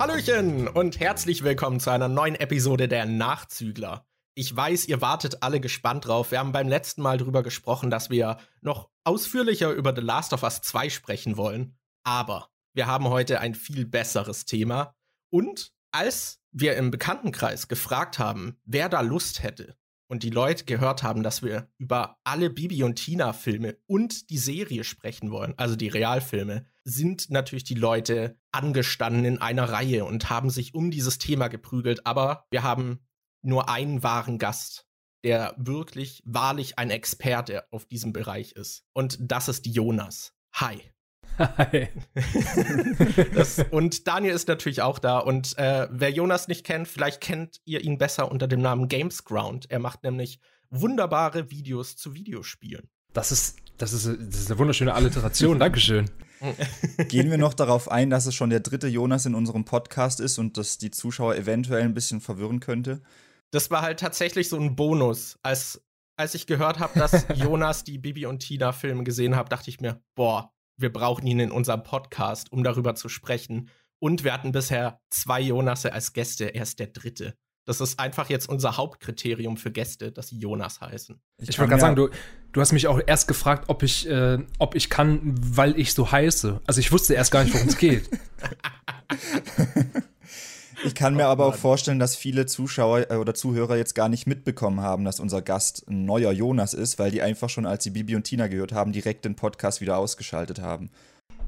Hallöchen und herzlich willkommen zu einer neuen Episode der Nachzügler. Ich weiß, ihr wartet alle gespannt drauf. Wir haben beim letzten Mal drüber gesprochen, dass wir noch ausführlicher über The Last of Us 2 sprechen wollen. Aber wir haben heute ein viel besseres Thema. Und als wir im Bekanntenkreis gefragt haben, wer da Lust hätte, und die Leute gehört haben, dass wir über alle Bibi und Tina Filme und die Serie sprechen wollen, also die Realfilme, sind natürlich die Leute angestanden in einer Reihe und haben sich um dieses Thema geprügelt. Aber wir haben nur einen wahren Gast, der wirklich wahrlich ein Experte auf diesem Bereich ist. Und das ist Jonas. Hi. Hi. das, und Daniel ist natürlich auch da. Und äh, wer Jonas nicht kennt, vielleicht kennt ihr ihn besser unter dem Namen Gamesground. Er macht nämlich wunderbare Videos zu Videospielen. Das ist, das ist, das ist eine wunderschöne Alliteration. Dankeschön. Gehen wir noch darauf ein, dass es schon der dritte Jonas in unserem Podcast ist und dass die Zuschauer eventuell ein bisschen verwirren könnte? Das war halt tatsächlich so ein Bonus. Als, als ich gehört habe, dass Jonas die Bibi und Tina Filme gesehen hat, dachte ich mir, boah, wir brauchen ihn in unserem Podcast, um darüber zu sprechen. Und wir hatten bisher zwei Jonasse als Gäste. Er ist der dritte. Das ist einfach jetzt unser Hauptkriterium für Gäste, dass sie Jonas heißen. Ich, ich wollte gerade sagen, du, du hast mich auch erst gefragt, ob ich, äh, ob ich kann, weil ich so heiße. Also ich wusste erst gar nicht, worum es geht. Ich kann mir oh, aber auch vorstellen, dass viele Zuschauer äh, oder Zuhörer jetzt gar nicht mitbekommen haben, dass unser Gast ein neuer Jonas ist, weil die einfach schon, als sie Bibi und Tina gehört haben, direkt den Podcast wieder ausgeschaltet haben.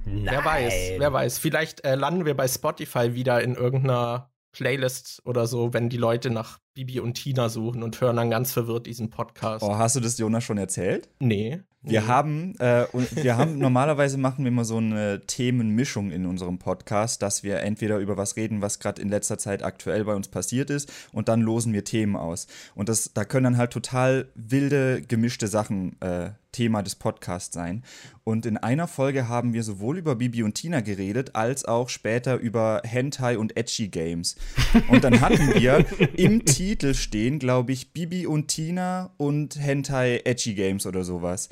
Nein. Wer weiß, wer weiß. Vielleicht äh, landen wir bei Spotify wieder in irgendeiner Playlist oder so, wenn die Leute nach Bibi und Tina suchen und hören dann ganz verwirrt diesen Podcast. Oh, hast du das Jonas schon erzählt? Nee. Wir haben, äh, wir haben normalerweise machen wir immer so eine Themenmischung in unserem Podcast, dass wir entweder über was reden, was gerade in letzter Zeit aktuell bei uns passiert ist, und dann losen wir Themen aus. Und das, da können dann halt total wilde, gemischte Sachen äh, Thema des Podcasts sein. Und in einer Folge haben wir sowohl über Bibi und Tina geredet, als auch später über Hentai und Edgy Games. Und dann hatten wir im Titel stehen, glaube ich, Bibi und Tina und Hentai Edgy Games oder sowas.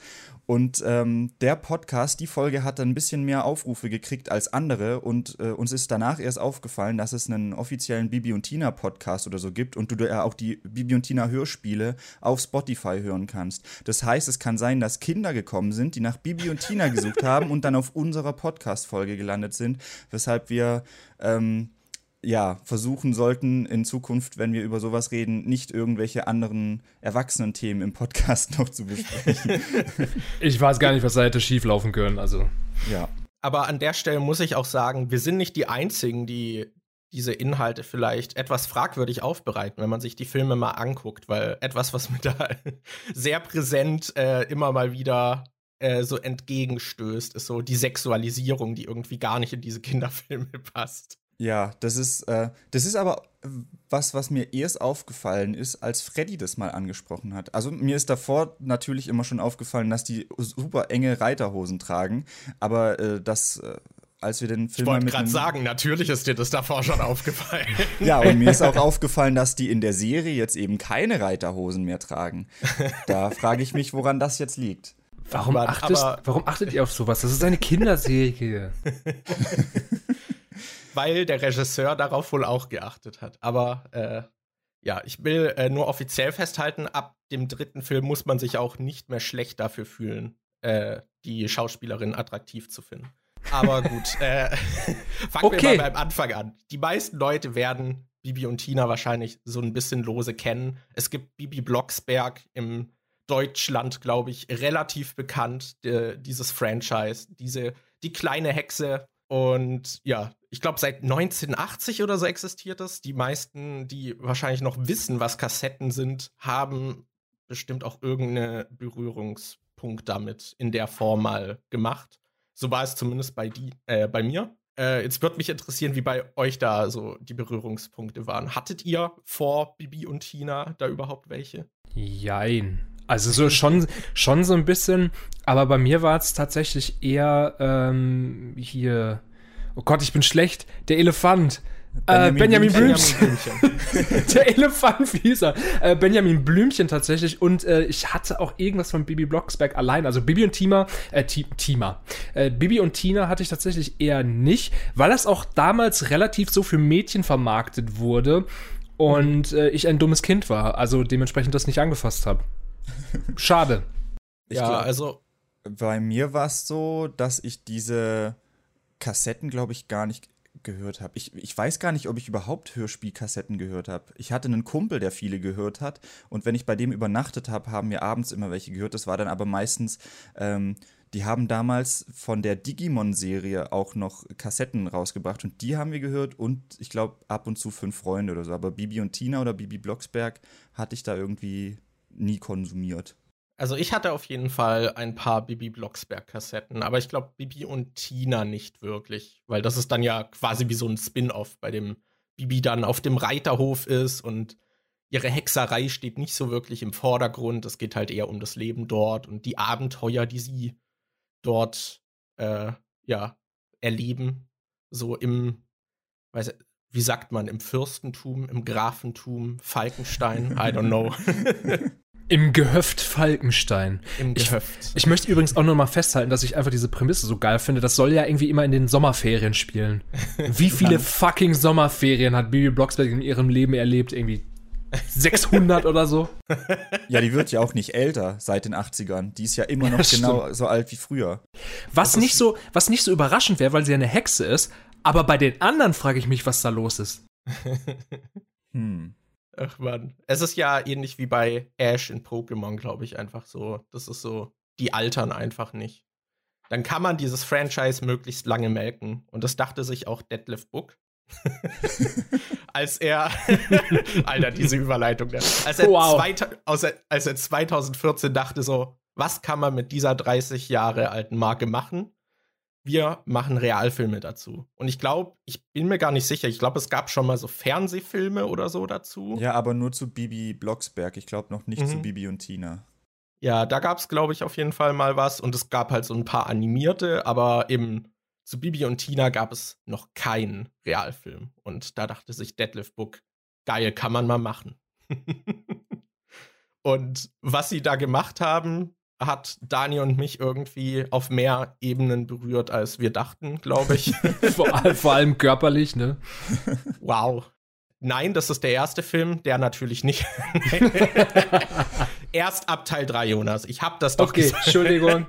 Und ähm, der Podcast, die Folge hat dann ein bisschen mehr Aufrufe gekriegt als andere und äh, uns ist danach erst aufgefallen, dass es einen offiziellen Bibi und Tina Podcast oder so gibt und du ja auch die Bibi und Tina Hörspiele auf Spotify hören kannst. Das heißt, es kann sein, dass Kinder gekommen sind, die nach Bibi und Tina gesucht haben und dann auf unserer Podcast-Folge gelandet sind, weshalb wir ähm, ja, versuchen sollten, in Zukunft, wenn wir über sowas reden, nicht irgendwelche anderen Erwachsenen-Themen im Podcast noch zu besprechen. ich weiß gar nicht, was da hätte schieflaufen können, also. Ja. Aber an der Stelle muss ich auch sagen, wir sind nicht die Einzigen, die diese Inhalte vielleicht etwas fragwürdig aufbereiten, wenn man sich die Filme mal anguckt, weil etwas, was mir da sehr präsent äh, immer mal wieder äh, so entgegenstößt, ist so die Sexualisierung, die irgendwie gar nicht in diese Kinderfilme passt. Ja, das ist, äh, das ist aber was, was mir erst aufgefallen ist, als Freddy das mal angesprochen hat. Also mir ist davor natürlich immer schon aufgefallen, dass die super enge Reiterhosen tragen, aber äh, das äh, als wir den Film. Ich wollte gerade sagen, natürlich ist dir das davor schon aufgefallen. ja, und mir ist auch aufgefallen, dass die in der Serie jetzt eben keine Reiterhosen mehr tragen. Da frage ich mich, woran das jetzt liegt. Warum, achtest, warum achtet ihr auf sowas? Das ist eine Kinderserie. weil der Regisseur darauf wohl auch geachtet hat. Aber äh, ja, ich will äh, nur offiziell festhalten, ab dem dritten Film muss man sich auch nicht mehr schlecht dafür fühlen, äh, die Schauspielerin attraktiv zu finden. Aber gut, äh, fangen okay. wir mal beim Anfang an. Die meisten Leute werden Bibi und Tina wahrscheinlich so ein bisschen lose kennen. Es gibt Bibi Blocksberg im Deutschland, glaube ich, relativ bekannt, de, dieses Franchise, diese die kleine Hexe, und ja, ich glaube, seit 1980 oder so existiert es. Die meisten, die wahrscheinlich noch wissen, was Kassetten sind, haben bestimmt auch irgendeinen Berührungspunkt damit in der Form mal gemacht. So war es zumindest bei, die, äh, bei mir. Äh, jetzt würde mich interessieren, wie bei euch da so die Berührungspunkte waren. Hattet ihr vor Bibi und Tina da überhaupt welche? Jein. Also so schon, schon so ein bisschen, aber bei mir war es tatsächlich eher ähm, hier, oh Gott, ich bin schlecht, der Elefant. Benjamin, äh, Benjamin Blümchen. Blümchen. der Elefantenfieser. Äh, Benjamin Blümchen tatsächlich. Und äh, ich hatte auch irgendwas von Bibi Blocksberg allein. Also Bibi und Tima, äh, Tima. Äh, Bibi und Tina hatte ich tatsächlich eher nicht, weil das auch damals relativ so für Mädchen vermarktet wurde und äh, ich ein dummes Kind war. Also dementsprechend das nicht angefasst habe. Schade. ja, glaub, also. Bei mir war es so, dass ich diese Kassetten, glaube ich, gar nicht gehört habe. Ich, ich weiß gar nicht, ob ich überhaupt Hörspielkassetten gehört habe. Ich hatte einen Kumpel, der viele gehört hat. Und wenn ich bei dem übernachtet habe, haben wir abends immer welche gehört. Das war dann aber meistens, ähm, die haben damals von der Digimon-Serie auch noch Kassetten rausgebracht. Und die haben wir gehört. Und ich glaube, ab und zu fünf Freunde oder so. Aber Bibi und Tina oder Bibi Blocksberg hatte ich da irgendwie nie konsumiert. Also ich hatte auf jeden Fall ein paar Bibi Blocksberg-Kassetten, aber ich glaube Bibi und Tina nicht wirklich, weil das ist dann ja quasi wie so ein Spin-off, bei dem Bibi dann auf dem Reiterhof ist und ihre Hexerei steht nicht so wirklich im Vordergrund. Es geht halt eher um das Leben dort und die Abenteuer, die sie dort äh, ja erleben, so im, weiß, wie sagt man, im Fürstentum, im Grafentum, Falkenstein, I don't know. Im Gehöft Falkenstein. Im Gehöft. Ich, ich, möchte übrigens auch noch mal festhalten, dass ich einfach diese Prämisse so geil finde. Das soll ja irgendwie immer in den Sommerferien spielen. Wie viele fucking Sommerferien hat Bibi Blocksberg in ihrem Leben erlebt? Irgendwie 600 oder so? Ja, die wird ja auch nicht älter seit den 80ern. Die ist ja immer noch ja, genau so alt wie früher. Was nicht so, was nicht so überraschend wäre, weil sie ja eine Hexe ist. Aber bei den anderen frage ich mich, was da los ist. hm. Ach man. Es ist ja ähnlich wie bei Ash in Pokémon, glaube ich, einfach so. Das ist so, die altern einfach nicht. Dann kann man dieses Franchise möglichst lange melken. Und das dachte sich auch Deadlift Book. als er, Alter, diese Überleitung, ne? als er, wow. zwei, als er 2014 dachte so, was kann man mit dieser 30 Jahre alten Marke machen? Wir machen Realfilme dazu. Und ich glaube, ich bin mir gar nicht sicher, ich glaube, es gab schon mal so Fernsehfilme oder so dazu. Ja, aber nur zu Bibi Blocksberg. Ich glaube noch nicht mhm. zu Bibi und Tina. Ja, da gab es, glaube ich, auf jeden Fall mal was. Und es gab halt so ein paar animierte, aber eben zu Bibi und Tina gab es noch keinen Realfilm. Und da dachte sich Deadlift Book, geil, kann man mal machen. und was sie da gemacht haben, hat Dani und mich irgendwie auf mehr Ebenen berührt, als wir dachten, glaube ich. vor, vor, allem körperlich, ne? Wow. Nein, das ist der erste Film, der natürlich nicht. Erst ab Teil 3, Jonas. Ich hab das doch Okay, gesagt. Entschuldigung.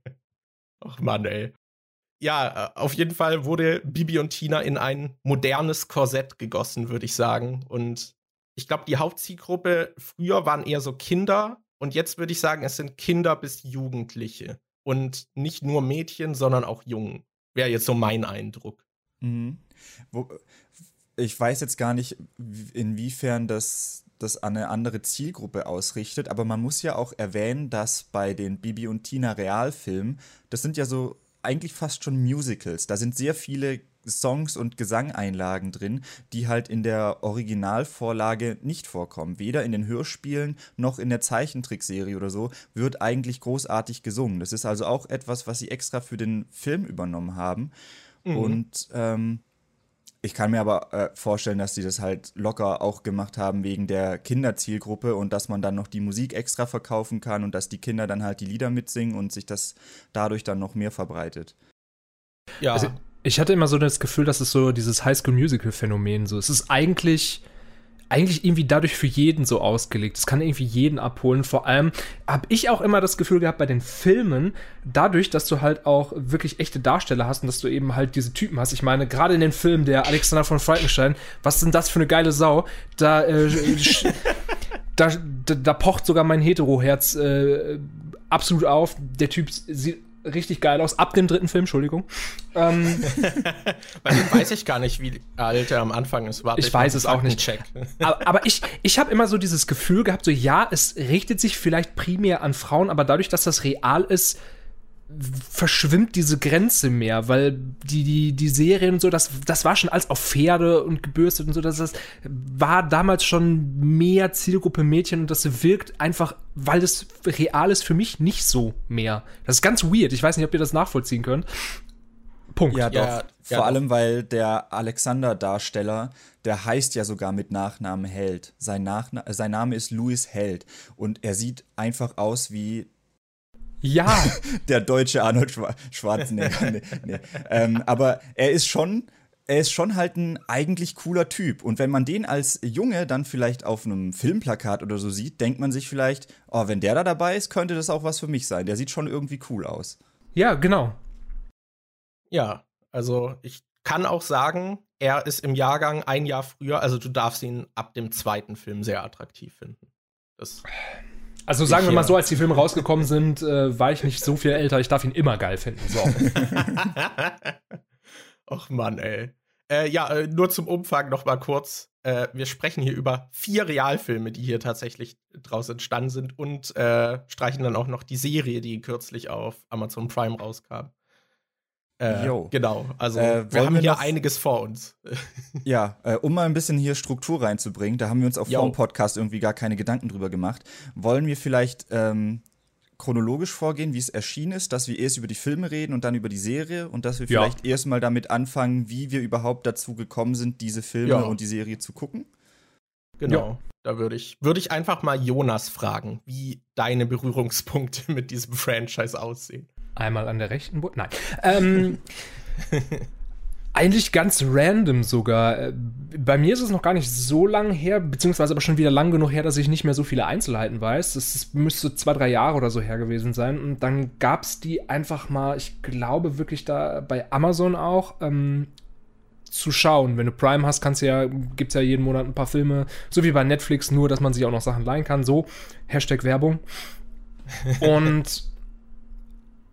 Ach Mann, ey. Ja, äh, auf jeden Fall wurde Bibi und Tina in ein modernes Korsett gegossen, würde ich sagen. Und ich glaube, die Hauptzielgruppe früher waren eher so Kinder und jetzt würde ich sagen, es sind Kinder bis Jugendliche. Und nicht nur Mädchen, sondern auch Jungen. Wäre jetzt so mein Eindruck. Mhm. Wo, ich weiß jetzt gar nicht, inwiefern das, das an eine andere Zielgruppe ausrichtet, aber man muss ja auch erwähnen, dass bei den Bibi und Tina Realfilmen, das sind ja so eigentlich fast schon Musicals. Da sind sehr viele Songs und Gesangeinlagen drin, die halt in der Originalvorlage nicht vorkommen. Weder in den Hörspielen noch in der Zeichentrickserie oder so wird eigentlich großartig gesungen. Das ist also auch etwas, was sie extra für den Film übernommen haben. Mhm. Und ähm, ich kann mir aber äh, vorstellen, dass sie das halt locker auch gemacht haben wegen der Kinderzielgruppe und dass man dann noch die Musik extra verkaufen kann und dass die Kinder dann halt die Lieder mitsingen und sich das dadurch dann noch mehr verbreitet. Ja. Also ich hatte immer so das Gefühl, dass es so dieses Highschool-Musical-Phänomen so. Es ist eigentlich eigentlich irgendwie dadurch für jeden so ausgelegt. Es kann irgendwie jeden abholen. Vor allem habe ich auch immer das Gefühl gehabt bei den Filmen, dadurch, dass du halt auch wirklich echte Darsteller hast und dass du eben halt diese Typen hast. Ich meine, gerade in den Filmen der Alexander von Frankenstein, was denn das für eine geile Sau? Da, äh, da, da, da, pocht sogar mein Hetero-Herz äh, absolut auf. Der Typ sieht richtig geil aus. Ab dem dritten Film, Entschuldigung. Ähm, dem weiß ich gar nicht, wie alt er am Anfang ist. Warte, ich, ich weiß es auch nicht. Check. aber, aber ich, ich habe immer so dieses Gefühl gehabt, so ja, es richtet sich vielleicht primär an Frauen, aber dadurch, dass das real ist, verschwimmt diese Grenze mehr, weil die, die, die Serien und so, das, das war schon alles auf Pferde und gebürstet und so, das, das war damals schon mehr Zielgruppe Mädchen und das wirkt einfach, weil das real ist, für mich nicht so mehr. Das ist ganz weird. Ich weiß nicht, ob ihr das nachvollziehen könnt. Punkt. Ja, doch. Ja, Vor ja, allem, weil der Alexander-Darsteller, der heißt ja sogar mit Nachnamen Held. Sein, Nachna sein Name ist Louis Held. Und er sieht einfach aus wie. Ja! der deutsche Arnold Schwar Schwarzenegger. nee, nee. Ähm, aber er ist schon. Er ist schon halt ein eigentlich cooler Typ. Und wenn man den als Junge dann vielleicht auf einem Filmplakat oder so sieht, denkt man sich vielleicht, oh, wenn der da dabei ist, könnte das auch was für mich sein. Der sieht schon irgendwie cool aus. Ja, genau. Ja, also ich kann auch sagen, er ist im Jahrgang ein Jahr früher, also du darfst ihn ab dem zweiten Film sehr attraktiv finden. Das also sagen wir mal so, als die Filme rausgekommen sind, äh, war ich nicht so viel älter, ich darf ihn immer geil finden. So. Och Mann, ey. Äh, ja, äh, nur zum Umfang noch mal kurz. Äh, wir sprechen hier über vier Realfilme, die hier tatsächlich draus entstanden sind und äh, streichen dann auch noch die Serie, die kürzlich auf Amazon Prime rauskam. Äh, genau, also äh, wir haben wir hier einiges vor uns. ja, äh, um mal ein bisschen hier Struktur reinzubringen, da haben wir uns auf dem Podcast irgendwie gar keine Gedanken drüber gemacht. Wollen wir vielleicht ähm, chronologisch vorgehen, wie es erschienen ist, dass wir erst über die Filme reden und dann über die Serie und dass wir ja. vielleicht erstmal damit anfangen, wie wir überhaupt dazu gekommen sind, diese Filme ja. und die Serie zu gucken? Genau. Ja. Da würde ich, würde ich einfach mal Jonas fragen, wie deine Berührungspunkte mit diesem Franchise aussehen. Einmal an der rechten Boot? Nein. Ähm, eigentlich ganz random sogar. Äh, bei mir ist es noch gar nicht so lang her, beziehungsweise aber schon wieder lang genug her, dass ich nicht mehr so viele Einzelheiten weiß. Das müsste zwei, drei Jahre oder so her gewesen sein. Und dann gab es die einfach mal, ich glaube wirklich da bei Amazon auch, ähm, zu schauen. Wenn du Prime hast, kannst du ja, gibt es ja jeden Monat ein paar Filme, so wie bei Netflix, nur dass man sich auch noch Sachen leihen kann. So, Hashtag Werbung. Und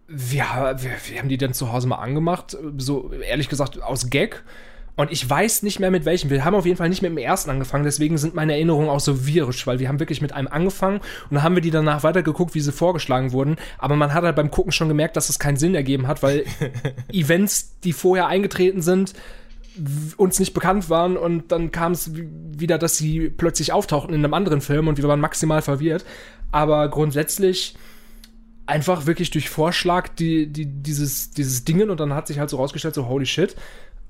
wir, wir, wir haben die dann zu Hause mal angemacht, so ehrlich gesagt aus Gag. Und ich weiß nicht mehr mit welchem. Wir haben auf jeden Fall nicht mit dem ersten angefangen, deswegen sind meine Erinnerungen auch so virisch, weil wir haben wirklich mit einem angefangen und dann haben wir die danach weitergeguckt, wie sie vorgeschlagen wurden. Aber man hat halt beim Gucken schon gemerkt, dass es keinen Sinn ergeben hat, weil Events, die vorher eingetreten sind, uns nicht bekannt waren und dann kam es wieder, dass sie plötzlich auftauchten in einem anderen Film und wir waren maximal verwirrt. Aber grundsätzlich einfach wirklich durch Vorschlag die, die, dieses, dieses Dingen und dann hat sich halt so rausgestellt, so holy shit,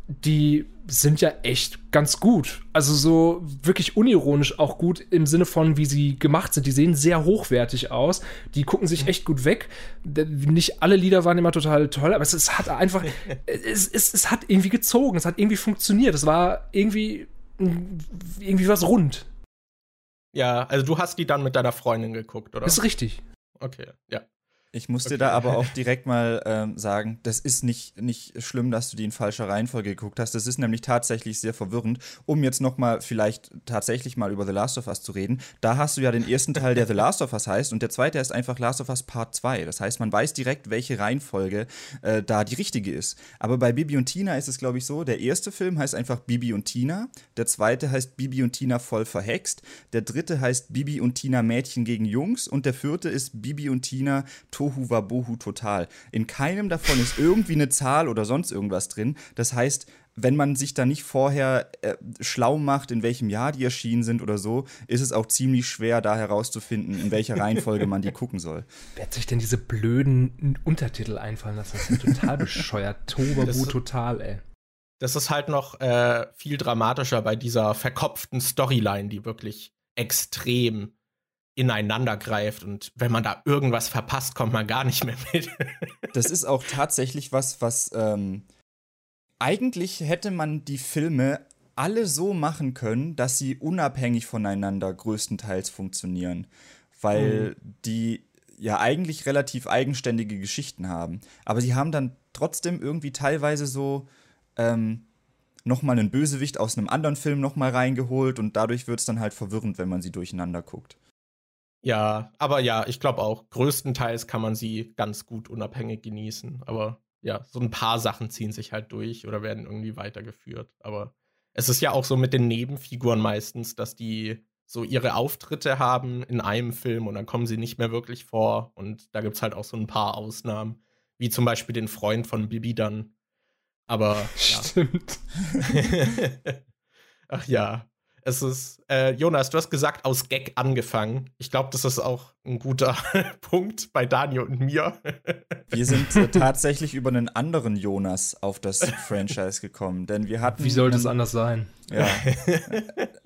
die sind ja echt ganz gut. Also so wirklich unironisch auch gut im Sinne von, wie sie gemacht sind. Die sehen sehr hochwertig aus. Die gucken sich echt gut weg. Nicht alle Lieder waren immer total toll, aber es, es hat einfach, es, es, es hat irgendwie gezogen. Es hat irgendwie funktioniert. Es war irgendwie, irgendwie was rund. Ja, also du hast die dann mit deiner Freundin geguckt, oder? Das ist richtig. Okay, ja. Ich muss okay. dir da aber auch direkt mal ähm, sagen, das ist nicht, nicht schlimm, dass du die in falscher Reihenfolge geguckt hast. Das ist nämlich tatsächlich sehr verwirrend. Um jetzt noch mal vielleicht tatsächlich mal über The Last of Us zu reden, da hast du ja den ersten Teil, der The Last of Us heißt, und der zweite ist einfach Last of Us Part 2. Das heißt, man weiß direkt, welche Reihenfolge äh, da die richtige ist. Aber bei Bibi und Tina ist es, glaube ich, so, der erste Film heißt einfach Bibi und Tina, der zweite heißt Bibi und Tina voll verhext, der dritte heißt Bibi und Tina Mädchen gegen Jungs und der vierte ist Bibi und Tina Tohu Wabohu total. In keinem davon ist irgendwie eine Zahl oder sonst irgendwas drin. Das heißt, wenn man sich da nicht vorher äh, schlau macht, in welchem Jahr die erschienen sind oder so, ist es auch ziemlich schwer, da herauszufinden, in welcher Reihenfolge man die gucken soll. Wer hat sich denn diese blöden Untertitel einfallen lassen? Das ist ja total bescheuert. Tobabu total, ey. Das ist halt noch äh, viel dramatischer bei dieser verkopften Storyline, die wirklich extrem ineinander greift und wenn man da irgendwas verpasst, kommt man gar nicht mehr mit. das ist auch tatsächlich was, was ähm, eigentlich hätte man die Filme alle so machen können, dass sie unabhängig voneinander größtenteils funktionieren, weil mhm. die ja eigentlich relativ eigenständige Geschichten haben. Aber sie haben dann trotzdem irgendwie teilweise so ähm, nochmal einen Bösewicht aus einem anderen Film nochmal reingeholt und dadurch wird es dann halt verwirrend, wenn man sie durcheinander guckt. Ja, aber ja, ich glaube auch, größtenteils kann man sie ganz gut unabhängig genießen. Aber ja, so ein paar Sachen ziehen sich halt durch oder werden irgendwie weitergeführt. Aber es ist ja auch so mit den Nebenfiguren meistens, dass die so ihre Auftritte haben in einem Film und dann kommen sie nicht mehr wirklich vor. Und da gibt es halt auch so ein paar Ausnahmen, wie zum Beispiel den Freund von Bibi dann. Aber ja. Stimmt. Ach ja. Es ist, äh, Jonas, du hast gesagt, aus Gag angefangen. Ich glaube, das ist auch ein guter Punkt bei Daniel und mir. wir sind äh, tatsächlich über einen anderen Jonas auf das Franchise gekommen, denn wir hatten. Wie sollte es anders sein? Ja.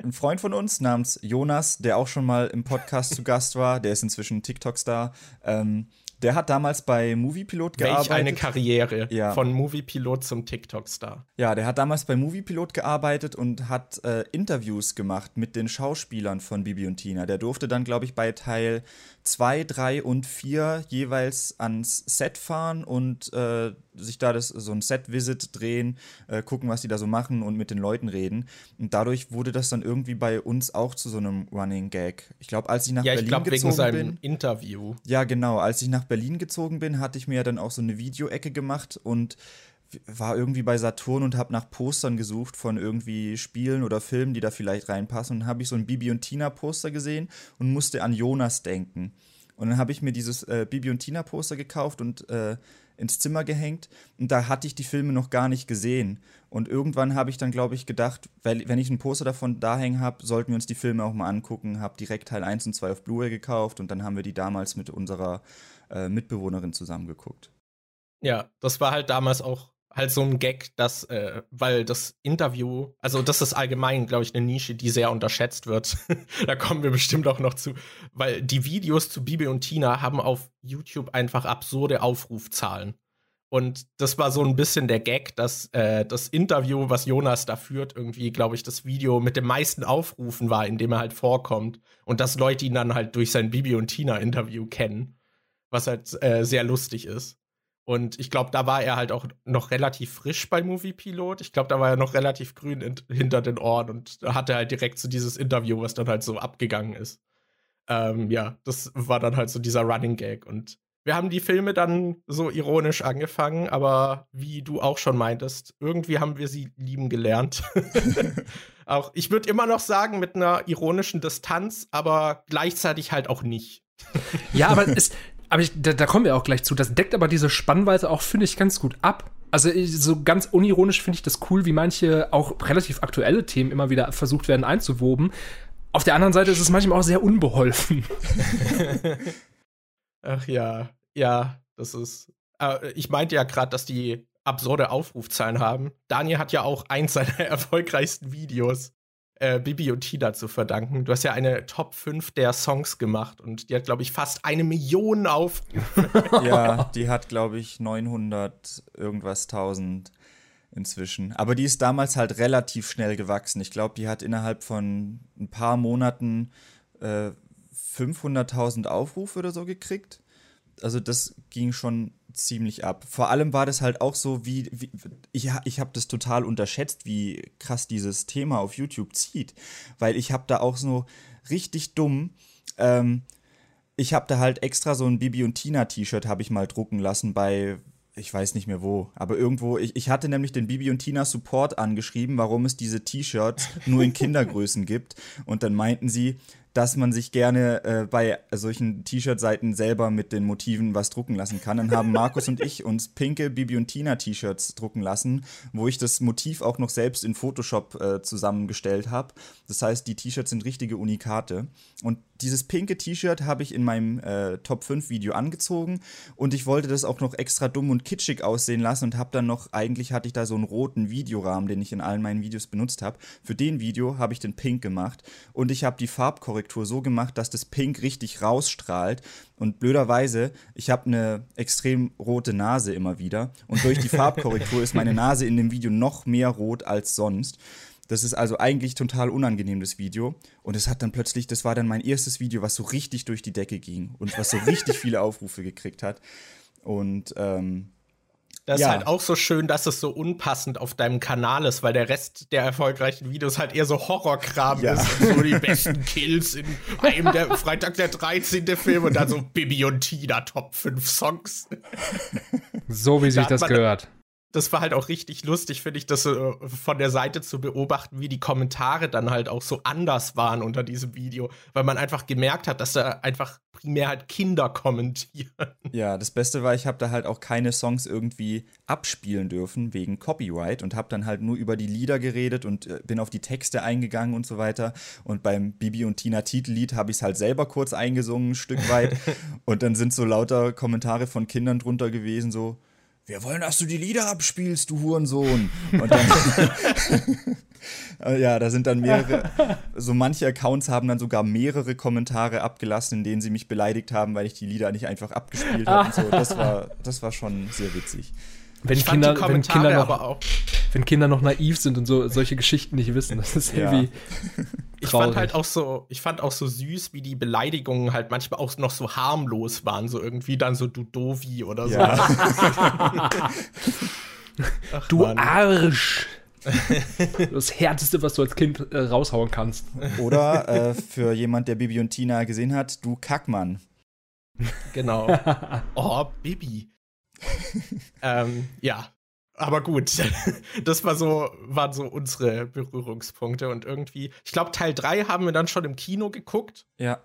ein Freund von uns namens Jonas, der auch schon mal im Podcast zu Gast war, der ist inzwischen TikTok-Star. Ähm, der hat damals bei Moviepilot gearbeitet. Welch eine Karriere ja. von Moviepilot zum TikTok-Star. Ja, der hat damals bei Moviepilot gearbeitet und hat äh, Interviews gemacht mit den Schauspielern von Bibi und Tina. Der durfte dann, glaube ich, bei Teil 2, 3 und 4 jeweils ans Set fahren und äh, sich da das, so ein Set-Visit drehen, äh, gucken, was die da so machen und mit den Leuten reden. Und dadurch wurde das dann irgendwie bei uns auch zu so einem Running Gag. Ich glaube, als ich nach ja, Berlin ich glaub, gezogen wegen seinem bin, Interview. Ja, genau. Als ich nach Berlin gezogen bin, hatte ich mir ja dann auch so eine Videoecke gemacht und war irgendwie bei Saturn und habe nach Postern gesucht von irgendwie Spielen oder Filmen, die da vielleicht reinpassen. Und habe ich so ein Bibi und Tina Poster gesehen und musste an Jonas denken. Und dann habe ich mir dieses äh, Bibi und Tina Poster gekauft und äh, ins Zimmer gehängt. Und da hatte ich die Filme noch gar nicht gesehen. Und irgendwann habe ich dann, glaube ich, gedacht, weil, wenn ich ein Poster davon da hängen habe, sollten wir uns die Filme auch mal angucken. Habe direkt Teil 1 und 2 auf Blu-ray gekauft und dann haben wir die damals mit unserer äh, Mitbewohnerin zusammengeguckt. Ja, das war halt damals auch halt so ein Gag, dass, äh, weil das Interview, also das ist allgemein, glaube ich, eine Nische, die sehr unterschätzt wird. da kommen wir bestimmt auch noch zu, weil die Videos zu Bibi und Tina haben auf YouTube einfach absurde Aufrufzahlen. Und das war so ein bisschen der Gag, dass äh, das Interview, was Jonas da führt, irgendwie, glaube ich, das Video mit den meisten Aufrufen war, in dem er halt vorkommt. Und dass Leute ihn dann halt durch sein Bibi und Tina-Interview kennen. Was halt äh, sehr lustig ist. Und ich glaube, da war er halt auch noch relativ frisch bei Movie Pilot. Ich glaube, da war er noch relativ grün in, hinter den Ohren und hatte halt direkt so dieses Interview, was dann halt so abgegangen ist. Ähm, ja, das war dann halt so dieser Running Gag. Und wir haben die Filme dann so ironisch angefangen, aber wie du auch schon meintest, irgendwie haben wir sie lieben gelernt. auch, ich würde immer noch sagen, mit einer ironischen Distanz, aber gleichzeitig halt auch nicht. ja, aber es, aber ich, da, da, kommen wir auch gleich zu. Das deckt aber diese Spannweite auch, finde ich, ganz gut ab. Also so ganz unironisch finde ich das cool, wie manche auch relativ aktuelle Themen immer wieder versucht werden einzuwoben. Auf der anderen Seite ist es manchmal auch sehr unbeholfen. Ach ja, ja, das ist. Äh, ich meinte ja gerade, dass die absurde Aufrufzahlen haben. Daniel hat ja auch eins seiner erfolgreichsten Videos äh, Bibi und Tina zu verdanken. Du hast ja eine Top 5 der Songs gemacht und die hat, glaube ich, fast eine Million Aufrufe. ja, die hat, glaube ich, 900 irgendwas tausend inzwischen. Aber die ist damals halt relativ schnell gewachsen. Ich glaube, die hat innerhalb von ein paar Monaten äh, 500.000 Aufrufe oder so gekriegt. Also das ging schon ziemlich ab. Vor allem war das halt auch so, wie, wie ich, ich habe das total unterschätzt, wie krass dieses Thema auf YouTube zieht. Weil ich habe da auch so richtig dumm, ähm, ich habe da halt extra so ein Bibi und Tina T-Shirt habe ich mal drucken lassen bei, ich weiß nicht mehr wo, aber irgendwo, ich, ich hatte nämlich den Bibi und Tina Support angeschrieben, warum es diese T-Shirts nur in Kindergrößen gibt. Und dann meinten sie, dass man sich gerne äh, bei solchen T-Shirt-Seiten selber mit den Motiven was drucken lassen kann. Dann haben Markus und ich uns pinke Bibi und Tina T-Shirts drucken lassen, wo ich das Motiv auch noch selbst in Photoshop äh, zusammengestellt habe. Das heißt, die T-Shirts sind richtige Unikate. Und dieses pinke T-Shirt habe ich in meinem äh, Top 5 Video angezogen und ich wollte das auch noch extra dumm und kitschig aussehen lassen und habe dann noch, eigentlich hatte ich da so einen roten Videorahmen, den ich in allen meinen Videos benutzt habe. Für den Video habe ich den pink gemacht und ich habe die Farbkorrektur so gemacht, dass das pink richtig rausstrahlt und blöderweise, ich habe eine extrem rote Nase immer wieder und durch die Farbkorrektur ist meine Nase in dem Video noch mehr rot als sonst. Das ist also eigentlich total unangenehm, das Video. Und es hat dann plötzlich, das war dann mein erstes Video, was so richtig durch die Decke ging und was so richtig viele Aufrufe gekriegt hat. Und ähm, das ja. ist halt auch so schön, dass es so unpassend auf deinem Kanal ist, weil der Rest der erfolgreichen Videos halt eher so Horrorkram ja. ist. So die besten Kills in einem der Freitag der 13. Film und dann so Bibi und Tina Top 5 Songs. So wie sich das gehört das war halt auch richtig lustig, finde ich, das äh, von der Seite zu beobachten, wie die Kommentare dann halt auch so anders waren unter diesem Video, weil man einfach gemerkt hat, dass da einfach primär halt Kinder kommentieren. Ja, das Beste war, ich habe da halt auch keine Songs irgendwie abspielen dürfen wegen Copyright und habe dann halt nur über die Lieder geredet und äh, bin auf die Texte eingegangen und so weiter. Und beim Bibi und Tina Titellied habe ich es halt selber kurz eingesungen, ein Stück weit. und dann sind so lauter Kommentare von Kindern drunter gewesen, so wir wollen, dass du die Lieder abspielst, du Hurensohn. Und dann, ja, da sind dann mehrere, so manche Accounts haben dann sogar mehrere Kommentare abgelassen, in denen sie mich beleidigt haben, weil ich die Lieder nicht einfach abgespielt habe. So. Das war, das war schon sehr witzig. Wenn ich Kinder, wenn Kinder noch, aber auch. wenn Kinder noch naiv sind und so solche Geschichten nicht wissen, das ist irgendwie. Ja. Ich fand halt auch so, ich fand auch so süß, wie die Beleidigungen halt manchmal auch noch so harmlos waren, so irgendwie dann so du Dovi oder so. Ja. Ach, du Mann. Arsch! das Härteste, was du als Kind äh, raushauen kannst. Oder äh, für jemand, der Bibi und Tina gesehen hat, du Kackmann. Genau. Oh, Bibi. ähm, ja, aber gut, das war so, waren so unsere Berührungspunkte und irgendwie, ich glaube, Teil 3 haben wir dann schon im Kino geguckt. Ja.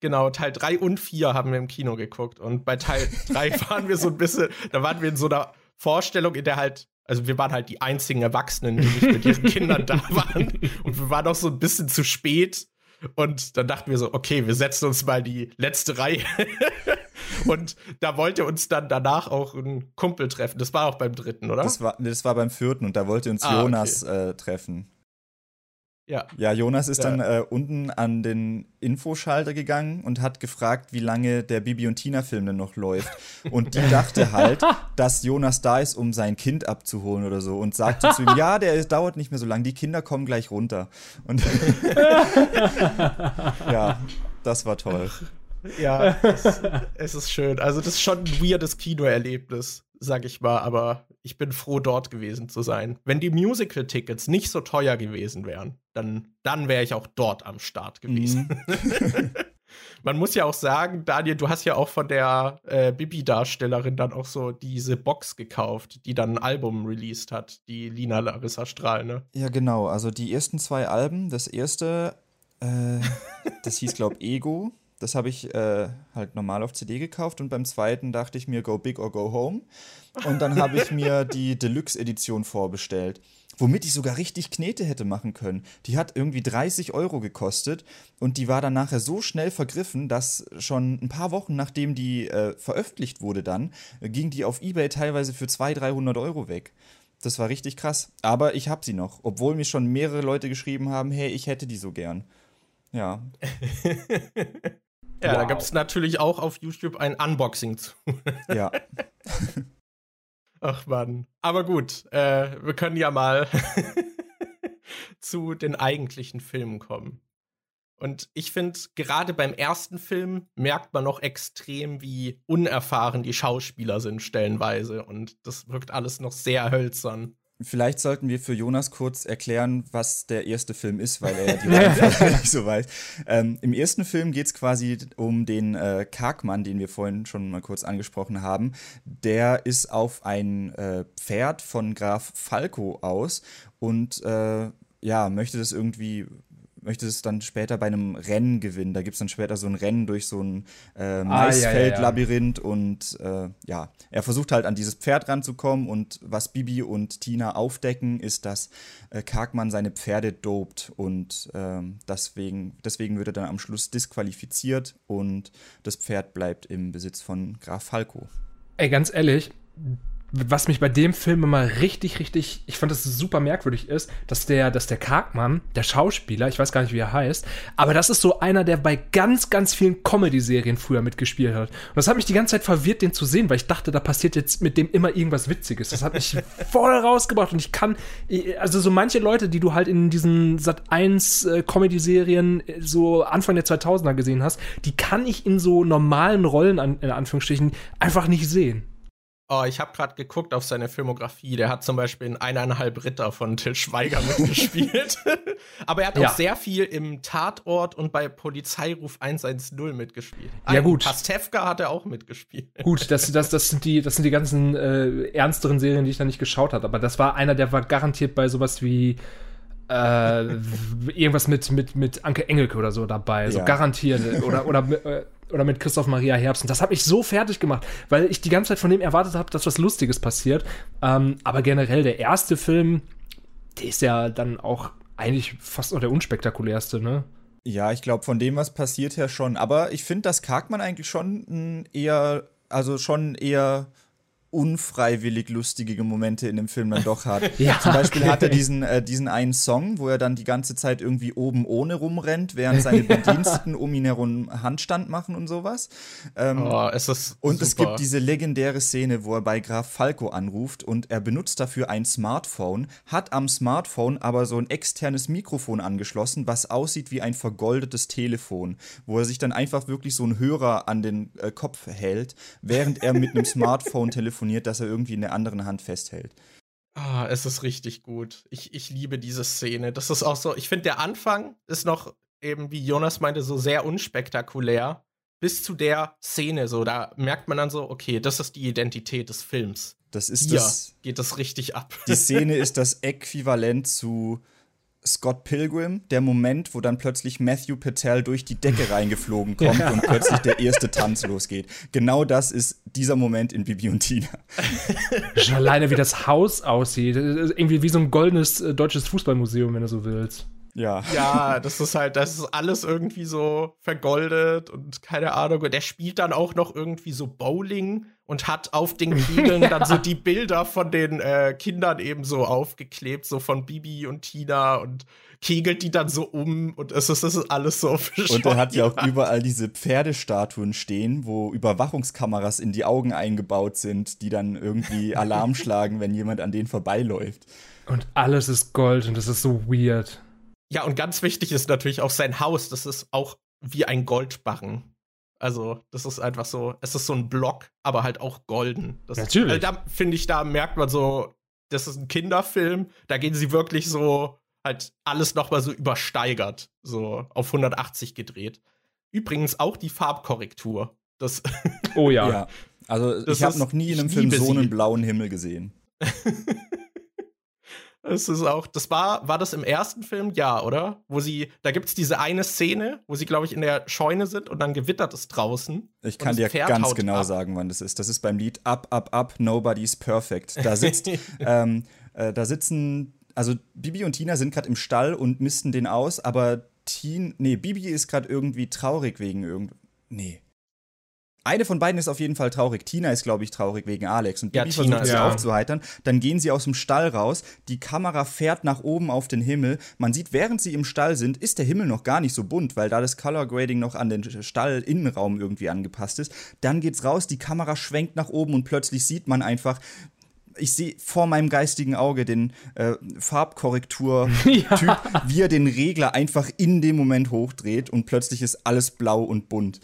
Genau, Teil 3 und 4 haben wir im Kino geguckt. Und bei Teil 3 waren wir so ein bisschen, da waren wir in so einer Vorstellung, in der halt, also wir waren halt die einzigen Erwachsenen, die nicht mit ihren Kindern da waren. Und wir waren auch so ein bisschen zu spät. Und dann dachten wir so, okay, wir setzen uns mal die letzte Reihe und da wollte uns dann danach auch ein Kumpel treffen. Das war auch beim dritten, oder? Das war, das war beim vierten und da wollte uns ah, Jonas okay. äh, treffen. Ja. Ja, Jonas ist dann äh, unten an den Infoschalter gegangen und hat gefragt, wie lange der Bibi und Tina-Film denn noch läuft. Und die dachte halt, dass Jonas da ist, um sein Kind abzuholen oder so. Und sagte zu ihm, ja, der dauert nicht mehr so lange, die Kinder kommen gleich runter. Und ja, das war toll. Ja, es, es, ist schön. Also, das ist schon ein weirdes Kinoerlebnis, sag ich mal, aber ich bin froh, dort gewesen zu sein. Wenn die Musical-Tickets nicht so teuer gewesen wären, dann, dann wäre ich auch dort am Start gewesen. Mhm. Man muss ja auch sagen, Daniel, du hast ja auch von der äh, Bibi-Darstellerin dann auch so diese Box gekauft, die dann ein Album released hat, die Lina Larissa Strahl, ne? Ja, genau. Also die ersten zwei Alben, das erste, äh, das hieß, glaube ich, Ego. Das habe ich äh, halt normal auf CD gekauft und beim zweiten dachte ich mir Go Big or Go Home. Und dann habe ich mir die Deluxe-Edition vorbestellt, womit ich sogar richtig Knete hätte machen können. Die hat irgendwie 30 Euro gekostet und die war dann nachher so schnell vergriffen, dass schon ein paar Wochen nachdem die äh, veröffentlicht wurde, dann ging die auf Ebay teilweise für 200, 300 Euro weg. Das war richtig krass. Aber ich habe sie noch, obwohl mir schon mehrere Leute geschrieben haben, hey, ich hätte die so gern. Ja. Ja, wow. da gibt es natürlich auch auf YouTube ein Unboxing zu. ja. Ach man. Aber gut, äh, wir können ja mal zu den eigentlichen Filmen kommen. Und ich finde, gerade beim ersten Film merkt man noch extrem, wie unerfahren die Schauspieler sind, stellenweise. Und das wirkt alles noch sehr hölzern. Vielleicht sollten wir für Jonas kurz erklären, was der erste Film ist, weil er ja die Reihenfolge nicht so weiß. Ähm, Im ersten Film geht es quasi um den äh, Karkmann, den wir vorhin schon mal kurz angesprochen haben. Der ist auf ein äh, Pferd von Graf Falco aus und äh, ja, möchte das irgendwie möchte es dann später bei einem Rennen gewinnen. Da gibt es dann später so ein Rennen durch so ein äh, Maisfeldlabyrinth ah, ja, ja, ja. und äh, ja, er versucht halt an dieses Pferd ranzukommen und was Bibi und Tina aufdecken, ist, dass äh, Karkmann seine Pferde dopt und ähm, deswegen, deswegen wird er dann am Schluss disqualifiziert und das Pferd bleibt im Besitz von Graf Falco. Ey, ganz ehrlich, was mich bei dem Film immer richtig, richtig, ich fand das super merkwürdig ist, dass der, dass der Karkmann, der Schauspieler, ich weiß gar nicht, wie er heißt, aber das ist so einer, der bei ganz, ganz vielen Comedy-Serien früher mitgespielt hat. Und das hat mich die ganze Zeit verwirrt, den zu sehen, weil ich dachte, da passiert jetzt mit dem immer irgendwas Witziges. Das hat mich voll rausgebracht und ich kann, also so manche Leute, die du halt in diesen Sat 1 äh, Comedy-Serien äh, so Anfang der 2000er gesehen hast, die kann ich in so normalen Rollen, an, in Anführungsstrichen, einfach nicht sehen. Oh, ich habe gerade geguckt auf seine Filmografie. Der hat zum Beispiel in Eineinhalb Ritter von Till Schweiger mitgespielt. Aber er hat ja. auch sehr viel im Tatort und bei Polizeiruf 110 mitgespielt. Ja, gut. Pastewka hat er auch mitgespielt. Gut, das, das, das, sind, die, das sind die ganzen äh, ernsteren Serien, die ich da nicht geschaut habe. Aber das war einer, der war garantiert bei sowas wie äh, irgendwas mit, mit, mit Anke Engelke oder so dabei. So garantiert. Oder, oder, äh, oder mit Christoph Maria Herbst. Und das hat mich so fertig gemacht, weil ich die ganze Zeit von dem erwartet habe, dass was Lustiges passiert. Ähm, aber generell der erste Film, der ist ja dann auch eigentlich fast noch der unspektakulärste, ne? Ja, ich glaube, von dem, was passiert her schon. Aber ich finde, dass Karkmann eigentlich schon eher, also schon eher unfreiwillig lustige Momente in dem Film dann doch hat. ja, Zum Beispiel okay. hat er diesen, äh, diesen einen Song, wo er dann die ganze Zeit irgendwie oben ohne rumrennt, während seine Bediensteten um ihn herum Handstand machen und sowas. Ähm, oh, es ist und super. es gibt diese legendäre Szene, wo er bei Graf Falco anruft und er benutzt dafür ein Smartphone, hat am Smartphone aber so ein externes Mikrofon angeschlossen, was aussieht wie ein vergoldetes Telefon, wo er sich dann einfach wirklich so einen Hörer an den äh, Kopf hält, während er mit einem Smartphone telefoniert telefoniert, dass er irgendwie in der anderen Hand festhält. Ah, es ist richtig gut. Ich, ich liebe diese Szene. Das ist auch so, ich finde, der Anfang ist noch eben, wie Jonas meinte, so sehr unspektakulär. Bis zu der Szene, so, da merkt man dann so, okay, das ist die Identität des Films. Das ist Hier das. geht das richtig ab. Die Szene ist das Äquivalent zu Scott Pilgrim, der Moment, wo dann plötzlich Matthew Patel durch die Decke reingeflogen kommt ja. und plötzlich der erste Tanz losgeht. Genau das ist dieser Moment in Bibi und Tina. Schon alleine, wie das Haus aussieht. Irgendwie wie so ein goldenes äh, deutsches Fußballmuseum, wenn du so willst. Ja. Ja, das ist halt, das ist alles irgendwie so vergoldet und keine Ahnung. Und der spielt dann auch noch irgendwie so Bowling und hat auf den Kegeln dann so die Bilder von den äh, Kindern eben so aufgeklebt, so von Bibi und Tina und kegelt die dann so um und es ist, es ist alles so Und er hat ja auch überall diese Pferdestatuen stehen, wo Überwachungskameras in die Augen eingebaut sind, die dann irgendwie Alarm schlagen, wenn jemand an denen vorbeiläuft. Und alles ist Gold und das ist so weird. Ja, und ganz wichtig ist natürlich auch sein Haus. Das ist auch wie ein Goldbarren. Also, das ist einfach so, es ist so ein Block, aber halt auch golden. Das Natürlich. Ist, also da finde ich, da merkt man so, das ist ein Kinderfilm. Da gehen sie wirklich so, halt alles nochmal so übersteigert, so auf 180 gedreht. Übrigens auch die Farbkorrektur. Das oh ja. ja. Also, das ich habe noch nie in einem Film so einen blauen Himmel gesehen. Es ist auch, das war, war das im ersten Film? Ja, oder? Wo sie, da gibt es diese eine Szene, wo sie, glaube ich, in der Scheune sind und dann gewittert es draußen. Ich kann dir ganz genau ab. sagen, wann das ist. Das ist beim Lied Up, Up, Up, Nobody's Perfect. Da sitzt, ähm, äh, da sitzen, also Bibi und Tina sind gerade im Stall und missten den aus, aber Teen, nee, Bibi ist gerade irgendwie traurig wegen irgend, nee. Eine von beiden ist auf jeden Fall traurig. Tina ist, glaube ich, traurig wegen Alex. Und Bibi ja, versucht sie ja. aufzuheitern. Dann gehen sie aus dem Stall raus. Die Kamera fährt nach oben auf den Himmel. Man sieht, während sie im Stall sind, ist der Himmel noch gar nicht so bunt, weil da das Color Grading noch an den Stall-Innenraum irgendwie angepasst ist. Dann geht's raus, die Kamera schwenkt nach oben und plötzlich sieht man einfach, ich sehe vor meinem geistigen Auge den äh, Farbkorrektur-Typ, ja. wie er den Regler einfach in dem Moment hochdreht und plötzlich ist alles blau und bunt.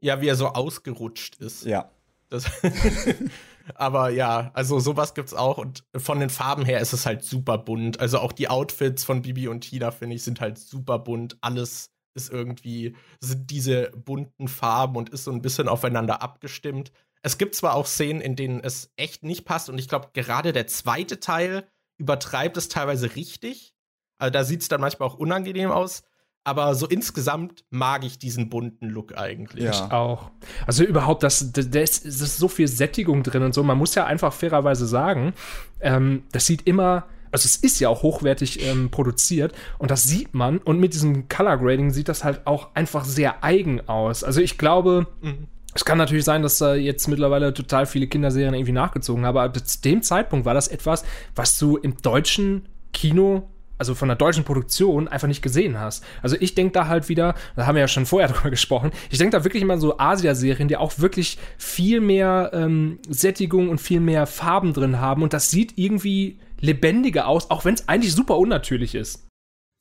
Ja, wie er so ausgerutscht ist. Ja. Das Aber ja, also sowas gibt's auch und von den Farben her ist es halt super bunt. Also auch die Outfits von Bibi und Tina, finde ich, sind halt super bunt. Alles ist irgendwie, sind diese bunten Farben und ist so ein bisschen aufeinander abgestimmt. Es gibt zwar auch Szenen, in denen es echt nicht passt und ich glaube, gerade der zweite Teil übertreibt es teilweise richtig. Also da sieht es dann manchmal auch unangenehm aus. Aber so insgesamt mag ich diesen bunten Look eigentlich. Ja. Ich auch. Also überhaupt, das, das, das ist so viel Sättigung drin und so. Man muss ja einfach fairerweise sagen, ähm, das sieht immer also es ist ja auch hochwertig ähm, produziert und das sieht man und mit diesem Color Grading sieht das halt auch einfach sehr eigen aus. Also ich glaube, mhm. es kann natürlich sein, dass da jetzt mittlerweile total viele Kinderserien irgendwie nachgezogen haben, aber zu dem Zeitpunkt war das etwas, was du im deutschen Kino also von der deutschen Produktion einfach nicht gesehen hast. Also ich denke da halt wieder, da haben wir ja schon vorher drüber gesprochen, ich denke da wirklich immer so Asia-Serien, die auch wirklich viel mehr ähm, Sättigung und viel mehr Farben drin haben und das sieht irgendwie lebendiger aus, auch wenn es eigentlich super unnatürlich ist.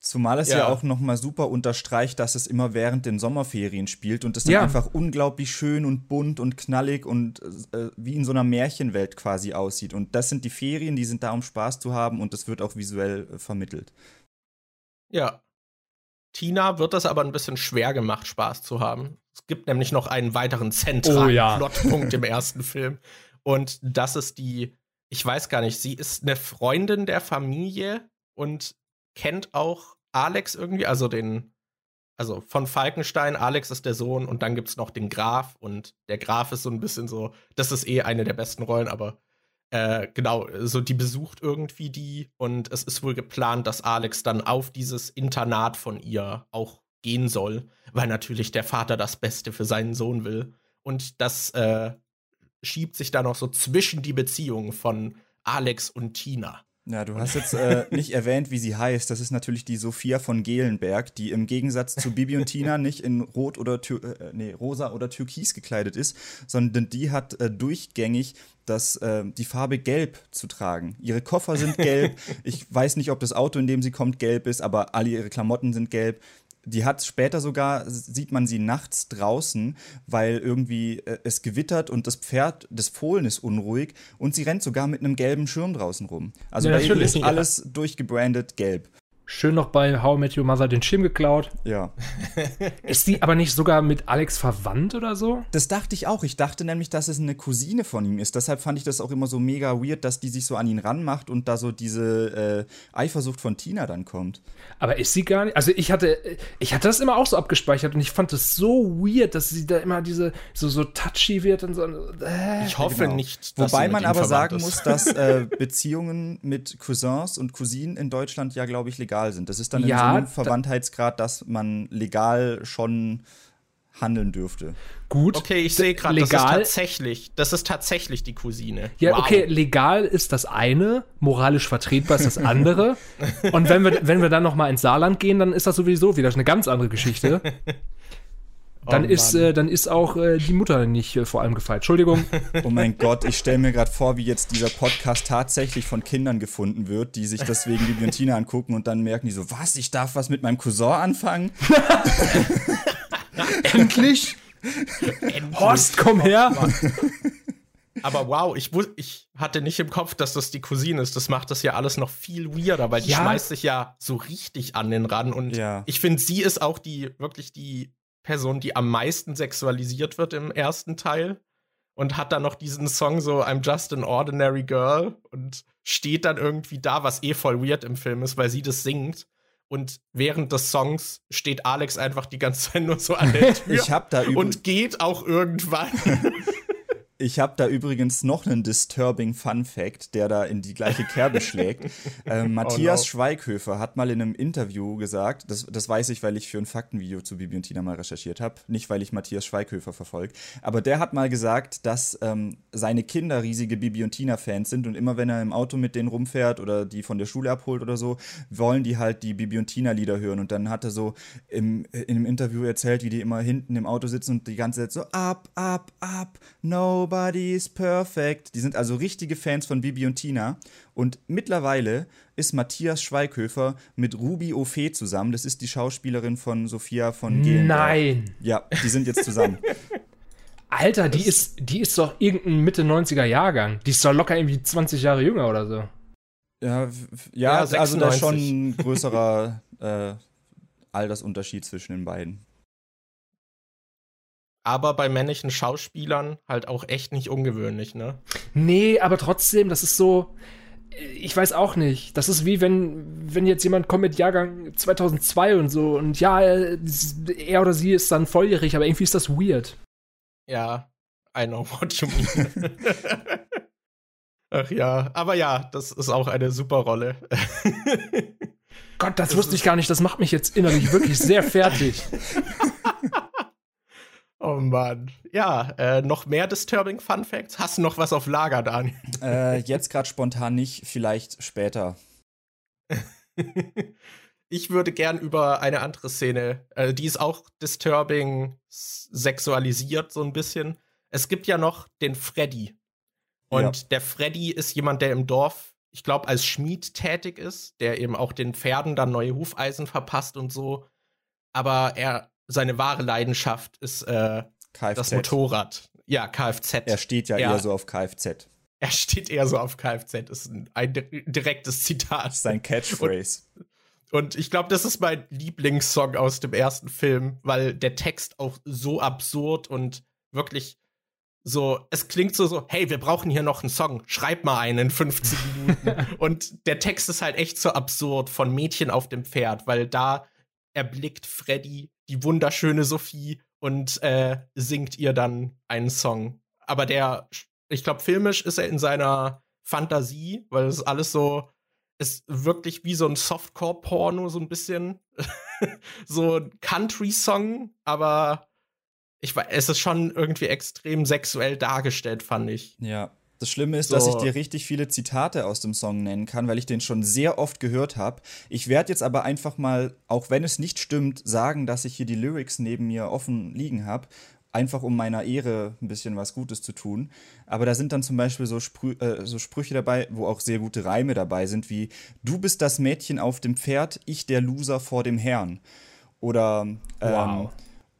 Zumal es ja, ja auch noch mal super unterstreicht, dass es immer während den Sommerferien spielt und es dann ja. einfach unglaublich schön und bunt und knallig und äh, wie in so einer Märchenwelt quasi aussieht. Und das sind die Ferien, die sind da, um Spaß zu haben und es wird auch visuell äh, vermittelt. Ja. Tina wird das aber ein bisschen schwer gemacht, Spaß zu haben. Es gibt nämlich noch einen weiteren zentralen oh, ja. Plotpunkt im ersten Film. Und das ist die, ich weiß gar nicht, sie ist eine Freundin der Familie und kennt auch Alex irgendwie, also den, also von Falkenstein, Alex ist der Sohn und dann gibt es noch den Graf und der Graf ist so ein bisschen so, das ist eh eine der besten Rollen, aber äh, genau, so die besucht irgendwie die und es ist wohl geplant, dass Alex dann auf dieses Internat von ihr auch gehen soll, weil natürlich der Vater das Beste für seinen Sohn will. Und das äh, schiebt sich dann auch so zwischen die Beziehungen von Alex und Tina. Ja, du hast jetzt äh, nicht erwähnt, wie sie heißt. Das ist natürlich die Sophia von Gelenberg, die im Gegensatz zu Bibi und Tina nicht in Rot oder Tür äh, nee, rosa oder Türkis gekleidet ist, sondern die hat äh, durchgängig das, äh, die Farbe Gelb zu tragen. Ihre Koffer sind gelb. Ich weiß nicht, ob das Auto, in dem sie kommt, gelb ist, aber alle ihre Klamotten sind gelb die hat später sogar, sieht man sie nachts draußen, weil irgendwie äh, es gewittert und das Pferd des Fohlen ist unruhig und sie rennt sogar mit einem gelben Schirm draußen rum. Also ja, bei ihr ist alles durchgebrandet gelb. Schön noch bei How I Met Your Mother den Schirm geklaut. Ja. Ist sie aber nicht sogar mit Alex verwandt oder so? Das dachte ich auch. Ich dachte nämlich, dass es eine Cousine von ihm ist. Deshalb fand ich das auch immer so mega weird, dass die sich so an ihn ranmacht und da so diese äh, Eifersucht von Tina dann kommt. Aber ist sie gar nicht? Also ich hatte, ich hatte das immer auch so abgespeichert und ich fand das so weird, dass sie da immer diese so, so touchy wird und so. Äh. Ich hoffe genau. nicht. Wobei man aber sagen ist. muss, dass äh, Beziehungen mit Cousins und Cousinen in Deutschland ja, glaube ich, legal legal sind. Das ist dann ja, in so einem Verwandtheitsgrad, dass man legal schon handeln dürfte. Gut. Okay, ich sehe gerade, das ist tatsächlich, das ist tatsächlich die Cousine. Ja, wow. okay, legal ist das eine, moralisch vertretbar ist das andere. Und wenn wir, wenn wir dann noch mal ins Saarland gehen, dann ist das sowieso wieder eine ganz andere Geschichte. Dann, oh, ist, äh, dann ist auch äh, die Mutter nicht äh, vor allem gefeit. Entschuldigung. Oh mein Gott, ich stelle mir gerade vor, wie jetzt dieser Podcast tatsächlich von Kindern gefunden wird, die sich deswegen Bibi und Tina angucken und dann merken die so, was, ich darf was mit meinem Cousin anfangen? Endlich? Endlich? Horst, komm her! Aber wow, ich, ich hatte nicht im Kopf, dass das die Cousine ist. Das macht das ja alles noch viel weirder, weil die ja. schmeißt sich ja so richtig an den Ran. Und ja. ich finde, sie ist auch die wirklich die Person, die am meisten sexualisiert wird im ersten Teil und hat dann noch diesen Song so I'm just an ordinary girl und steht dann irgendwie da, was eh voll weird im Film ist, weil sie das singt. Und während des Songs steht Alex einfach die ganze Zeit nur so an der Tür ich hab da und geht auch irgendwann. Ich habe da übrigens noch einen disturbing Fun Fact, der da in die gleiche Kerbe schlägt. Ähm, Matthias oh no. Schweighöfer hat mal in einem Interview gesagt, das, das weiß ich, weil ich für ein Faktenvideo zu Bibi und Tina mal recherchiert habe, nicht weil ich Matthias Schweighöfer verfolge, aber der hat mal gesagt, dass ähm, seine Kinder riesige Bibi und Tina-Fans sind und immer wenn er im Auto mit denen rumfährt oder die von der Schule abholt oder so, wollen die halt die Bibi und Tina-Lieder hören. Und dann hat er so im, in einem Interview erzählt, wie die immer hinten im Auto sitzen und die ganze Zeit so up, up, up, no Nobody's Perfect. Die sind also richtige Fans von Bibi und Tina. Und mittlerweile ist Matthias Schweighöfer mit Ruby Ophé zusammen. Das ist die Schauspielerin von Sophia von Gehlen. Nein! Ja, die sind jetzt zusammen. Alter, die ist, die ist doch irgendein Mitte 90er Jahrgang. Die ist doch locker irgendwie 20 Jahre jünger oder so. Ja, ja, ja also da ist schon ein größerer äh, Altersunterschied zwischen den beiden aber bei männlichen Schauspielern halt auch echt nicht ungewöhnlich, ne? Nee, aber trotzdem, das ist so. Ich weiß auch nicht. Das ist wie wenn, wenn jetzt jemand kommt mit Jahrgang 2002 und so und ja, er oder sie ist dann volljährig, aber irgendwie ist das weird. Ja, I know what you mean. Ach ja, aber ja, das ist auch eine super Rolle. Gott, das, das wusste ich gar nicht. Das macht mich jetzt innerlich wirklich sehr fertig. Oh Mann. Ja, äh, noch mehr Disturbing Fun Facts? Hast du noch was auf Lager, Daniel? Äh, jetzt gerade spontan nicht, vielleicht später. ich würde gern über eine andere Szene, äh, die ist auch disturbing sexualisiert, so ein bisschen. Es gibt ja noch den Freddy. Und ja. der Freddy ist jemand, der im Dorf ich glaube, als Schmied tätig ist, der eben auch den Pferden dann neue Hufeisen verpasst und so. Aber er, seine wahre Leidenschaft ist äh, das Motorrad. Ja, Kfz. Er steht ja er, eher so auf Kfz. Er steht eher so auf Kfz. Das ist ein, ein direktes Zitat. Sein Catchphrase. Und, und ich glaube, das ist mein Lieblingssong aus dem ersten Film, weil der Text auch so absurd und wirklich so, es klingt so, so, hey, wir brauchen hier noch einen Song, schreib mal einen in 15 Minuten. und der Text ist halt echt so absurd von Mädchen auf dem Pferd, weil da erblickt Freddy die wunderschöne Sophie und äh, singt ihr dann einen Song. Aber der, ich glaube, filmisch ist er in seiner Fantasie, weil es alles so, ist wirklich wie so ein Softcore-Porno, so ein bisschen. so ein Country-Song, aber ich weiß, es ist schon irgendwie extrem sexuell dargestellt, fand ich. Ja. Das Schlimme ist, so. dass ich dir richtig viele Zitate aus dem Song nennen kann, weil ich den schon sehr oft gehört habe. Ich werde jetzt aber einfach mal, auch wenn es nicht stimmt, sagen, dass ich hier die Lyrics neben mir offen liegen habe. Einfach um meiner Ehre ein bisschen was Gutes zu tun. Aber da sind dann zum Beispiel so, Sprü äh, so Sprüche dabei, wo auch sehr gute Reime dabei sind, wie Du bist das Mädchen auf dem Pferd, ich der Loser vor dem Herrn. Oder ähm, wow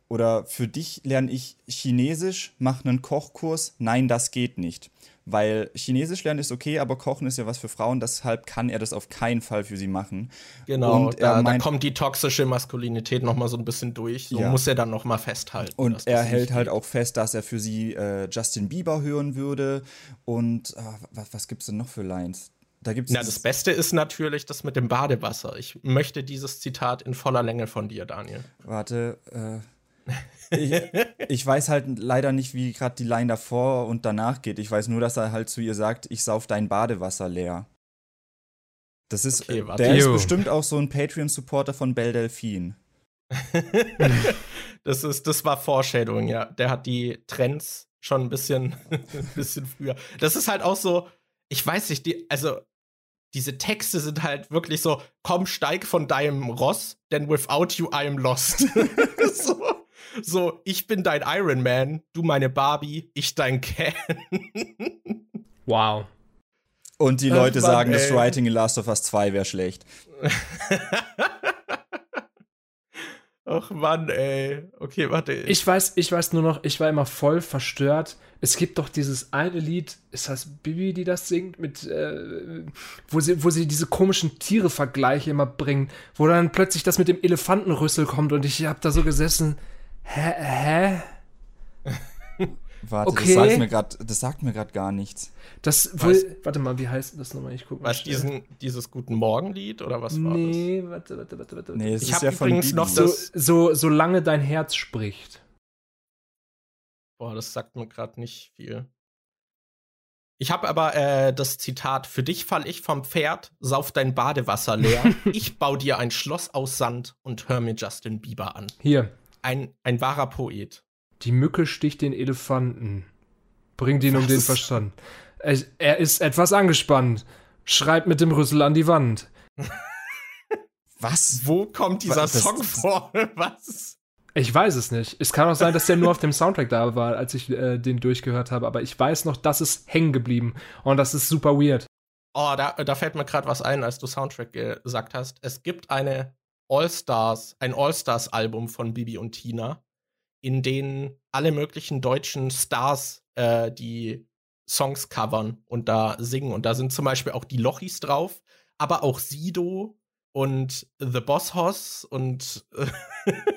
oder für dich lerne ich Chinesisch, mach einen Kochkurs. Nein, das geht nicht. Weil Chinesisch lernen ist okay, aber Kochen ist ja was für Frauen, deshalb kann er das auf keinen Fall für sie machen. Genau, und da, da kommt die toxische Maskulinität noch mal so ein bisschen durch. So ja. muss er dann noch mal festhalten. Und er hält halt auch fest, dass er für sie äh, Justin Bieber hören würde. Und äh, was, was gibt es denn noch für Lines? Da gibt's Na, das Beste ist natürlich das mit dem Badewasser. Ich möchte dieses Zitat in voller Länge von dir, Daniel. Warte, äh ich, ich, weiß halt leider nicht, wie gerade die Line davor und danach geht. Ich weiß nur, dass er halt zu ihr sagt, ich sauf dein Badewasser leer. Das ist, okay, der ist bestimmt auch so ein Patreon-Supporter von Belle Delphine. das ist, das war Foreshadowing, ja. Der hat die Trends schon ein bisschen, ein bisschen früher. Das ist halt auch so, ich weiß nicht, die, also diese Texte sind halt wirklich so, komm, steig von deinem Ross, denn without you I am lost. so. So, ich bin dein Iron Man, du meine Barbie, ich dein Ken. wow. Und die Leute Ach, Mann, sagen, ey. das Writing in Last of Us 2 wäre schlecht. Ach Mann, ey. Okay, warte. Ich weiß, ich weiß nur noch, ich war immer voll verstört. Es gibt doch dieses eine Lied, ist das Bibi, die das singt, mit, äh, wo, sie, wo sie diese komischen Tiere-Vergleiche immer bringen, wo dann plötzlich das mit dem Elefantenrüssel kommt und ich hab da so gesessen. Hä? Hä? Warte, okay. das sagt mir grad, das sagt mir gerade gar nichts. Das will, warte mal, wie heißt das nochmal? Ich gucke mal. Was diesen, dieses Guten Morgen-Lied oder was war nee, das? warte, warte, warte, warte. Nee, es ich ist ja übrigens noch so, so, solange dein Herz spricht. Boah, das sagt mir gerade nicht viel. Ich habe aber äh, das Zitat: Für dich fall ich vom Pferd, sauf dein Badewasser leer. ich bau dir ein Schloss aus Sand und hör mir Justin Bieber an. Hier, ein, ein wahrer Poet. Die Mücke sticht den Elefanten. Bringt ihn Was? um den Verstand. Er, er ist etwas angespannt. Schreibt mit dem Rüssel an die Wand. Was? Wo kommt dieser Was? Song vor? Was? Ich weiß es nicht. Es kann auch sein, dass der nur auf dem Soundtrack da war, als ich äh, den durchgehört habe. Aber ich weiß noch, das ist hängen geblieben. Und das ist super weird. Oh, da, da fällt mir gerade was ein, als du Soundtrack gesagt hast. Es gibt eine All-Stars, ein All-Stars-Album von Bibi und Tina, in denen alle möglichen deutschen Stars äh, die Songs covern und da singen. Und da sind zum Beispiel auch die Lochis drauf, aber auch Sido und The Boss Hoss und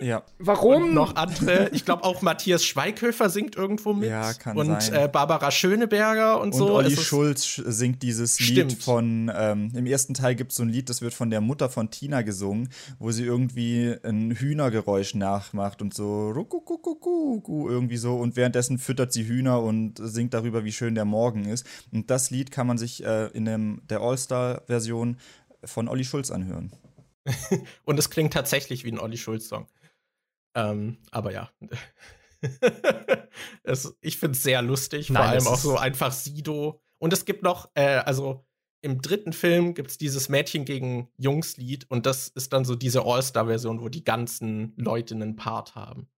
ja. Warum? Und noch andere. Ich glaube auch Matthias Schweighöfer singt irgendwo mit. Ja, kann und, sein. Und äh, Barbara Schöneberger und, und so. Und Olli Schulz singt dieses Stimmt. Lied von, ähm, im ersten Teil gibt es so ein Lied, das wird von der Mutter von Tina gesungen, wo sie irgendwie ein Hühnergeräusch nachmacht und so ruckuckuckucku irgendwie so und währenddessen füttert sie Hühner und singt darüber, wie schön der Morgen ist. Und das Lied kann man sich äh, in dem, der All-Star-Version von Olli Schulz anhören. und es klingt tatsächlich wie ein Olli Schulz-Song. Ähm, aber ja. es, ich finde es sehr lustig, Nein, vor allem auch so einfach Sido. Und es gibt noch, äh, also im dritten Film gibt es dieses Mädchen gegen Jungs-Lied und das ist dann so diese All-Star-Version, wo die ganzen Leute einen Part haben.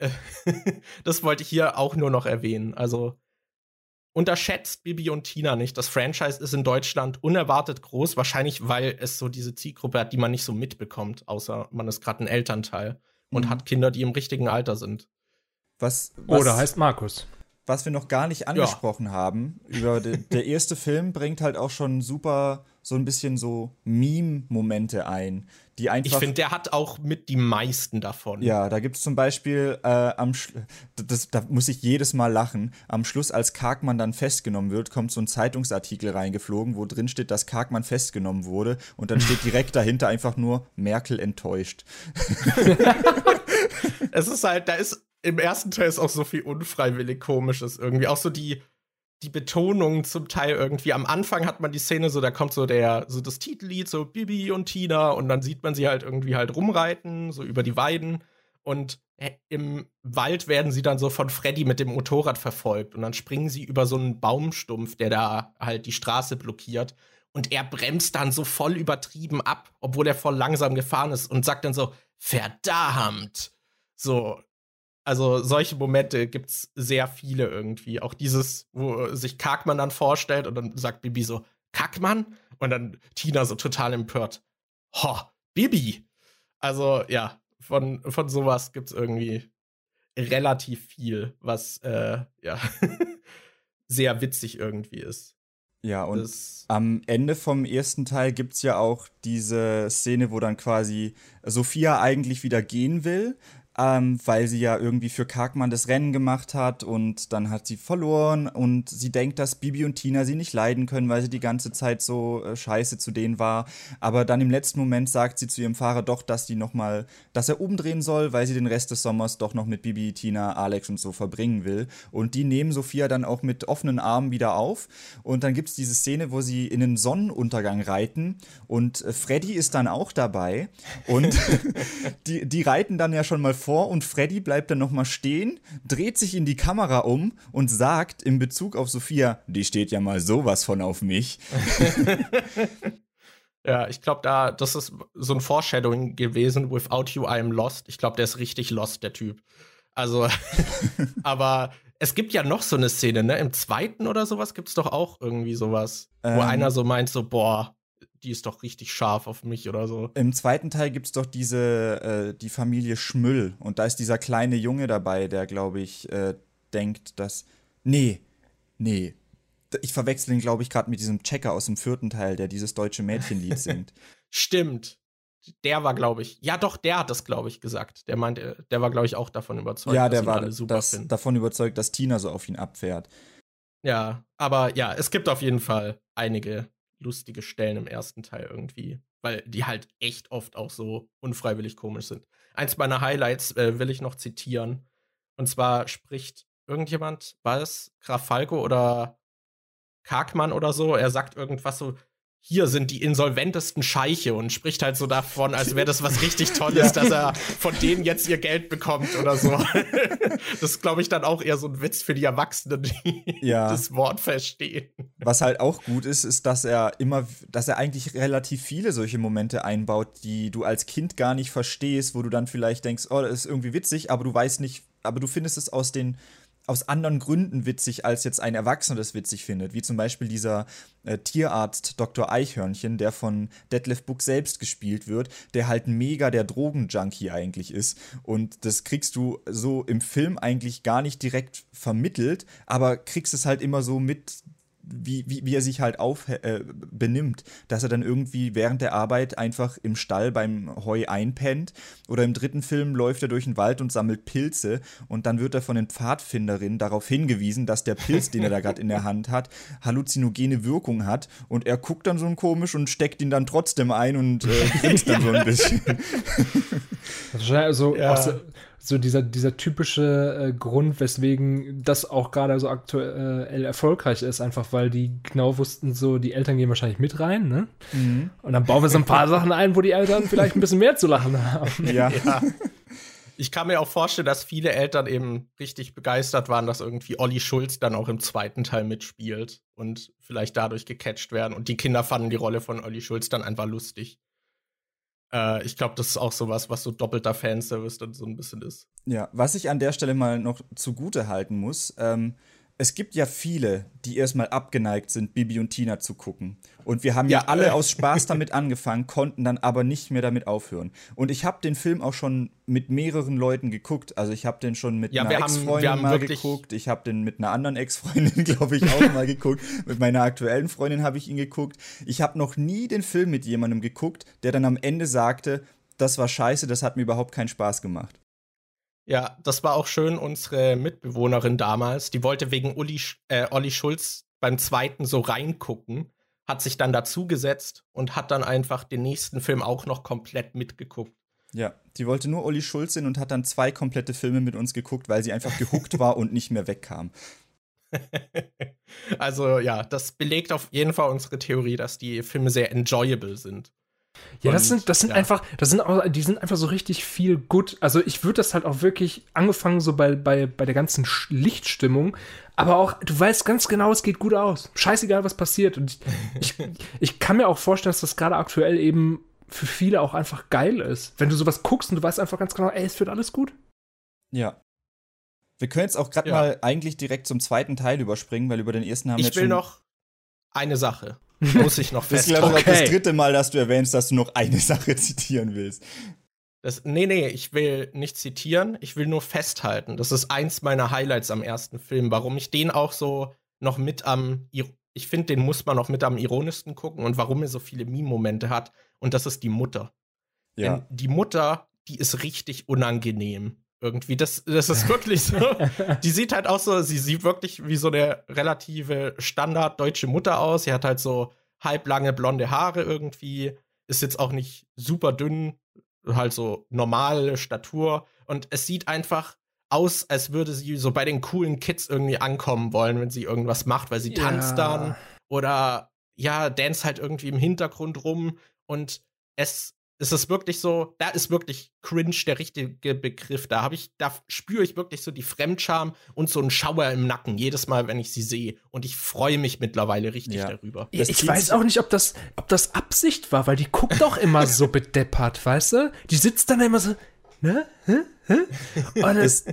das wollte ich hier auch nur noch erwähnen. Also unterschätzt Bibi und Tina nicht. Das Franchise ist in Deutschland unerwartet groß, wahrscheinlich weil es so diese Zielgruppe hat, die man nicht so mitbekommt, außer man ist gerade ein Elternteil und mhm. hat Kinder, die im richtigen Alter sind. Was, was, Oder heißt Markus. Was wir noch gar nicht angesprochen ja. haben, über de, der erste Film bringt halt auch schon super so ein bisschen so Meme-Momente ein, die einfach. Ich finde, der hat auch mit die meisten davon. Ja, da gibt es zum Beispiel äh, am Sch das, da muss ich jedes Mal lachen. Am Schluss, als Karkmann dann festgenommen wird, kommt so ein Zeitungsartikel reingeflogen, wo drin steht, dass Karkmann festgenommen wurde und dann steht direkt dahinter einfach nur Merkel enttäuscht. es ist halt, da ist im ersten Teil ist auch so viel unfreiwillig komisches irgendwie. Auch so die, die Betonung zum Teil irgendwie. Am Anfang hat man die Szene so, da kommt so der, so das Titellied, so Bibi und Tina und dann sieht man sie halt irgendwie halt rumreiten, so über die Weiden. Und äh, im Wald werden sie dann so von Freddy mit dem Motorrad verfolgt und dann springen sie über so einen Baumstumpf, der da halt die Straße blockiert. Und er bremst dann so voll übertrieben ab, obwohl er voll langsam gefahren ist und sagt dann so, verdammt. So, also solche Momente gibt's sehr viele irgendwie. Auch dieses, wo sich Karkmann dann vorstellt und dann sagt Bibi so, Kackmann? Und dann Tina so total empört. Ho, Bibi! Also ja, von, von sowas gibt's irgendwie relativ viel, was äh, ja sehr witzig irgendwie ist. Ja, und das am Ende vom ersten Teil gibt es ja auch diese Szene, wo dann quasi Sophia eigentlich wieder gehen will, ähm, weil sie ja irgendwie für Karkmann das Rennen gemacht hat und dann hat sie verloren und sie denkt, dass Bibi und Tina sie nicht leiden können, weil sie die ganze Zeit so äh, scheiße zu denen war. Aber dann im letzten Moment sagt sie zu ihrem Fahrer doch, dass die noch mal, dass er umdrehen soll, weil sie den Rest des Sommers doch noch mit Bibi, Tina, Alex und so verbringen will. Und die nehmen Sophia dann auch mit offenen Armen wieder auf. Und dann gibt es diese Szene, wo sie in den Sonnenuntergang reiten und äh, Freddy ist dann auch dabei und die, die reiten dann ja schon mal vor und Freddy bleibt dann nochmal stehen, dreht sich in die Kamera um und sagt in Bezug auf Sophia, die steht ja mal sowas von auf mich. ja, ich glaube, da, das ist so ein Foreshadowing gewesen, without you I am lost. Ich glaube, der ist richtig lost, der Typ. Also, aber es gibt ja noch so eine Szene, ne? Im zweiten oder sowas gibt es doch auch irgendwie sowas, ähm, wo einer so meint, so, boah, die ist doch richtig scharf auf mich oder so. Im zweiten Teil gibt es doch diese, äh, die Familie Schmüll und da ist dieser kleine Junge dabei, der, glaube ich, äh, denkt, dass. Nee, nee. Ich verwechsel ihn, glaube ich, gerade mit diesem Checker aus dem vierten Teil, der dieses deutsche Mädchenlied singt. Stimmt. Der war, glaube ich, ja doch, der hat das, glaube ich, gesagt. Der meinte, der war, glaube ich, auch davon überzeugt. Ja, der war das, davon überzeugt, dass Tina so auf ihn abfährt. Ja, aber ja, es gibt auf jeden Fall einige lustige Stellen im ersten Teil irgendwie, weil die halt echt oft auch so unfreiwillig komisch sind. Eins meiner Highlights äh, will ich noch zitieren. Und zwar spricht irgendjemand, war es Graf Falco oder Karkmann oder so? Er sagt irgendwas so, hier sind die insolventesten Scheiche und spricht halt so davon, als wäre das was richtig Tolles, ja. dass er von denen jetzt ihr Geld bekommt oder so. das ist, glaube ich, dann auch eher so ein Witz für die Erwachsenen, die ja. das Wort verstehen. Was halt auch gut ist, ist, dass er immer, dass er eigentlich relativ viele solche Momente einbaut, die du als Kind gar nicht verstehst, wo du dann vielleicht denkst, oh, das ist irgendwie witzig, aber du weißt nicht, aber du findest es aus den aus anderen Gründen witzig, als jetzt ein Erwachsener das witzig findet. Wie zum Beispiel dieser äh, Tierarzt Dr. Eichhörnchen, der von Detlef Book selbst gespielt wird, der halt mega der Drogenjunkie eigentlich ist. Und das kriegst du so im Film eigentlich gar nicht direkt vermittelt, aber kriegst es halt immer so mit wie, wie, wie er sich halt auf äh, benimmt, dass er dann irgendwie während der Arbeit einfach im Stall beim Heu einpennt oder im dritten Film läuft er durch den Wald und sammelt Pilze und dann wird er von den Pfadfinderinnen darauf hingewiesen, dass der Pilz, den er da gerade in der Hand hat, halluzinogene Wirkung hat und er guckt dann so ein komisch und steckt ihn dann trotzdem ein und äh, grinst dann so ein bisschen. Also ja. aus, so dieser, dieser typische äh, Grund, weswegen das auch gerade so aktuell erfolgreich ist, einfach weil die genau wussten, so die Eltern gehen wahrscheinlich mit rein, ne? Mhm. Und dann bauen wir so ein paar Sachen ein, wo die Eltern vielleicht ein bisschen mehr zu lachen haben. Ja. ja. Ich kann mir auch vorstellen, dass viele Eltern eben richtig begeistert waren, dass irgendwie Olli Schulz dann auch im zweiten Teil mitspielt und vielleicht dadurch gecatcht werden. Und die Kinder fanden die Rolle von Olli Schulz dann einfach lustig. Äh, ich glaube, das ist auch sowas, was so doppelter Fanservice dann so ein bisschen ist. Ja, was ich an der Stelle mal noch zugute halten muss, ähm, es gibt ja viele, die erstmal abgeneigt sind, Bibi und Tina zu gucken. Und wir haben ja, ja alle aus Spaß damit angefangen, konnten dann aber nicht mehr damit aufhören. Und ich habe den Film auch schon mit mehreren Leuten geguckt. Also ich habe den schon mit ja, einer Ex-Freundin mal geguckt. Ich habe den mit einer anderen Ex-Freundin, glaube ich, auch mal geguckt. Mit meiner aktuellen Freundin habe ich ihn geguckt. Ich habe noch nie den Film mit jemandem geguckt, der dann am Ende sagte, das war scheiße, das hat mir überhaupt keinen Spaß gemacht. Ja, das war auch schön. Unsere Mitbewohnerin damals, die wollte wegen Uli, äh, Olli Schulz beim zweiten so reingucken, hat sich dann dazugesetzt und hat dann einfach den nächsten Film auch noch komplett mitgeguckt. Ja, die wollte nur Olli Schulz sehen und hat dann zwei komplette Filme mit uns geguckt, weil sie einfach gehuckt war und nicht mehr wegkam. also ja, das belegt auf jeden Fall unsere Theorie, dass die Filme sehr enjoyable sind. Ja, das sind, das sind ja. einfach, das sind auch, die sind einfach so richtig viel gut. Also ich würde das halt auch wirklich angefangen so bei, bei, bei der ganzen Lichtstimmung, aber auch, du weißt ganz genau, es geht gut aus. Scheißegal, was passiert. Und ich, ich, kann mir auch vorstellen, dass das gerade aktuell eben für viele auch einfach geil ist. Wenn du sowas guckst und du weißt einfach ganz genau, ey, es wird alles gut. Ja. Wir können jetzt auch gerade ja. mal eigentlich direkt zum zweiten Teil überspringen, weil über den ersten haben ich wir jetzt schon. Ich will noch eine Sache. Muss ich noch festhalten. Das ist, glaube ich, okay. das dritte Mal, dass du erwähnst, dass du noch eine Sache zitieren willst. Das, nee, nee, ich will nicht zitieren, ich will nur festhalten. Das ist eins meiner Highlights am ersten Film, warum ich den auch so noch mit am. Ich finde, den muss man noch mit am ironischsten gucken und warum er so viele Meme-Momente hat. Und das ist die Mutter. Ja. Denn die Mutter, die ist richtig unangenehm. Irgendwie, das, das ist wirklich so. die sieht halt auch so, sie sieht wirklich wie so eine relative Standard deutsche Mutter aus. Sie hat halt so halblange blonde Haare irgendwie, ist jetzt auch nicht super dünn, halt so normale Statur. Und es sieht einfach aus, als würde sie so bei den coolen Kids irgendwie ankommen wollen, wenn sie irgendwas macht, weil sie ja. tanzt dann oder ja, dance halt irgendwie im Hintergrund rum. Und es es ist wirklich so, da ist wirklich cringe der richtige Begriff. Da habe ich, da spüre ich wirklich so die Fremdscham und so einen Schauer im Nacken jedes Mal, wenn ich sie sehe. Und ich freue mich mittlerweile richtig ja. darüber. Das ich weiß auch nicht, ob das, ob das Absicht war, weil die guckt doch immer so bedeppert, weißt du? Die sitzt dann immer so, ne? Hä? Hä? Und es,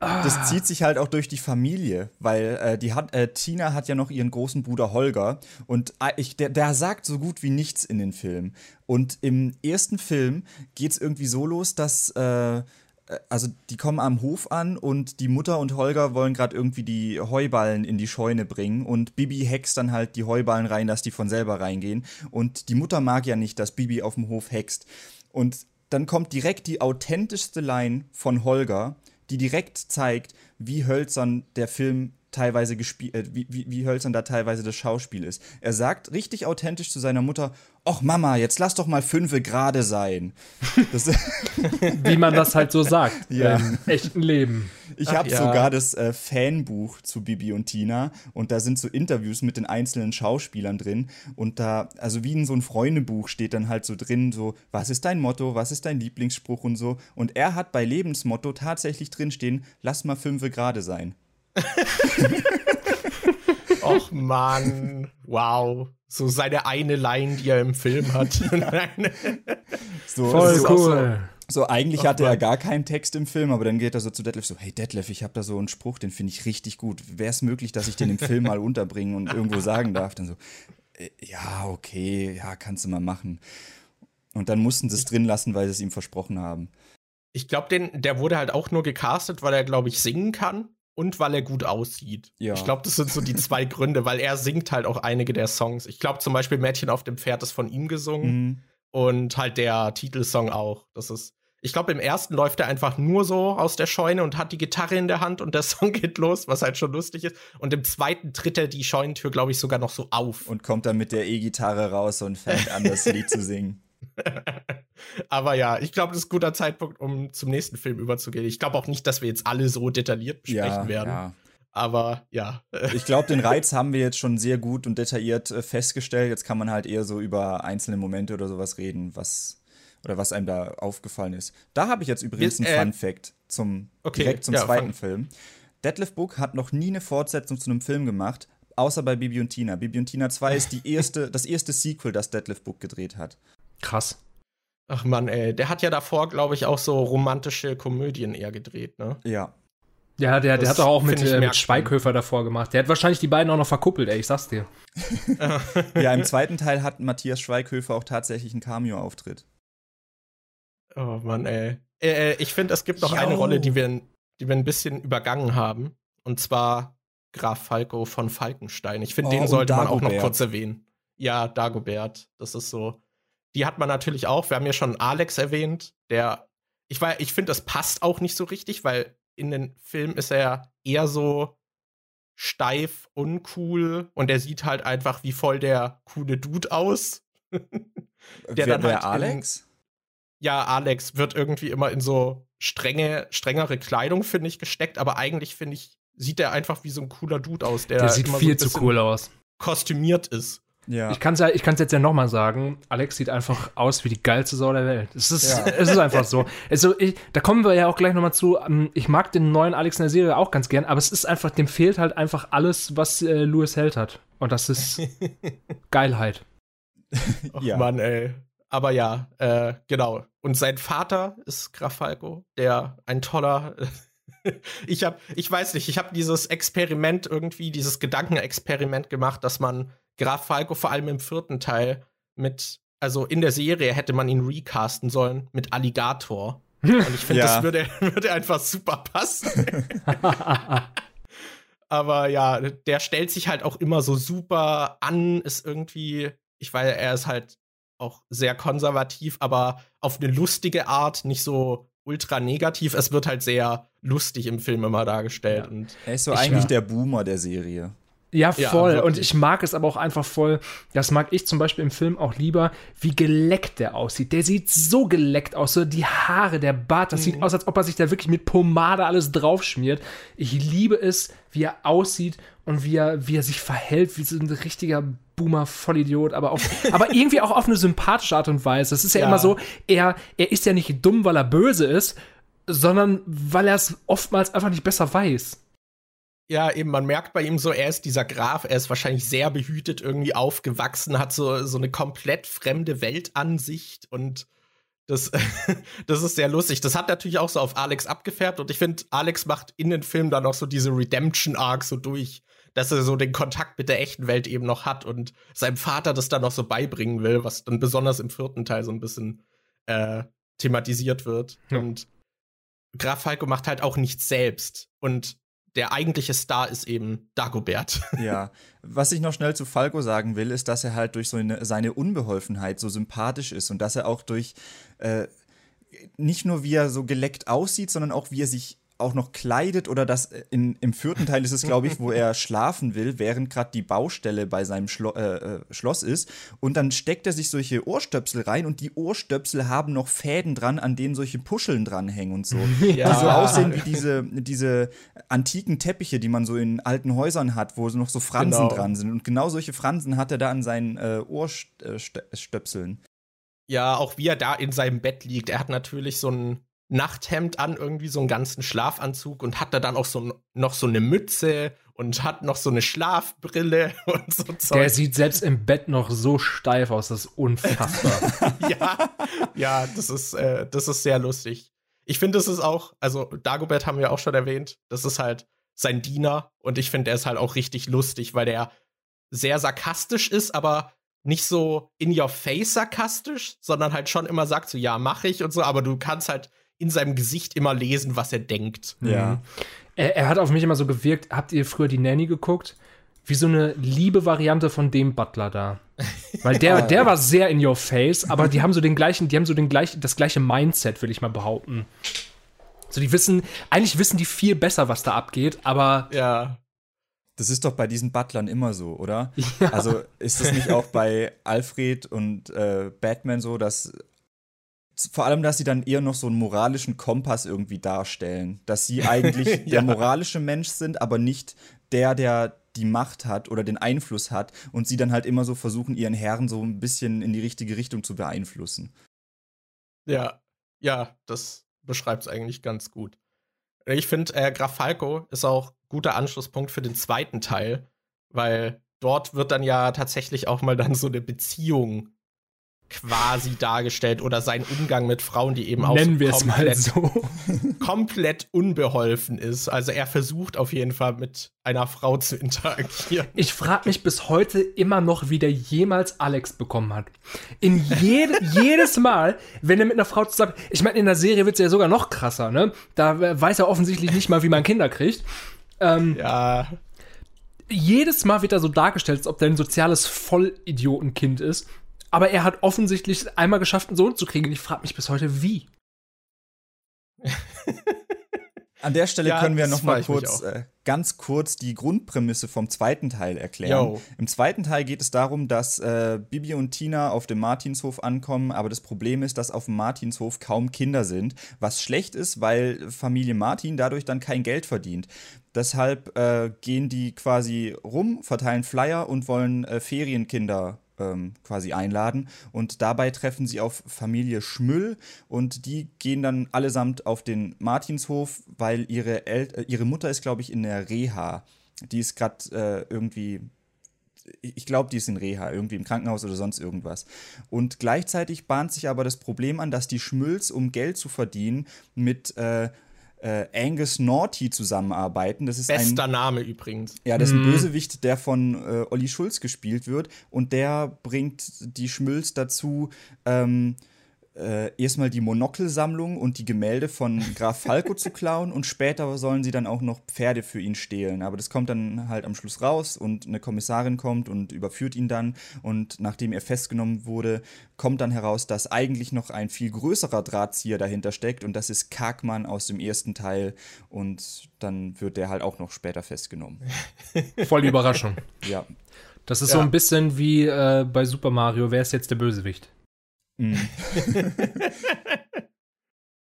das zieht sich halt auch durch die Familie, weil äh, die hat, äh, Tina hat ja noch ihren großen Bruder Holger und äh, ich, der, der sagt so gut wie nichts in den Film. Und im ersten Film geht es irgendwie so los, dass äh, äh, also die kommen am Hof an und die Mutter und Holger wollen gerade irgendwie die Heuballen in die Scheune bringen und Bibi hext dann halt die Heuballen rein, dass die von selber reingehen. Und die Mutter mag ja nicht, dass Bibi auf dem Hof hext. Und dann kommt direkt die authentischste Line von Holger die direkt zeigt, wie hölzern der Film teilweise gespielt, äh, wie, wie, wie hölzern da teilweise das Schauspiel ist. Er sagt richtig authentisch zu seiner Mutter, Och Mama, jetzt lass doch mal fünfe gerade sein. wie man das halt so sagt ja. im echten Leben. Ich habe ja. sogar das äh, Fanbuch zu Bibi und Tina und da sind so Interviews mit den einzelnen Schauspielern drin und da, also wie in so ein Freundebuch steht dann halt so drin, so, was ist dein Motto, was ist dein Lieblingsspruch und so. Und er hat bei Lebensmotto tatsächlich drinstehen, lass mal fünfe gerade sein. Och Mann, wow. So seine eine Line, die er im Film hat. so, Voll so, cool. So, eigentlich Och, hatte Mann. er gar keinen Text im Film, aber dann geht er so zu Detlef so, hey Detlef, ich habe da so einen Spruch, den finde ich richtig gut. Wäre es möglich, dass ich den im Film mal unterbringen und irgendwo sagen darf? Dann so, äh, ja, okay, ja, kannst du mal machen. Und dann mussten sie es drin lassen, weil sie es ihm versprochen haben. Ich glaube, der wurde halt auch nur gecastet, weil er, glaube ich, singen kann und weil er gut aussieht. Ja. Ich glaube, das sind so die zwei Gründe, weil er singt halt auch einige der Songs. Ich glaube zum Beispiel Mädchen auf dem Pferd ist von ihm gesungen mhm. und halt der Titelsong auch. Das ist, ich glaube, im ersten läuft er einfach nur so aus der Scheune und hat die Gitarre in der Hand und der Song geht los, was halt schon lustig ist. Und im zweiten tritt er die Scheunentür, glaube ich, sogar noch so auf. Und kommt dann mit der E-Gitarre raus und fängt an, das Lied zu singen. Aber ja, ich glaube, das ist ein guter Zeitpunkt, um zum nächsten Film überzugehen. Ich glaube auch nicht, dass wir jetzt alle so detailliert besprechen ja, werden. Ja. Aber ja. Ich glaube, den Reiz haben wir jetzt schon sehr gut und detailliert äh, festgestellt. Jetzt kann man halt eher so über einzelne Momente oder sowas reden, was oder was einem da aufgefallen ist. Da habe ich jetzt übrigens einen äh, Fun Fact zum okay, direkt zum ja, zweiten Film. Detlef Book hat noch nie eine Fortsetzung zu einem Film gemacht, außer bei Bibi und Tina. Bibi und Tina 2 ist die erste, das erste Sequel, das Detlef Book gedreht hat. Krass. Ach man, ey, der hat ja davor, glaube ich, auch so romantische Komödien eher gedreht, ne? Ja. Ja, der, der hat doch auch mit, äh, mit Schweighöfer davor gemacht. Der hat wahrscheinlich die beiden auch noch verkuppelt, ey, ich sag's dir. ja, im zweiten Teil hat Matthias Schweighöfer auch tatsächlich einen Cameo-Auftritt. Oh Mann, ey. Äh, äh ich finde, es gibt noch Yo. eine Rolle, die wir, die wir ein bisschen übergangen haben. Und zwar Graf Falco von Falkenstein. Ich finde, oh, den sollte man auch noch kurz erwähnen. Ja, Dagobert. Das ist so. Die hat man natürlich auch. Wir haben ja schon Alex erwähnt, der. Ich, ich finde, das passt auch nicht so richtig, weil in den Film ist er eher so steif, uncool und er sieht halt einfach wie voll der coole Dude aus. der dann halt Alex? In, ja, Alex wird irgendwie immer in so strenge, strengere Kleidung, finde ich, gesteckt, aber eigentlich, finde ich, sieht er einfach wie so ein cooler Dude aus, der, der sieht viel so zu cool aus. Kostümiert ist. Ja. Ich kann es ja, ich jetzt ja nochmal sagen. Alex sieht einfach aus wie die geilste Sau der Welt. Es ist, ja. es ist einfach so. Also, ich, da kommen wir ja auch gleich nochmal zu. Ähm, ich mag den neuen Alex in der Serie auch ganz gern, aber es ist einfach, dem fehlt halt einfach alles, was äh, Louis Held hat. Und das ist Geilheit. Och, ja. Mann, ey. Aber ja, äh, genau. Und sein Vater ist Graf Falco, der ein toller. ich habe, ich weiß nicht, ich habe dieses Experiment irgendwie, dieses Gedankenexperiment gemacht, dass man Graf Falco vor allem im vierten Teil mit, also in der Serie hätte man ihn recasten sollen mit Alligator. Und ich finde, ja. das würde, würde einfach super passen. Aber ja, der stellt sich halt auch immer so super an, ist irgendwie, ich weiß, er ist halt auch sehr konservativ, aber auf eine lustige Art, nicht so ultra negativ. Es wird halt sehr lustig im Film immer dargestellt. Ja. Und er ist so eigentlich ja. der Boomer der Serie. Ja, voll. Ja, und ich mag es aber auch einfach voll. Das mag ich zum Beispiel im Film auch lieber, wie geleckt der aussieht. Der sieht so geleckt aus. So die Haare, der Bart, das mhm. sieht aus, als ob er sich da wirklich mit Pomade alles draufschmiert. Ich liebe es, wie er aussieht und wie er, wie er sich verhält, wie so ein richtiger Boomer-Vollidiot, aber, auf, aber irgendwie auch auf eine sympathische Art und Weise. Es ist ja, ja, immer so, er, er ist ja nicht dumm, weil er böse ist, sondern weil er es oftmals einfach nicht besser weiß. Ja, eben, man merkt bei ihm so, er ist dieser Graf, er ist wahrscheinlich sehr behütet irgendwie aufgewachsen, hat so, so eine komplett fremde Weltansicht und das, das ist sehr lustig. Das hat natürlich auch so auf Alex abgefärbt und ich finde, Alex macht in den Film dann auch so diese Redemption-Arc so durch, dass er so den Kontakt mit der echten Welt eben noch hat und seinem Vater das dann noch so beibringen will, was dann besonders im vierten Teil so ein bisschen äh, thematisiert wird. Ja. Und Graf Falco macht halt auch nichts selbst und der eigentliche Star ist eben Dagobert. Ja, was ich noch schnell zu Falco sagen will, ist, dass er halt durch so eine, seine Unbeholfenheit so sympathisch ist und dass er auch durch äh, nicht nur wie er so geleckt aussieht, sondern auch wie er sich auch noch kleidet oder das in, im vierten Teil ist es, glaube ich, wo er schlafen will, während gerade die Baustelle bei seinem Schlo äh, äh, Schloss ist. Und dann steckt er sich solche Ohrstöpsel rein und die Ohrstöpsel haben noch Fäden dran, an denen solche Puscheln dranhängen und so. Ja. Die so aussehen wie diese, diese antiken Teppiche, die man so in alten Häusern hat, wo noch so Fransen genau. dran sind. Und genau solche Fransen hat er da an seinen äh, Ohrstöpseln. Ja, auch wie er da in seinem Bett liegt. Er hat natürlich so ein Nachthemd an, irgendwie so einen ganzen Schlafanzug und hat da dann auch so noch so eine Mütze und hat noch so eine Schlafbrille und so Zeug. Der sieht selbst im Bett noch so steif aus, das ist unfassbar. ja, ja, das ist, äh, das ist sehr lustig. Ich finde, das ist auch, also Dagobert haben wir auch schon erwähnt, das ist halt sein Diener und ich finde, der ist halt auch richtig lustig, weil der sehr sarkastisch ist, aber nicht so in your face sarkastisch, sondern halt schon immer sagt so, ja, mach ich und so, aber du kannst halt in seinem Gesicht immer lesen, was er denkt. Ja. Mhm. Er, er, hat auf mich immer so gewirkt. Habt ihr früher die Nanny geguckt? Wie so eine liebe Variante von dem Butler da. Weil der, der war sehr in your face, aber die haben so den gleichen, die haben so den gleichen, das gleiche Mindset, würde ich mal behaupten. So, die wissen, eigentlich wissen die viel besser, was da abgeht, aber. Ja. Das ist doch bei diesen Butlern immer so, oder? Ja. Also ist das nicht auch bei Alfred und äh, Batman so, dass vor allem, dass sie dann eher noch so einen moralischen Kompass irgendwie darstellen. Dass sie eigentlich ja. der moralische Mensch sind, aber nicht der, der die Macht hat oder den Einfluss hat und sie dann halt immer so versuchen, ihren Herrn so ein bisschen in die richtige Richtung zu beeinflussen. Ja, ja, das beschreibt es eigentlich ganz gut. Ich finde, äh, Graf Falco ist auch guter Anschlusspunkt für den zweiten Teil, weil dort wird dann ja tatsächlich auch mal dann so eine Beziehung quasi dargestellt oder sein Umgang mit Frauen, die eben auch Nennen wir es mal so. komplett unbeholfen ist. Also er versucht auf jeden Fall mit einer Frau zu interagieren. Ich frage mich bis heute immer noch, wie der jemals Alex bekommen hat. In jede, jedes Mal, wenn er mit einer Frau zusammen. Ich meine, in der Serie wird es ja sogar noch krasser, ne? Da weiß er offensichtlich nicht mal, wie man Kinder kriegt. Ähm, ja. Jedes Mal wird er so dargestellt, als ob der ein soziales Vollidiotenkind ist. Aber er hat offensichtlich einmal geschafft, einen Sohn zu kriegen. Ich frage mich bis heute, wie. An der Stelle ja, können wir noch mal kurz, äh, ganz kurz die Grundprämisse vom zweiten Teil erklären. Yo. Im zweiten Teil geht es darum, dass äh, Bibi und Tina auf dem Martinshof ankommen, aber das Problem ist, dass auf dem Martinshof kaum Kinder sind, was schlecht ist, weil Familie Martin dadurch dann kein Geld verdient. Deshalb äh, gehen die quasi rum, verteilen Flyer und wollen äh, Ferienkinder ähm, quasi einladen. Und dabei treffen sie auf Familie Schmüll und die gehen dann allesamt auf den Martinshof, weil ihre, El äh, ihre Mutter ist, glaube ich, in der Reha. Die ist gerade äh, irgendwie ich glaube, die ist in Reha, irgendwie im Krankenhaus oder sonst irgendwas. Und gleichzeitig bahnt sich aber das Problem an, dass die Schmülls, um Geld zu verdienen, mit äh, äh, Angus Naughty zusammenarbeiten. Das ist Bester ein, Name übrigens. Ja, das ist ein mhm. Bösewicht, der von äh, Olli Schulz gespielt wird. Und der bringt die Schmülz dazu, ähm, äh, erstmal die Monokelsammlung und die Gemälde von Graf Falco zu klauen und später sollen sie dann auch noch Pferde für ihn stehlen. Aber das kommt dann halt am Schluss raus und eine Kommissarin kommt und überführt ihn dann und nachdem er festgenommen wurde, kommt dann heraus, dass eigentlich noch ein viel größerer Drahtzieher dahinter steckt und das ist Karkmann aus dem ersten Teil und dann wird der halt auch noch später festgenommen. Voll die Überraschung. Ja. Das ist ja. so ein bisschen wie äh, bei Super Mario, wer ist jetzt der Bösewicht? Mm.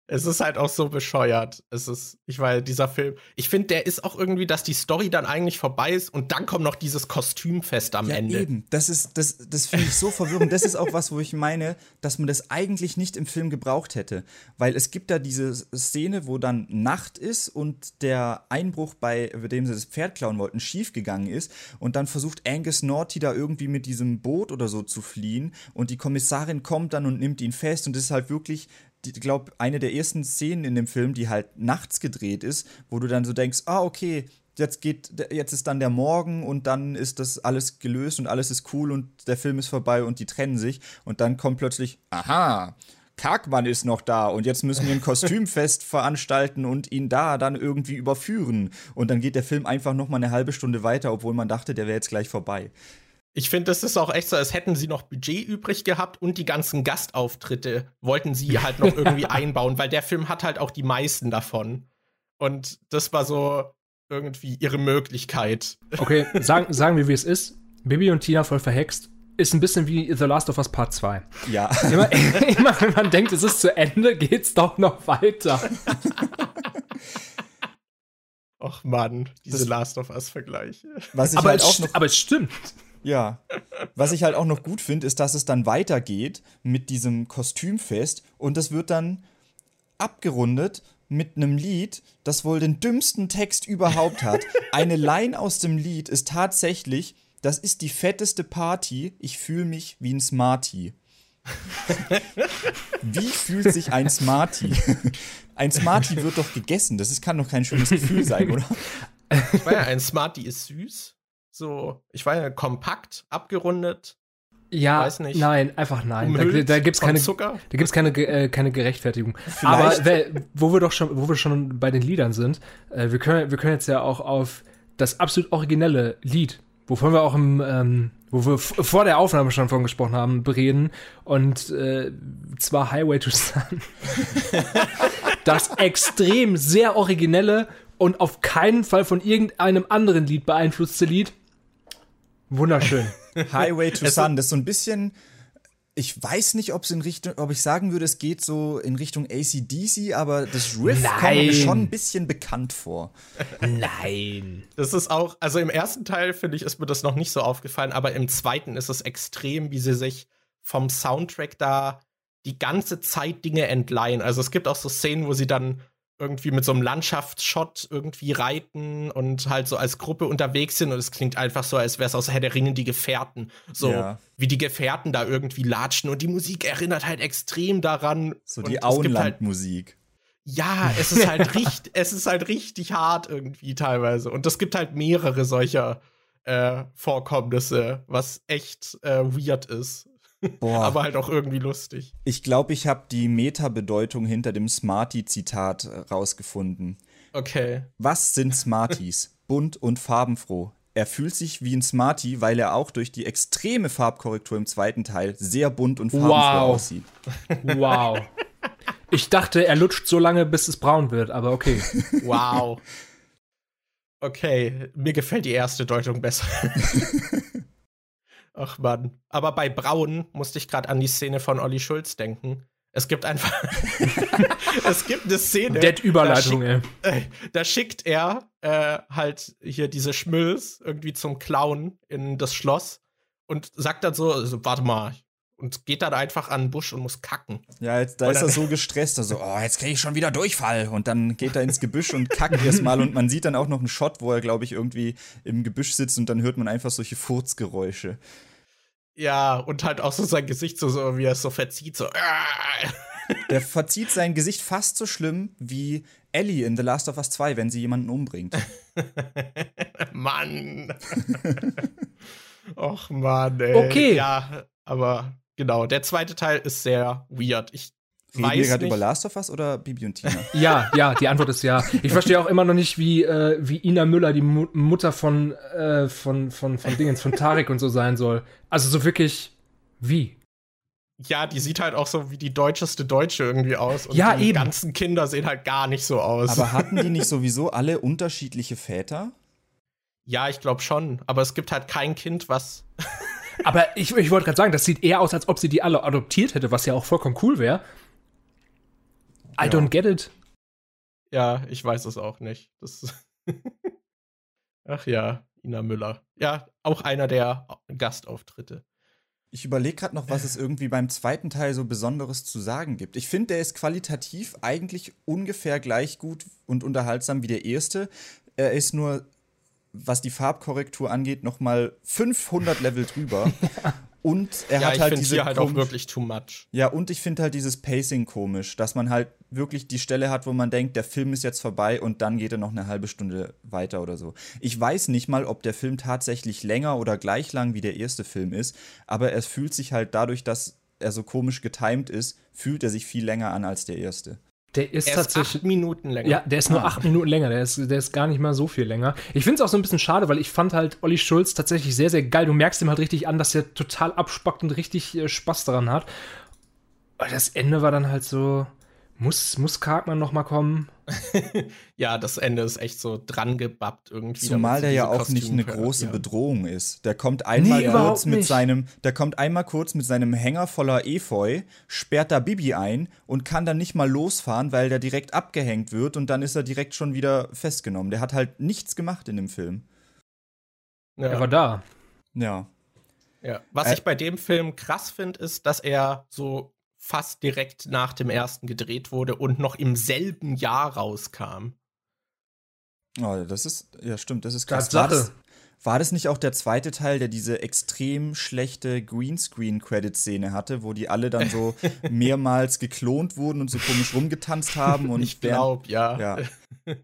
Es ist halt auch so bescheuert. Es ist, ich weiß, dieser Film, ich finde, der ist auch irgendwie, dass die Story dann eigentlich vorbei ist und dann kommt noch dieses Kostümfest am ja, Ende. Eben, das ist, das, das finde ich so verwirrend. Das ist auch was, wo ich meine, dass man das eigentlich nicht im Film gebraucht hätte. Weil es gibt da diese Szene, wo dann Nacht ist und der Einbruch, bei dem sie das Pferd klauen wollten, schiefgegangen ist. Und dann versucht Angus Naughty da irgendwie mit diesem Boot oder so zu fliehen. Und die Kommissarin kommt dann und nimmt ihn fest. Und das ist halt wirklich ich glaube, eine der ersten Szenen in dem Film, die halt nachts gedreht ist, wo du dann so denkst, ah, okay, jetzt geht, jetzt ist dann der Morgen und dann ist das alles gelöst und alles ist cool und der Film ist vorbei und die trennen sich und dann kommt plötzlich, aha, Karkmann ist noch da und jetzt müssen wir ein Kostümfest veranstalten und ihn da dann irgendwie überführen. Und dann geht der Film einfach noch mal eine halbe Stunde weiter, obwohl man dachte, der wäre jetzt gleich vorbei. Ich finde, das ist auch echt so, als hätten sie noch Budget übrig gehabt und die ganzen Gastauftritte wollten sie halt noch irgendwie einbauen, weil der Film hat halt auch die meisten davon. Und das war so irgendwie ihre Möglichkeit. Okay, sagen, sagen wir, wie es ist. Bibi und Tina voll verhext ist ein bisschen wie The Last of Us Part 2. Ja. Immer, immer wenn man denkt, es ist zu Ende, geht's doch noch weiter. Och Mann, diese das, Last of Us-Vergleiche. Aber, halt aber es stimmt. Ja. Was ich halt auch noch gut finde, ist, dass es dann weitergeht mit diesem Kostümfest und das wird dann abgerundet mit einem Lied, das wohl den dümmsten Text überhaupt hat. Eine Line aus dem Lied ist tatsächlich, das ist die fetteste Party, ich fühle mich wie ein Smarty. Wie fühlt sich ein Smarty? Ein Smarty wird doch gegessen. Das ist, kann doch kein schönes Gefühl sein, oder? Ich meine, ein Smarty ist süß. So, ich war ja kompakt, abgerundet. Ja, weiß nicht. nein, einfach nein. Da, da gibt's keine Zucker. Da gibt's keine äh, keine Gerechtfertigung. Vielleicht. Aber wer, wo wir doch schon, wo wir schon bei den Liedern sind, äh, wir können wir können jetzt ja auch auf das absolut originelle Lied, wovon wir auch im ähm, wo wir vor der Aufnahme schon von gesprochen haben, reden und äh, zwar Highway to Sun. das extrem sehr originelle und auf keinen Fall von irgendeinem anderen Lied beeinflusste Lied Wunderschön. Highway to Sun, das ist so ein bisschen. Ich weiß nicht, ob es in Richtung, ob ich sagen würde, es geht so in Richtung ACDC, aber das Riff Nein. kommt mir schon ein bisschen bekannt vor. Nein. Das ist auch, also im ersten Teil finde ich, ist mir das noch nicht so aufgefallen, aber im zweiten ist es extrem, wie sie sich vom Soundtrack da die ganze Zeit Dinge entleihen. Also es gibt auch so Szenen, wo sie dann irgendwie mit so einem Landschaftsshot irgendwie reiten und halt so als Gruppe unterwegs sind und es klingt einfach so, als wäre es aus Herr der Ringe die Gefährten. So Ja. wie die Gefährten da irgendwie latschen und die Musik erinnert halt extrem daran. So die halt, Auenlandmusik. Ja, es ist halt richtig, es ist halt richtig hart irgendwie teilweise. Und es gibt halt mehrere solcher äh, Vorkommnisse, was echt äh, weird ist. Boah. Aber halt auch irgendwie lustig. Ich glaube, ich habe die Meta-Bedeutung hinter dem Smarty-Zitat äh, rausgefunden. Okay. Was sind Smarties? Bunt und farbenfroh. Er fühlt sich wie ein Smarty, weil er auch durch die extreme Farbkorrektur im zweiten Teil sehr bunt und farbenfroh Wow. aussieht. Wow. Ich dachte, er lutscht so lange, bis es braun wird, aber okay. Wow. Okay, mir gefällt die erste Deutung besser. Ach Mann. Aber bei Braun musste ich gerade an die Szene von Olli Schulz denken. Es gibt einfach. es gibt eine Szene. Dead Überleitung, da ey. schickt, äh, da schickt er äh, halt hier diese Schmülls irgendwie zum Clown in das Schloss und sagt dann so: also, Warte mal. Und geht dann einfach an den Busch und muss kacken. Ja, jetzt, da Und ist er so gestresst, also, oh, jetzt kriege ich schon wieder Durchfall. Und dann geht er ins Gebüsch und kackt erstmal. Und man sieht dann auch noch einen Shot, wo er, glaube ich, irgendwie im Gebüsch sitzt und dann hört man einfach solche Furzgeräusche. Ja, und halt auch so sein Gesicht so, so wie er es so verzieht, so. Der verzieht sein Gesicht fast so schlimm wie Ellie in The Last of Us 2, wenn sie jemanden umbringt. Mann. Och Mann, ey. Okay. Ja, aber genau, der zweite Teil ist sehr weird. Ich Reden wir weiß gerade nicht. über Last of Us oder Bibi und Tina? Ja, ja, die Antwort ist ja. Ich verstehe auch immer noch nicht, wie, äh, wie Ina Müller die Mu Mutter von, äh, von, von, von Dingens, von Tarek und so sein soll. Also so wirklich, wie? ja, die sieht halt auch so wie die deutscheste Deutsche irgendwie aus. Und Ja, die eben. ganzen Kinder sehen halt gar nicht so aus. Aber hatten die nicht sowieso alle unterschiedliche Väter? ja, ich glaube schon. Aber es gibt halt kein Kind, was. Aber ich, ich wollte gerade sagen, das sieht eher aus, als ob sie die alle adoptiert hätte, was ja auch vollkommen cool wäre. I Ja. don't get it. Ja, ich weiß es auch nicht. Das Ach ja, Ina Müller. Ja, auch einer der Gastauftritte. Ich überlege gerade noch, was es irgendwie beim zweiten Teil so Besonderes zu sagen gibt. Ich finde, der ist qualitativ eigentlich ungefähr gleich gut und unterhaltsam wie der erste. Er ist nur, was die Farbkorrektur angeht, noch mal 500 Level drüber. Und er ja, hat ich halt finde diese hier halt auch wirklich too much. Ja, und ich finde halt dieses Pacing komisch, dass man halt wirklich die Stelle hat, wo man denkt, der Film ist jetzt vorbei und dann geht er noch eine halbe Stunde weiter oder so. Ich weiß nicht mal, ob der Film tatsächlich länger oder gleich lang wie der erste Film ist, aber es fühlt sich halt dadurch, dass er so komisch getimed ist, fühlt er sich viel länger an als der erste. Der ist Er ist tatsächlich. acht Minuten länger. Ja, der ist nur Ah. acht Minuten länger. Der ist, der ist gar nicht mal so viel länger. Ich finde es auch so ein bisschen schade, weil ich fand halt Olli Schulz tatsächlich sehr, sehr geil. Du merkst ihm halt richtig an, dass er total abspackt und richtig äh, Spaß daran hat. Aber das Ende war dann halt so. Muss, muss Kargmann noch mal kommen? Ja, das Ende ist echt so dran gebappt irgendwie. Zumal der ja auch nicht eine große ja. Bedrohung ist. Der kommt einmal Nee, kurz mit nicht. seinem, der kommt einmal kurz mit seinem Hänger voller Efeu, sperrt da Bibi ein und kann dann nicht mal losfahren, weil der direkt abgehängt wird und dann ist er direkt schon wieder festgenommen. Der hat halt nichts gemacht in dem Film. Er war Ja. da. Ja. Ja. Was Äh, ich bei dem Film krass finde, ist, dass er so fast direkt nach dem ersten gedreht wurde und noch im selben Jahr rauskam. Oh, das ist, ja stimmt, das ist krass. Tatsache. War das, war das nicht auch der zweite Teil, der diese extrem schlechte Greenscreen-Credit-Szene hatte, wo die alle dann so mehrmals geklont wurden und so komisch rumgetanzt haben? Und ich glaube, ja. Ja.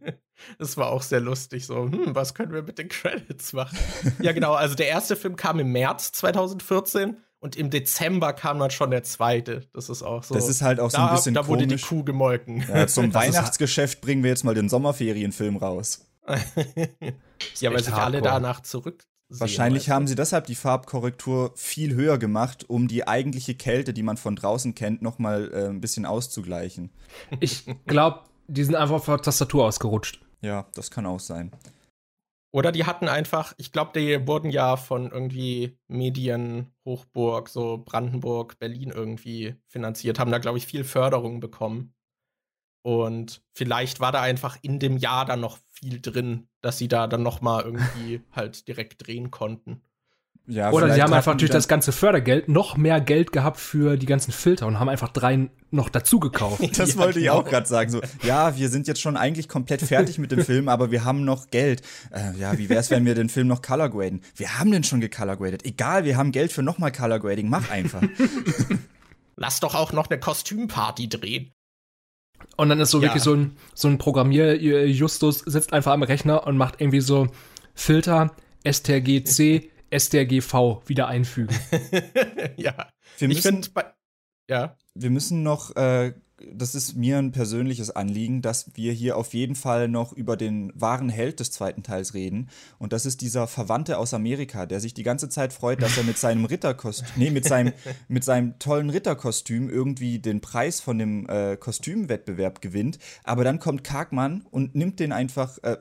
Es war auch sehr lustig, so, hm, was können wir mit den Credits machen? ja, genau, also der erste Film kam im März 2014 und im Dezember kam dann schon der zweite. Das ist auch so. Das ist halt auch so da, ein bisschen da wurde die komisch. Kuh gemolken. Ja, zum ist- Weihnachtsgeschäft bringen wir jetzt mal den Sommerferienfilm raus. ja, weil sich alle danach zurück. Wahrscheinlich haben sie deshalb die Farbkorrektur viel höher gemacht, um die eigentliche Kälte, die man von draußen kennt, noch mal äh, ein bisschen auszugleichen. Ich glaube, die sind einfach auf der Tastatur ausgerutscht. Ja, das kann auch sein. Oder die hatten einfach, ich glaube, die wurden ja von irgendwie Medien, Hochburg, so Brandenburg, Berlin irgendwie finanziert, haben da, glaube ich, viel Förderung bekommen. Und vielleicht war da einfach in dem Jahr dann noch viel drin, dass sie da dann noch mal irgendwie halt direkt drehen konnten. Ja, Oder sie haben einfach durch das ganze Fördergeld noch mehr Geld gehabt für die ganzen Filter und haben einfach drei noch dazu gekauft. das ja, wollte genau. ich auch gerade sagen. So, ja, wir sind jetzt schon eigentlich komplett fertig mit dem Film, aber wir haben noch Geld. Äh, ja, wie wäre es, wenn wir den Film noch color graden? Wir haben den schon gecolorgradet. Egal, wir haben Geld für nochmal color grading. Mach einfach. Lass doch auch noch eine Kostümparty drehen. Und dann ist so ja. wirklich so ein, so ein Programmier-Justus sitzt einfach am Rechner und macht irgendwie so Filter, STRGC, STRGV wieder einfügen. ja. Wir ich finde, ja. Wir müssen noch, äh, das ist mir ein persönliches Anliegen, dass wir hier auf jeden Fall noch über den wahren Held des zweiten Teils reden. Und das ist dieser Verwandte aus Amerika, der sich die ganze Zeit freut, dass er mit seinem Ritterkostüm, nee, mit seinem, mit seinem tollen Ritterkostüm irgendwie den Preis von dem äh, Kostümwettbewerb gewinnt. Aber dann kommt Kargmann und nimmt den einfach, äh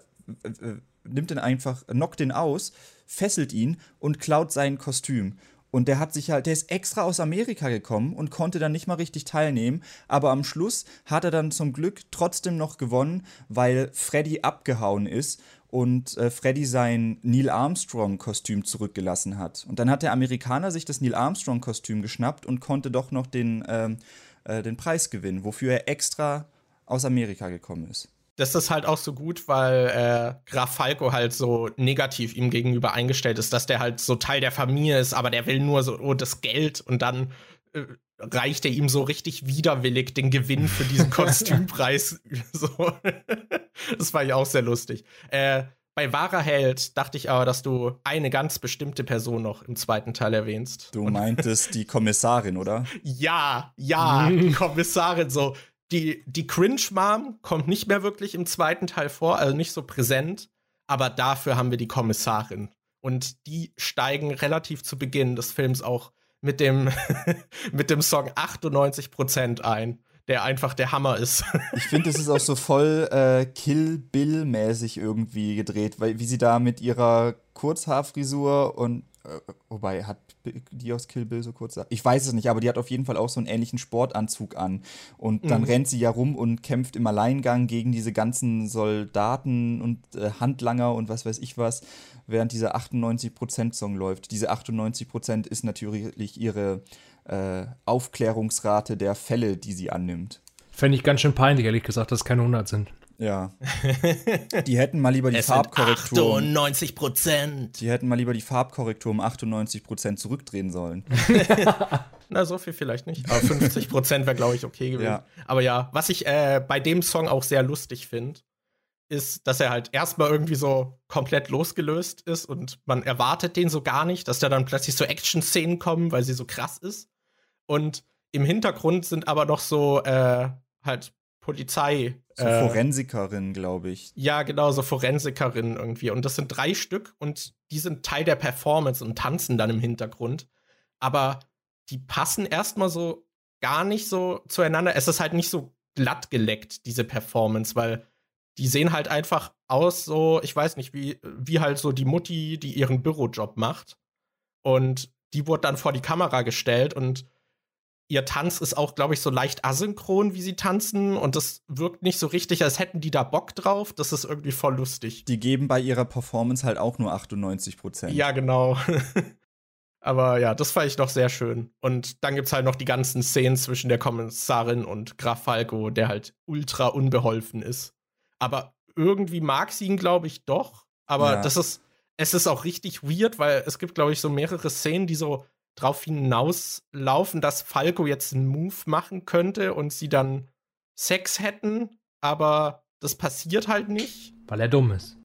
nimmt den einfach, knockt den aus, fesselt ihn und klaut sein Kostüm. Und der hat sich halt, der ist extra aus Amerika gekommen und konnte dann nicht mal richtig teilnehmen. Aber am Schluss hat er dann zum Glück trotzdem noch gewonnen, weil Freddy abgehauen ist und äh, Freddy sein Neil Armstrong-Kostüm zurückgelassen hat. Und dann hat der Amerikaner sich das Neil Armstrong-Kostüm geschnappt und konnte doch noch den, ähm, äh, den Preis gewinnen, wofür er extra aus Amerika gekommen ist das ist halt auch so gut, weil äh, Graf Falco halt so negativ ihm gegenüber eingestellt ist, dass der halt so Teil der Familie ist, aber der will nur so oh, das Geld und dann äh, reicht er ihm so richtig widerwillig den Gewinn für diesen Kostümpreis. so. das war ja auch sehr lustig. Äh, bei wahrer Held dachte ich aber, dass du eine ganz bestimmte Person noch im zweiten Teil erwähnst. Du meintest die Kommissarin, oder? Ja, ja, die Kommissarin so die, die Cringe-Mom kommt nicht mehr wirklich im zweiten Teil vor, also nicht so präsent, aber dafür haben wir die Kommissarin. Und die steigen relativ zu Beginn des Films auch mit dem, mit dem Song 98% ein, der einfach der Hammer ist. ich finde, es ist auch so voll äh, Kill Bill-mäßig irgendwie gedreht, weil wie sie da mit ihrer Kurzhaarfrisur und äh, wobei, hat die aus Kill Bill so kurz? Ich weiß es nicht, aber die hat auf jeden Fall auch so einen ähnlichen Sportanzug an. Und dann mhm. rennt sie ja rum und kämpft im Alleingang gegen diese ganzen Soldaten und äh, Handlanger und was weiß ich was, während dieser 98%-Song läuft. Diese 98% ist natürlich ihre äh, Aufklärungsrate der Fälle, die sie annimmt. Fände ich ganz schön peinlich, ehrlich gesagt, dass es keine 100 sind. Ja. Die hätten mal lieber die es Farbkorrektur. 98 Prozent. Die hätten mal lieber die Farbkorrektur um 98 Prozent zurückdrehen sollen. Na, so viel vielleicht nicht. Aber 50 Prozent wäre, glaube ich, okay gewesen. Ja. Aber ja, was ich äh, bei dem Song auch sehr lustig finde, ist, dass er halt erstmal irgendwie so komplett losgelöst ist und man erwartet den so gar nicht, dass da dann plötzlich so Action-Szenen kommen, weil sie so krass ist. Und im Hintergrund sind aber noch so äh, halt Polizei. So äh, Forensikerin, glaube ich. Ja, genau, so Forensikerin irgendwie. Und das sind drei Stück und die sind Teil der Performance und tanzen dann im Hintergrund. Aber die passen erstmal so gar nicht so zueinander. Es ist halt nicht so glatt geleckt, diese Performance, weil die sehen halt einfach aus, so, ich weiß nicht, wie, wie halt so die Mutti, die ihren Bürojob macht. Und die wurde dann vor die Kamera gestellt und ihr Tanz ist auch, glaube ich, so leicht asynchron, wie sie tanzen. Und das wirkt nicht so richtig, als hätten die da Bock drauf. Das ist irgendwie voll lustig. Die geben bei ihrer Performance halt auch nur 98 Prozent. Ja, genau. Aber ja, das fand ich doch sehr schön. Und dann gibt es halt noch die ganzen Szenen zwischen der Kommissarin und Graf Falco, der halt ultra unbeholfen ist. Aber irgendwie mag sie ihn, glaube ich, doch. Aber ja. das ist, es ist auch richtig weird, weil es gibt, glaube ich, so mehrere Szenen, die so drauf hinauslaufen, dass Falco jetzt einen Move machen könnte und sie dann Sex hätten, aber das passiert halt nicht. Weil er dumm ist.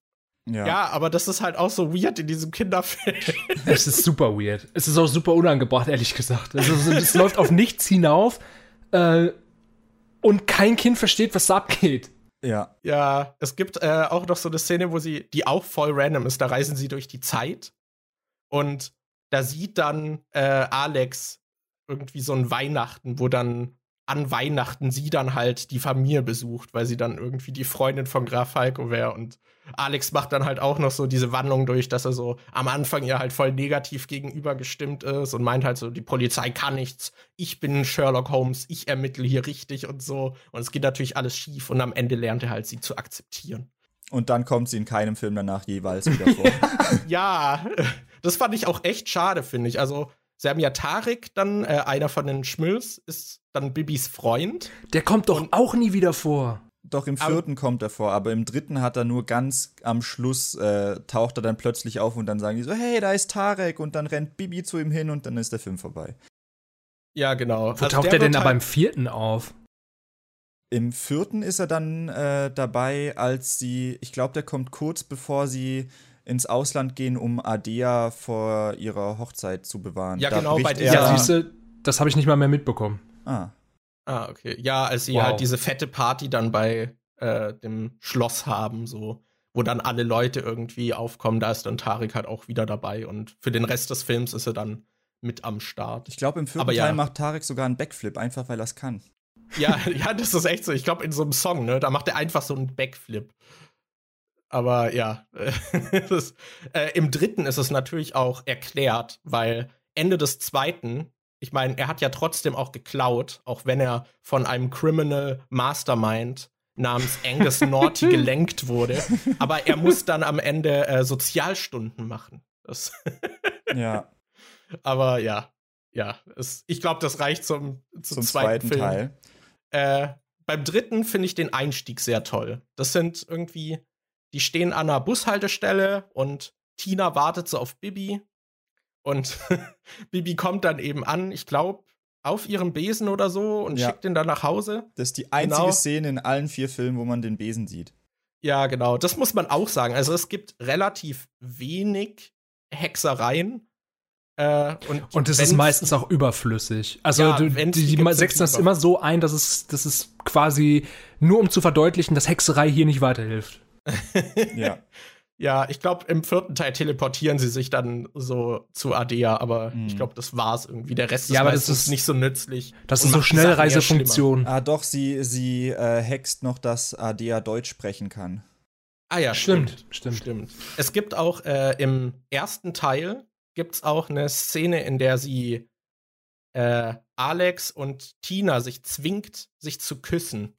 Ja. ja, aber das ist halt auch so weird in diesem Kinderfilm. Es ist super weird. Es ist auch super unangebracht, ehrlich gesagt. Also, es läuft auf nichts hinauf äh, und kein Kind versteht, was da abgeht. Ja. Ja, es gibt äh, auch noch so eine Szene, wo sie, die auch voll random ist, da reisen sie durch die Zeit und da sieht dann äh, Alex irgendwie so ein Weihnachten, wo dann an Weihnachten sie dann halt die Familie besucht, weil sie dann irgendwie die Freundin von Graf Falco wäre. Und Alex macht dann halt auch noch so diese Wandlung durch, dass er so am Anfang ja halt voll negativ gegenüber gestimmt ist und meint halt so, die Polizei kann nichts, ich bin Sherlock Holmes, ich ermittle hier richtig und so. Und es geht natürlich alles schief und am Ende lernt er halt, sie zu akzeptieren. Und dann kommt sie in keinem Film danach jeweils wieder vor. ja, das fand ich auch echt schade, finde ich. Also, sie haben ja Tarek, dann äh, einer von den Schmülls, ist dann Bibis Freund. Der kommt doch auch nie wieder vor. Doch, im vierten aber, kommt er vor, aber im dritten hat er nur ganz am Schluss, äh, taucht er dann plötzlich auf und dann sagen die so, hey, da ist Tarek und dann rennt Bibi zu ihm hin und dann ist der Film vorbei. Ja, genau. Wo also taucht er denn aber im vierten auf? Im vierten ist er dann äh, dabei, als sie, ich glaube, der kommt kurz bevor sie ins Ausland gehen, um Adea vor ihrer Hochzeit zu bewahren. Ja, da genau, bei der. Ja, siehste, das habe ich nicht mal mehr mitbekommen. Ah. Ah, okay. Ja, als sie wow. halt diese fette Party dann bei äh, dem Schloss haben, so, wo dann alle Leute irgendwie aufkommen, da ist dann Tarik halt auch wieder dabei und für den Rest des Films ist er dann mit am Start. Ich glaube, im vierten Aber Teil ja. macht Tarik sogar einen Backflip, einfach weil er es kann. Ja, ja, das ist echt so. Ich glaube, in so einem Song, ne, da macht er einfach so einen Backflip. Aber ja, das, äh, im dritten ist es natürlich auch erklärt, weil Ende des zweiten ich meine, er hat ja trotzdem auch geklaut, auch wenn er von einem Criminal Mastermind namens Angus Naughty gelenkt wurde. Aber er muss dann am Ende äh, Sozialstunden machen. Ja. Aber ja, ja, es, ich glaube, das reicht zum, zum, zum zweiten, zweiten Film. Teil. Äh, beim dritten finde ich den Einstieg sehr toll. Das sind irgendwie, die stehen an einer Bushaltestelle und Tina wartet so auf Bibi und Bibi kommt dann eben an, ich glaube, auf ihrem Besen oder so und ja. schickt ihn dann nach Hause. Das ist die einzige genau. Szene in allen vier Filmen, wo man den Besen sieht. Ja, genau. Das muss man auch sagen. Also es gibt relativ wenig Hexereien. Äh, und, und es ist meistens auch überflüssig. Also ja, du, die, die, die setzen das immer so ein, dass es, dass es quasi nur um zu verdeutlichen, dass Hexerei hier nicht weiterhilft. Ja. Ja, ich glaube, im vierten Teil teleportieren sie sich dann so zu Adea, aber mhm. ich glaube, das war's irgendwie. Der Rest ja, ist, aber das ist nicht so nützlich. Das ist so Schnellreisefunktion. Ah, doch, sie, sie äh, hext noch, dass Adea Deutsch sprechen kann. Ah ja, stimmt. Stimmt. stimmt. Es gibt auch äh, im ersten Teil gibt's auch eine Szene, in der sie äh, Alex und Tina sich zwingt, sich zu küssen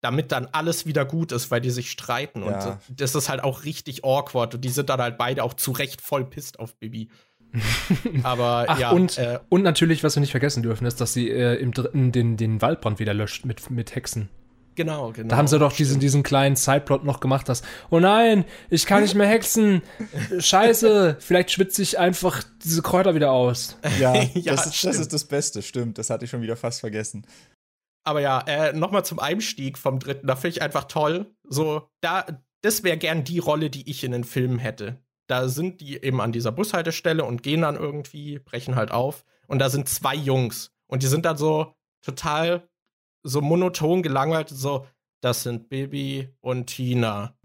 damit dann alles wieder gut ist, weil die sich streiten. Ja. Und das ist halt auch richtig awkward. Und die sind dann halt beide auch zu Recht voll pisst auf Bibi. Aber Ach, ja. Und, äh, und natürlich, was wir nicht vergessen dürfen, ist, dass sie äh, im dritten den, den Waldbrand wieder löscht mit, mit Hexen. Genau, genau. Da haben sie doch diesen, diesen kleinen Sideplot noch gemacht, dass, oh nein, ich kann nicht mehr hexen. Scheiße, vielleicht schwitze ich einfach diese Kräuter wieder aus. Ja, ja das, ist, das, ist, das Beste, stimmt. Das hatte ich schon wieder fast vergessen. Aber ja, äh, nochmal zum Einstieg vom dritten. Da finde ich einfach toll. So, da, das wäre gern die Rolle, die ich in den Filmen hätte. Da sind die eben an dieser Bushaltestelle und gehen dann irgendwie, brechen halt auf. Und da sind zwei Jungs. Und die sind dann so total so monoton gelangweilt, so, das sind Bibi und Tina.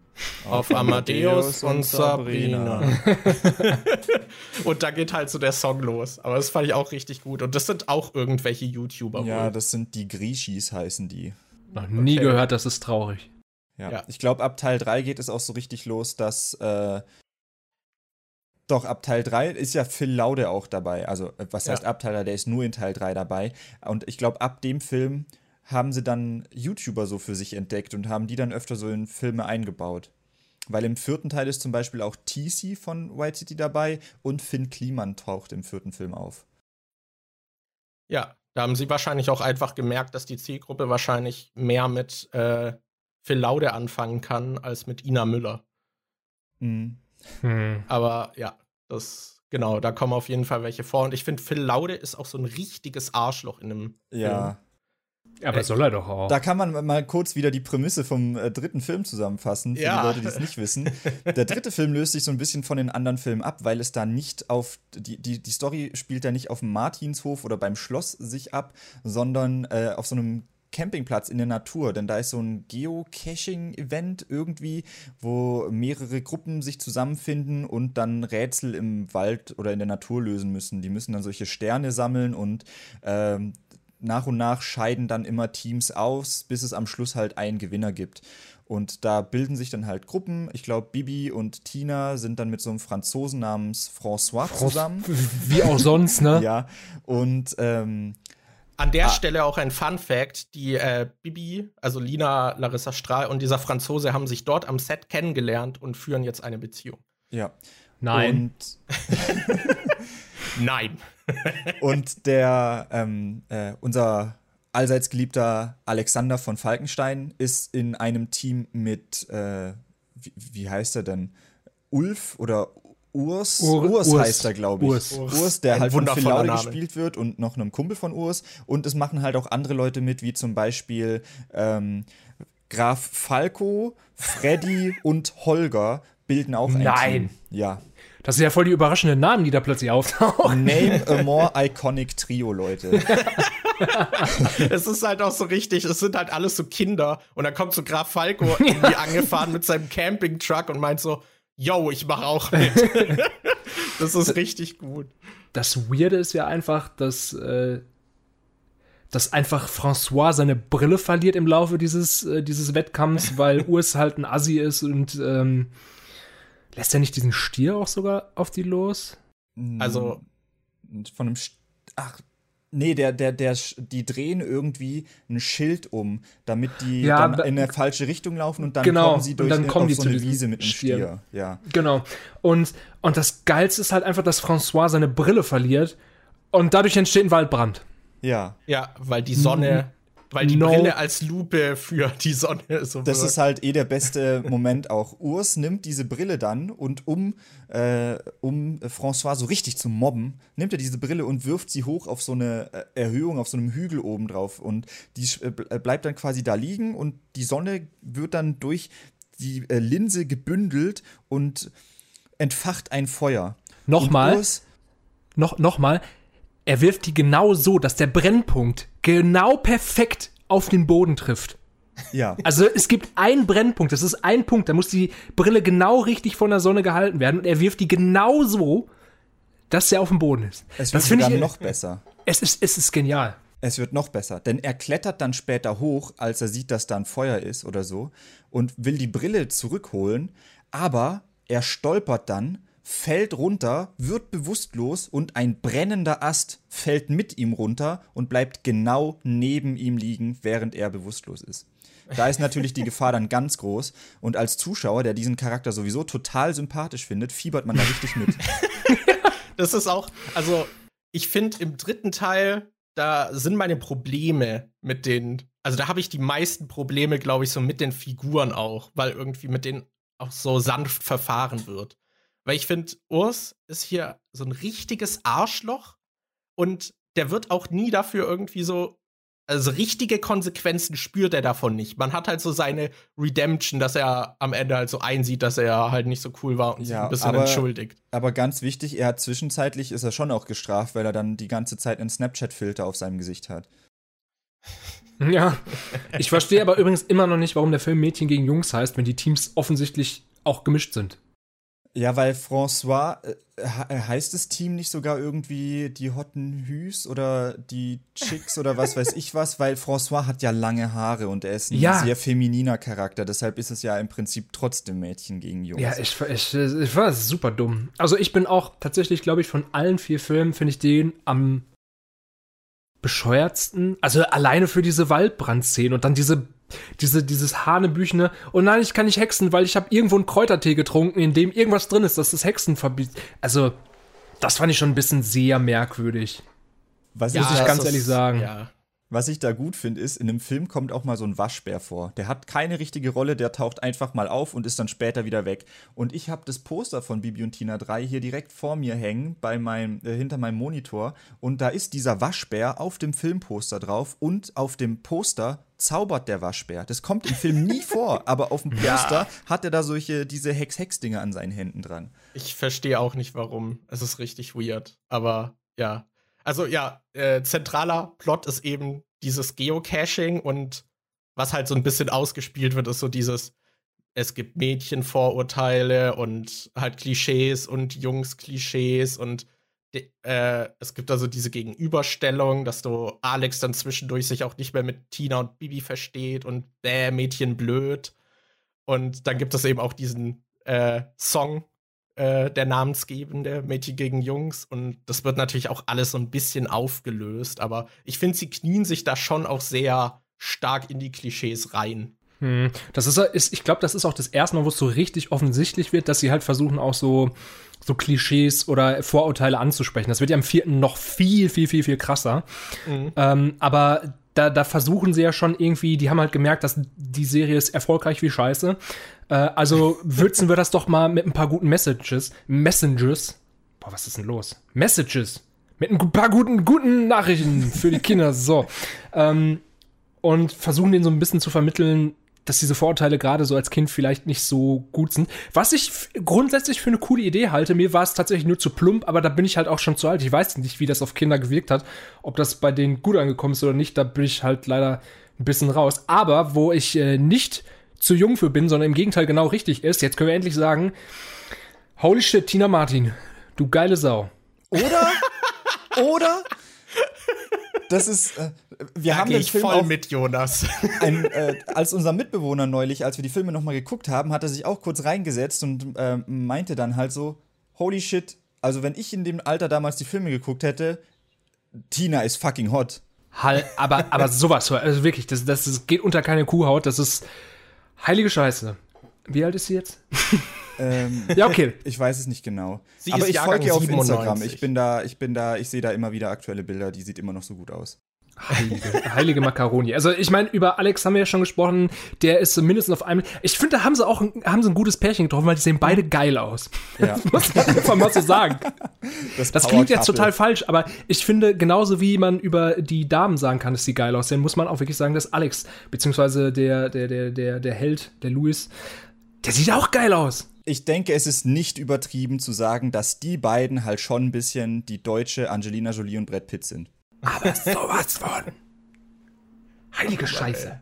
Auf Amadeus und Sabrina. und da geht halt so der Song los. Aber das fand ich auch richtig gut. Und das sind auch irgendwelche YouTuber. Ja, wohl. das sind die Grieschis, heißen die. Noch nie okay. gehört, das ist traurig. Ja. ja. Ich glaube, ab Teil 3 geht es auch so richtig los, dass. Äh, doch, ab Teil 3 ist ja Phil Laude auch dabei. Also, äh, was heißt ja. ab Teil 3? Der ist nur in Teil 3 dabei. Und ich glaube, ab dem Film haben sie dann YouTuber so für sich entdeckt und haben die dann öfter so in Filme eingebaut. Weil im vierten Teil ist zum Beispiel auch TC von White City dabei und Finn Kliman taucht im vierten Film auf. Ja, da haben sie wahrscheinlich auch einfach gemerkt, dass die Zielgruppe wahrscheinlich mehr mit äh, Phil Laude anfangen kann als mit Ina Müller. Mhm. Hm. Aber ja, das genau, da kommen auf jeden Fall welche vor. Und ich finde, Phil Laude ist auch so ein richtiges Arschloch in einem ja. Film. Aber äh, soll er doch auch. Da kann man mal kurz wieder die Prämisse vom äh, dritten Film zusammenfassen, für ja. die Leute, die es nicht wissen. Der dritte Film löst sich so ein bisschen von den anderen Filmen ab, weil es da nicht auf, die, die, die Story spielt da nicht auf dem Martinshof oder beim Schloss sich ab, sondern äh, auf so einem Campingplatz in der Natur, denn da ist so ein Geocaching-Event irgendwie, wo mehrere Gruppen sich zusammenfinden und dann Rätsel im Wald oder in der Natur lösen müssen. Die müssen dann solche Sterne sammeln und ähm, nach und nach scheiden dann immer Teams aus, bis es am Schluss halt einen Gewinner gibt. Und da bilden sich dann halt Gruppen. Ich glaube, Bibi und Tina sind dann mit so einem Franzosen namens François zusammen. Wie auch sonst, ne? ja. Und ähm, an der ah. Stelle auch ein Fun Fact: Die äh, Bibi, also Lina Larissa Strahl und dieser Franzose haben sich dort am Set kennengelernt und führen jetzt eine Beziehung. Ja. Nein. Und Nein. Und der, ähm, äh, unser allseits geliebter Alexander von Falkenstein ist in einem Team mit, äh, wie, wie, heißt er denn? Ulf oder Urs? Ur Urs, Urs heißt er, glaube ich. Urs. Urs, der Ein halt von Phil Laude gespielt wird und noch einem Kumpel von Urs. Und es machen halt auch andere Leute mit, wie zum Beispiel ähm, Graf Falco, Freddy und Holger bilden auch ein Nein. Team. Ja. Das sind ja voll die überraschenden Namen, die da plötzlich auftauchen. Name a more iconic Trio, Leute. Es ist halt auch so richtig, es sind halt alles so Kinder und dann kommt so Graf Falco irgendwie angefahren mit seinem Campingtruck und meint so, yo, ich mache auch mit. das ist richtig gut. Das Weirde ist ja einfach, dass, äh, dass einfach François seine Brille verliert im Laufe dieses, äh, dieses Wettkampfs, weil Urs halt ein Assi ist und ähm, lässt er nicht diesen Stier auch sogar auf die los? Also- von einem St ach nee, der der der Sch- die drehen irgendwie ein Schild um, damit die Ja, dann in eine falsche Richtung laufen und dann Genau, kommen sie und durch dann kommen auf die so eine Wiese mit einem Stier. Stier. Ja. Genau. Und, und das Geilste ist halt einfach, dass François seine Brille verliert und dadurch entsteht ein Waldbrand. Ja. Ja, weil die Sonne, weil die No. Brille als Lupe für die Sonne so Das wirkt. ist halt eh der beste Moment auch. Urs nimmt diese Brille dann und um, äh, um François so richtig zu mobben, nimmt er diese Brille und wirft sie hoch auf so eine äh, Erhöhung, auf so einem Hügel oben drauf. Und die äh, äh, bleibt dann quasi da liegen und die Sonne wird dann durch die äh, Linse gebündelt und entfacht ein Feuer. Nochmal. Und Urs, Noch, nochmal. Er wirft die genau so, dass der Brennpunkt genau perfekt auf den Boden trifft. ja. Also es gibt einen Brennpunkt, das ist ein Punkt, da muss die Brille genau richtig von der Sonne gehalten werden und er wirft die genau so, dass er auf dem Boden ist. Es wird das finde sogar ich noch besser. Es ist, es ist genial. Es wird noch besser, denn er klettert dann später hoch, als er sieht, dass da ein Feuer ist oder so, und will die Brille zurückholen, aber er stolpert dann, fällt runter, wird bewusstlos und ein brennender Ast fällt mit ihm runter und bleibt genau neben ihm liegen, während er bewusstlos ist. Da ist natürlich die Gefahr dann ganz groß und als Zuschauer, der diesen Charakter sowieso total sympathisch findet, fiebert man da richtig mit. Das ist auch, also ich finde im dritten Teil, da sind meine Probleme mit den, also da habe ich die meisten Probleme, glaube ich, so mit den Figuren auch, weil irgendwie mit denen auch so sanft verfahren wird. Weil ich finde, Urs ist hier so ein richtiges Arschloch und der wird auch nie dafür irgendwie so, also richtige Konsequenzen spürt er davon nicht. Man hat halt so seine Redemption, dass er am Ende halt so einsieht, dass er halt nicht so cool war und sich Ja, ein bisschen aber- entschuldigt. Aber ganz wichtig, er hat zwischenzeitlich ist er schon auch gestraft, weil er dann die ganze Zeit einen Snapchat-Filter auf seinem Gesicht hat. Ja. Ich verstehe aber übrigens immer noch nicht, warum der Film Mädchen gegen Jungs heißt, wenn die Teams offensichtlich auch gemischt sind. Ja, weil François, äh, he- heißt das Team nicht sogar irgendwie die Hotten Hüs oder die Chicks oder was weiß ich was? Weil François hat ja lange Haare und er ist ein Ja. sehr femininer Charakter. Deshalb ist es ja im Prinzip trotzdem Mädchen gegen Jungs. Ja, ich, ich, ich war super dumm. Also ich bin auch tatsächlich, glaube ich, von allen vier Filmen finde ich den am bescheuertsten. Also alleine für diese Waldbrandszenen und dann diese, diese, dieses Hanebüchene. Und nein, ich kann nicht hexen, weil ich habe irgendwo einen Kräutertee getrunken, in dem irgendwas drin ist, das das Hexen verbietet. Also das fand ich schon ein bisschen sehr merkwürdig. was, muss ich, ganz ehrlich sagen. Ja. Was ich da gut finde, ist, in einem Film kommt auch mal so ein Waschbär vor. Der hat keine richtige Rolle, der taucht einfach mal auf und ist dann später wieder weg. Und ich habe das Poster von Bibi und Tina 3 hier direkt vor mir hängen, bei meinem, äh, hinter meinem Monitor. Und da ist dieser Waschbär auf dem Filmposter drauf und auf dem Poster zaubert der Waschbär. Das kommt im Film nie vor, aber auf dem Poster hat er da solche, diese Hex-Hex-Dinger an seinen Händen dran. Ich verstehe auch nicht, warum. Es ist richtig weird. Aber ja. Also ja, äh, zentraler Plot ist eben dieses Geocaching und was halt so ein bisschen ausgespielt wird, ist so dieses, es gibt Mädchenvorurteile und halt Klischees und Jungs-Klischees und äh, es gibt also diese Gegenüberstellung, dass du Alex dann zwischendurch sich auch nicht mehr mit Tina und Bibi versteht und bäh, Mädchen blöd. Und dann gibt es eben auch diesen äh, Song, äh, der namensgebende Mädchen gegen Jungs. Und das wird natürlich auch alles so ein bisschen aufgelöst. Aber ich finde, sie knien sich da schon auch sehr stark in die Klischees rein. Hm, Das ist, ist ich glaube, das ist auch das erste Mal, wo es so richtig offensichtlich wird, dass sie halt versuchen, auch so, so Klischees oder Vorurteile anzusprechen. Das wird ja im vierten noch viel, viel, viel, viel krasser. Mhm. Ähm, aber da, da versuchen sie ja schon irgendwie, die haben halt gemerkt, dass die Serie ist erfolgreich wie Scheiße. Äh, also würzen wir das doch mal mit ein paar guten Messages. Messengers. Boah, was ist denn los? Messages. Mit ein paar guten, guten Nachrichten für die Kinder. So. Ähm, und versuchen denen so ein bisschen zu vermitteln, dass diese Vorurteile gerade so als Kind vielleicht nicht so gut sind. Was ich grundsätzlich für eine coole Idee halte, mir war es tatsächlich nur zu plump, aber da bin ich halt auch schon zu alt. Ich weiß nicht, wie das auf Kinder gewirkt hat, ob das bei denen gut angekommen ist oder nicht, da bin ich halt leider ein bisschen raus. Aber wo ich äh, nicht zu jung für bin, sondern im Gegenteil genau richtig ist, jetzt können wir endlich sagen, holy shit, Tina Martin, du geile Sau. Oder, oder, das ist, äh, wir da haben den Film voll auch mit Jonas. Ein, äh, als unser Mitbewohner neulich, als wir die Filme nochmal geguckt haben, hat er sich auch kurz reingesetzt und äh, meinte dann halt so: Holy shit, also wenn ich in dem Alter damals die Filme geguckt hätte, Tina ist fucking hot. Hall, aber, aber sowas, also wirklich, das, das, das geht unter keine Kuhhaut, das ist heilige Scheiße. Wie alt ist sie jetzt? Ähm, ja, okay. Ich weiß es nicht genau. Sie Aber ich folge ihr auf 97. Instagram. Ich bin da, ich bin da, ich sehe da immer wieder aktuelle Bilder, die sieht immer noch so gut aus. Heilige, heilige Macaroni. Also ich meine, über Alex haben wir ja schon gesprochen, der ist mindestens auf einem. Ich finde, da haben sie auch haben sie ein gutes Pärchen getroffen, weil die sehen beide geil aus. Ja. muss man einfach mal so sagen. Das, das klingt jetzt total falsch, aber ich finde, genauso wie man über die Damen sagen kann, dass sie geil aussehen, muss man auch wirklich sagen, dass Alex, beziehungsweise der, der, der, der, der Held, der Louis, der sieht auch geil aus. Ich denke, es ist nicht übertrieben zu sagen, dass die beiden halt schon ein bisschen die deutsche Angelina Jolie und Brad Pitt sind. Aber sowas von. Heilige Scheiße.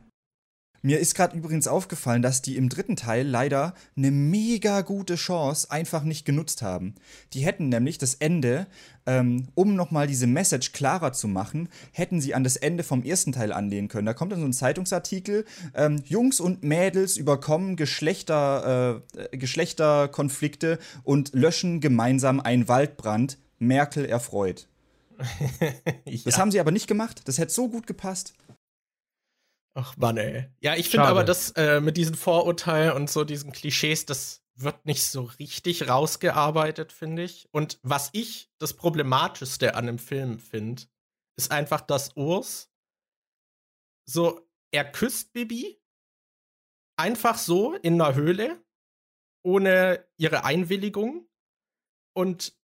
Mir ist gerade übrigens aufgefallen, dass die im dritten Teil leider eine mega gute Chance einfach nicht genutzt haben. Die hätten nämlich das Ende, ähm, um nochmal diese Message klarer zu machen, hätten sie an das Ende vom ersten Teil anlehnen können. Da kommt dann so ein Zeitungsartikel, ähm, Jungs und Mädels überkommen Geschlechter, äh, Geschlechterkonflikte und löschen gemeinsam einen Waldbrand. Merkel erfreut. ja. Das haben sie aber nicht gemacht. Das hätte so gut gepasst. Ach Mann, ey. Ja, ich finde aber, dass äh, mit diesen Vorurteilen und so diesen Klischees, das wird nicht so richtig rausgearbeitet, finde ich. Und was ich das Problematischste an dem Film finde, ist einfach, dass Urs so, er küsst Bibi einfach so in einer Höhle, ohne ihre Einwilligung. Und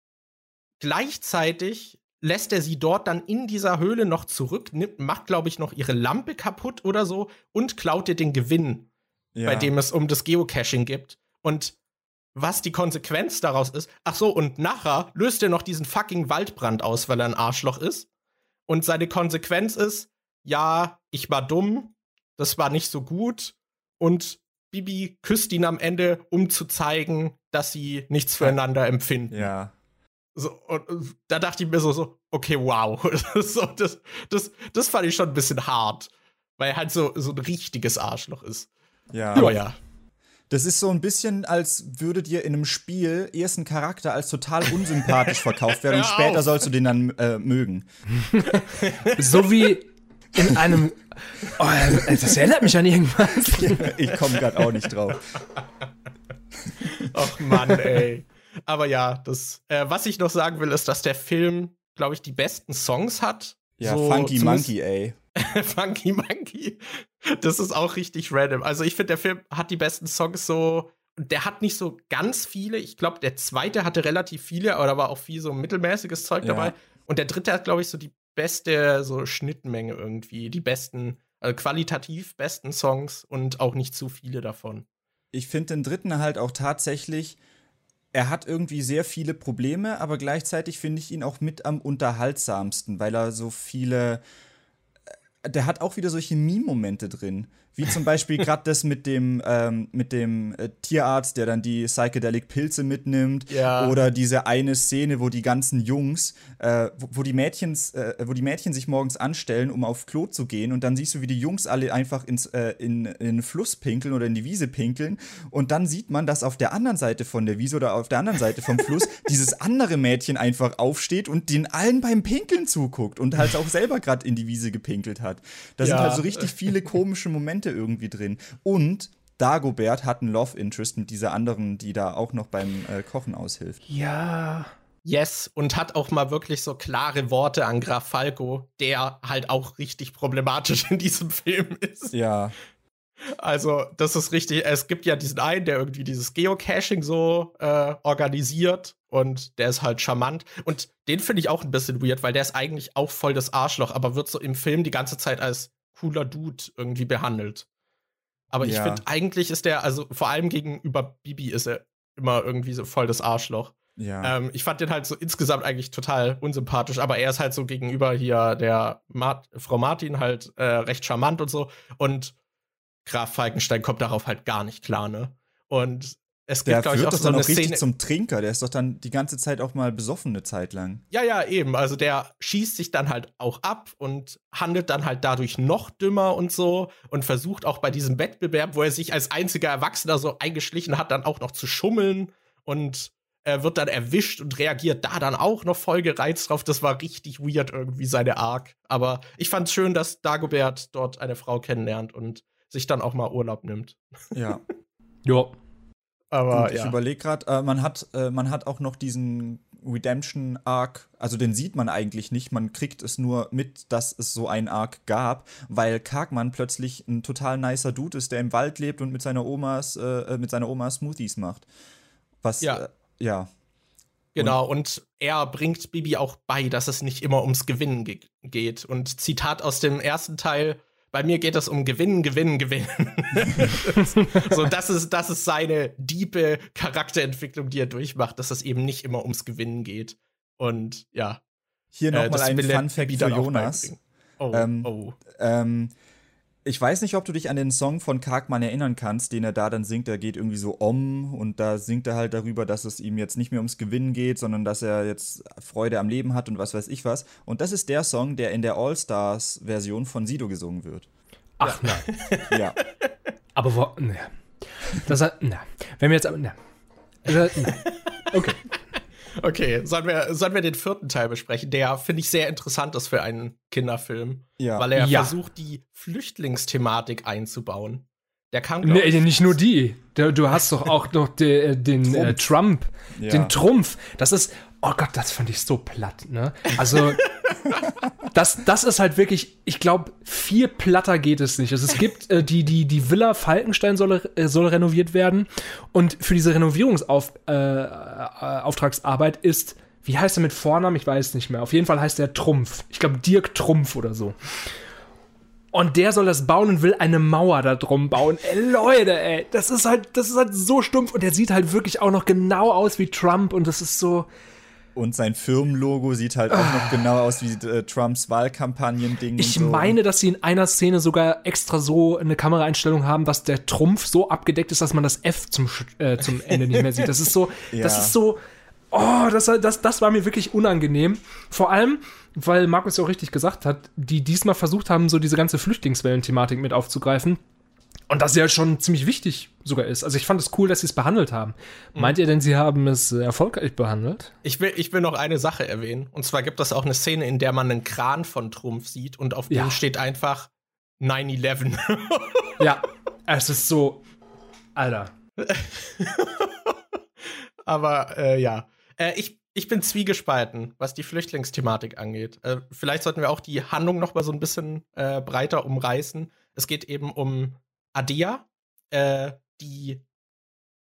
gleichzeitig lässt er sie dort dann in dieser Höhle noch zurück, nimmt, macht, glaube ich, noch ihre Lampe kaputt oder so und klaut ihr den Gewinn, ja. bei dem es um das Geocaching gibt. Und was die Konsequenz daraus ist, ach so, und nachher löst er noch diesen fucking Waldbrand aus, weil er ein Arschloch ist. Und seine Konsequenz ist, ja, ich war dumm, das war nicht so gut und Bibi küsst ihn am Ende, um zu zeigen, dass sie nichts füreinander empfinden. Ja. So, und, und, da dachte ich mir so, so okay, wow. so, das, das, das fand ich schon ein bisschen hart. Weil er halt so, so ein richtiges Arschloch ist. Ja. Aber ja. Das ist so ein bisschen, als würde dir in einem Spiel erst ein Charakter als total unsympathisch verkauft werden und später sollst du den dann äh, mögen. so wie in einem. Oh, das erinnert mich an irgendwas. ich komme gerade auch nicht drauf. Ach Mann, ey. Aber ja, das, äh, was ich noch sagen will, ist, dass der Film, glaube ich, die besten Songs hat. Ja, so Funky Monkey, ey. Funky Monkey. Das ist auch richtig random. Also ich finde, der Film hat die besten Songs so. Der hat nicht so ganz viele. Ich glaube, der zweite hatte relativ viele, aber da war auch viel so mittelmäßiges Zeug ja. dabei. Und der dritte hat, glaube ich, so die beste so Schnittmenge irgendwie. Die besten, also qualitativ besten Songs und auch nicht zu viele davon. Ich finde den dritten halt auch tatsächlich er hat irgendwie sehr viele Probleme, aber gleichzeitig finde ich ihn auch mit am unterhaltsamsten, weil er so viele. Äh, der hat auch wieder solche Meme-Momente drin. Wie zum Beispiel gerade das mit dem, ähm, mit dem äh, Tierarzt, der dann die Psychedelic Pilze mitnimmt. Ja. Oder diese eine Szene, wo die ganzen Jungs, äh, wo, wo, die Mädchens, äh, wo die Mädchen sich morgens anstellen, um auf Klo zu gehen. Und dann siehst du, wie die Jungs alle einfach ins, äh, in, in den Fluss pinkeln oder in die Wiese pinkeln. Und dann sieht man, dass auf der anderen Seite von der Wiese oder auf der anderen Seite vom Fluss dieses andere Mädchen einfach aufsteht und den allen beim Pinkeln zuguckt und halt auch selber gerade in die Wiese gepinkelt hat. Da ja. sind halt so richtig viele komische Momente Momente irgendwie drin. Und Dagobert hat einen Love Interest mit dieser anderen, die da auch noch beim äh, Kochen aushilft. Ja. Yes, und hat auch mal wirklich so klare Worte an Graf Falco, der halt auch richtig problematisch in diesem Film ist. Ja. Also, das ist richtig. Es gibt ja diesen einen, der irgendwie dieses Geocaching so äh, organisiert und der ist halt charmant. Und den finde ich auch ein bisschen weird, weil der ist eigentlich auch voll das Arschloch, aber wird so im Film die ganze Zeit als cooler Dude irgendwie behandelt. Aber ich Ja. finde, eigentlich ist der, also vor allem gegenüber Bibi ist er immer irgendwie so voll das Arschloch. Ja. Ähm, ich fand den halt so insgesamt eigentlich total unsympathisch, aber er ist halt so gegenüber hier der Mart Frau Martin halt äh, recht charmant und so. Und Graf Falkenstein kommt darauf halt gar nicht klar, ne? Und es gibt, der glaube ich, wird auch doch so dann eine auch richtig Szene. zum Trinker. Der ist doch dann die ganze Zeit auch mal besoffen eine Zeit lang. Ja, ja, eben. Also der schießt sich dann halt auch ab und handelt dann halt dadurch noch dümmer und so und versucht auch bei diesem Wettbewerb, wo er sich als einziger Erwachsener so eingeschlichen hat, dann auch noch zu schummeln und er wird dann erwischt und reagiert da dann auch noch voll gereizt drauf. Das war richtig weird irgendwie seine Arc. Aber ich fand's schön, dass Dagobert dort eine Frau kennenlernt und sich dann auch mal Urlaub nimmt. Ja. Ja. Aber Und ich ja. überlege gerade, äh, man, hat, äh, man hat auch noch diesen Redemption-Arc, also den sieht man eigentlich nicht, man kriegt es nur mit, dass es so einen Arc gab, weil Kargmann plötzlich ein total nicer Dude ist, der im Wald lebt und mit seiner Omas, äh, äh, mit seiner Oma Smoothies macht. Was, Ja. äh, ja. Genau, und er bringt Bibi auch bei, dass es nicht immer ums Gewinnen ge geht. Und Zitat aus dem ersten Teil: Bei mir geht es um Gewinnen, Gewinnen, Gewinnen. so, das ist, das ist seine diepe Charakterentwicklung, die er durchmacht, dass es eben nicht immer ums Gewinnen geht. Und ja. Hier äh, nochmal das ein Fun Fact für Jonas. Oh, Ähm, oh. Ähm, ich weiß nicht, ob du dich an den Song von Kargmann erinnern kannst, den er da dann singt. Der geht irgendwie so om und da singt er halt darüber, dass es ihm jetzt nicht mehr ums Gewinnen geht, sondern dass er jetzt Freude am Leben hat und was weiß ich was. Und das ist der Song, der in der All-Stars-Version von Sido gesungen wird. Ach nein. Ja. Aber wo. Ne. Das hat. Ne. Wenn wir jetzt. aber- Ne. Äh, ne. Okay. Okay, sollen wir, sollen wir den vierten Teil besprechen, der, finde ich, sehr interessant ist für einen Kinderfilm. Ja. Weil er Ja. versucht, die Flüchtlingsthematik einzubauen. Der kam, Nee, ich, nicht nur die. Du, du hast doch auch noch de, äh, den äh, Trump, Ja. den Trumpf. Das ist, oh Gott, das fand ich so platt, ne? Also, das, das ist halt wirklich, ich glaube, viel platter geht es nicht. Also, es gibt äh, die, die, die Villa Falkenstein soll, äh, soll renoviert werden. Und für diese Renovierungsauftragsarbeit äh, Auftragsarbeit ist, wie heißt er mit Vornamen? Ich weiß nicht mehr. Auf jeden Fall heißt er Trumpf. Ich glaube, Dirk Trumpf oder so. Und der soll das bauen und will eine Mauer da drum bauen. Ey, Leute, ey, das ist halt, das ist halt so stumpf und der sieht halt wirklich auch noch genau aus wie Trump und das ist so. Und sein Firmenlogo sieht halt auch noch genau aus wie äh, Trumps Wahlkampagnen-Ding. Ich so. meine, dass sie in einer Szene sogar extra so eine Kameraeinstellung haben, dass der Trumpf so abgedeckt ist, dass man das F zum, äh, zum Ende nicht mehr sieht. Das ist so, das Ja. ist so, oh, das, das, das war mir wirklich unangenehm. Vor allem, weil Markus ja auch richtig gesagt hat, die diesmal versucht haben, so diese ganze Flüchtlingswellen-Thematik mit aufzugreifen. Und das ja schon ziemlich wichtig sogar ist. Also ich fand es cool, dass sie es behandelt haben. Meint ihr denn, sie haben es erfolgreich behandelt? Ich will, ich will noch eine Sache erwähnen. Und zwar gibt es auch eine Szene, in der man einen Kran von Trumpf sieht und auf Ja. dem steht einfach 9-11. Ja, es ist so, Alter. Aber äh, ja. Äh, ich, ich bin zwiegespalten, was die Flüchtlingsthematik angeht. Äh, vielleicht sollten wir auch die Handlung noch mal so ein bisschen äh, breiter umreißen. Es geht eben um Adia, äh, die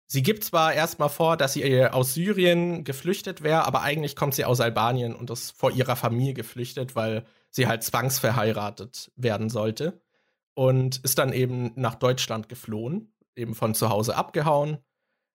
Sie gibt zwar erstmal vor, dass sie äh, aus Syrien geflüchtet wäre, aber eigentlich kommt sie aus Albanien und ist vor ihrer Familie geflüchtet, weil sie halt zwangsverheiratet werden sollte. Und ist dann eben nach Deutschland geflohen, eben von zu Hause abgehauen.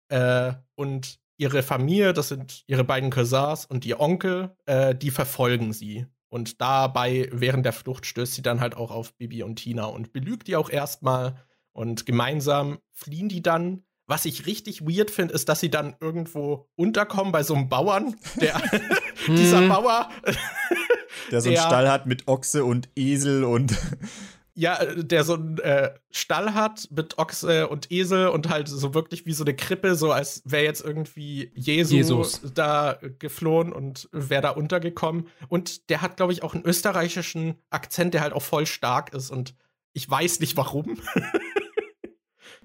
Äh, und ihre Familie, das sind ihre beiden Cousins und ihr Onkel, äh, die verfolgen sie. Und dabei, während der Flucht, stößt sie dann halt auch auf Bibi und Tina und belügt die auch erstmal. Und gemeinsam fliehen die dann. Was ich richtig weird finde, ist, dass sie dann irgendwo unterkommen bei so einem Bauern. Der, dieser Hm. Bauer, Der so einen der- Stall hat mit Ochse und Esel und ja, der so einen äh, Stall hat mit Ochse und Esel und halt so wirklich wie so eine Krippe, so als wäre jetzt irgendwie Jesu Jesus. da geflohen und wäre da untergekommen. Und der hat, glaube ich, auch einen österreichischen Akzent, der halt auch voll stark ist und ich weiß nicht warum.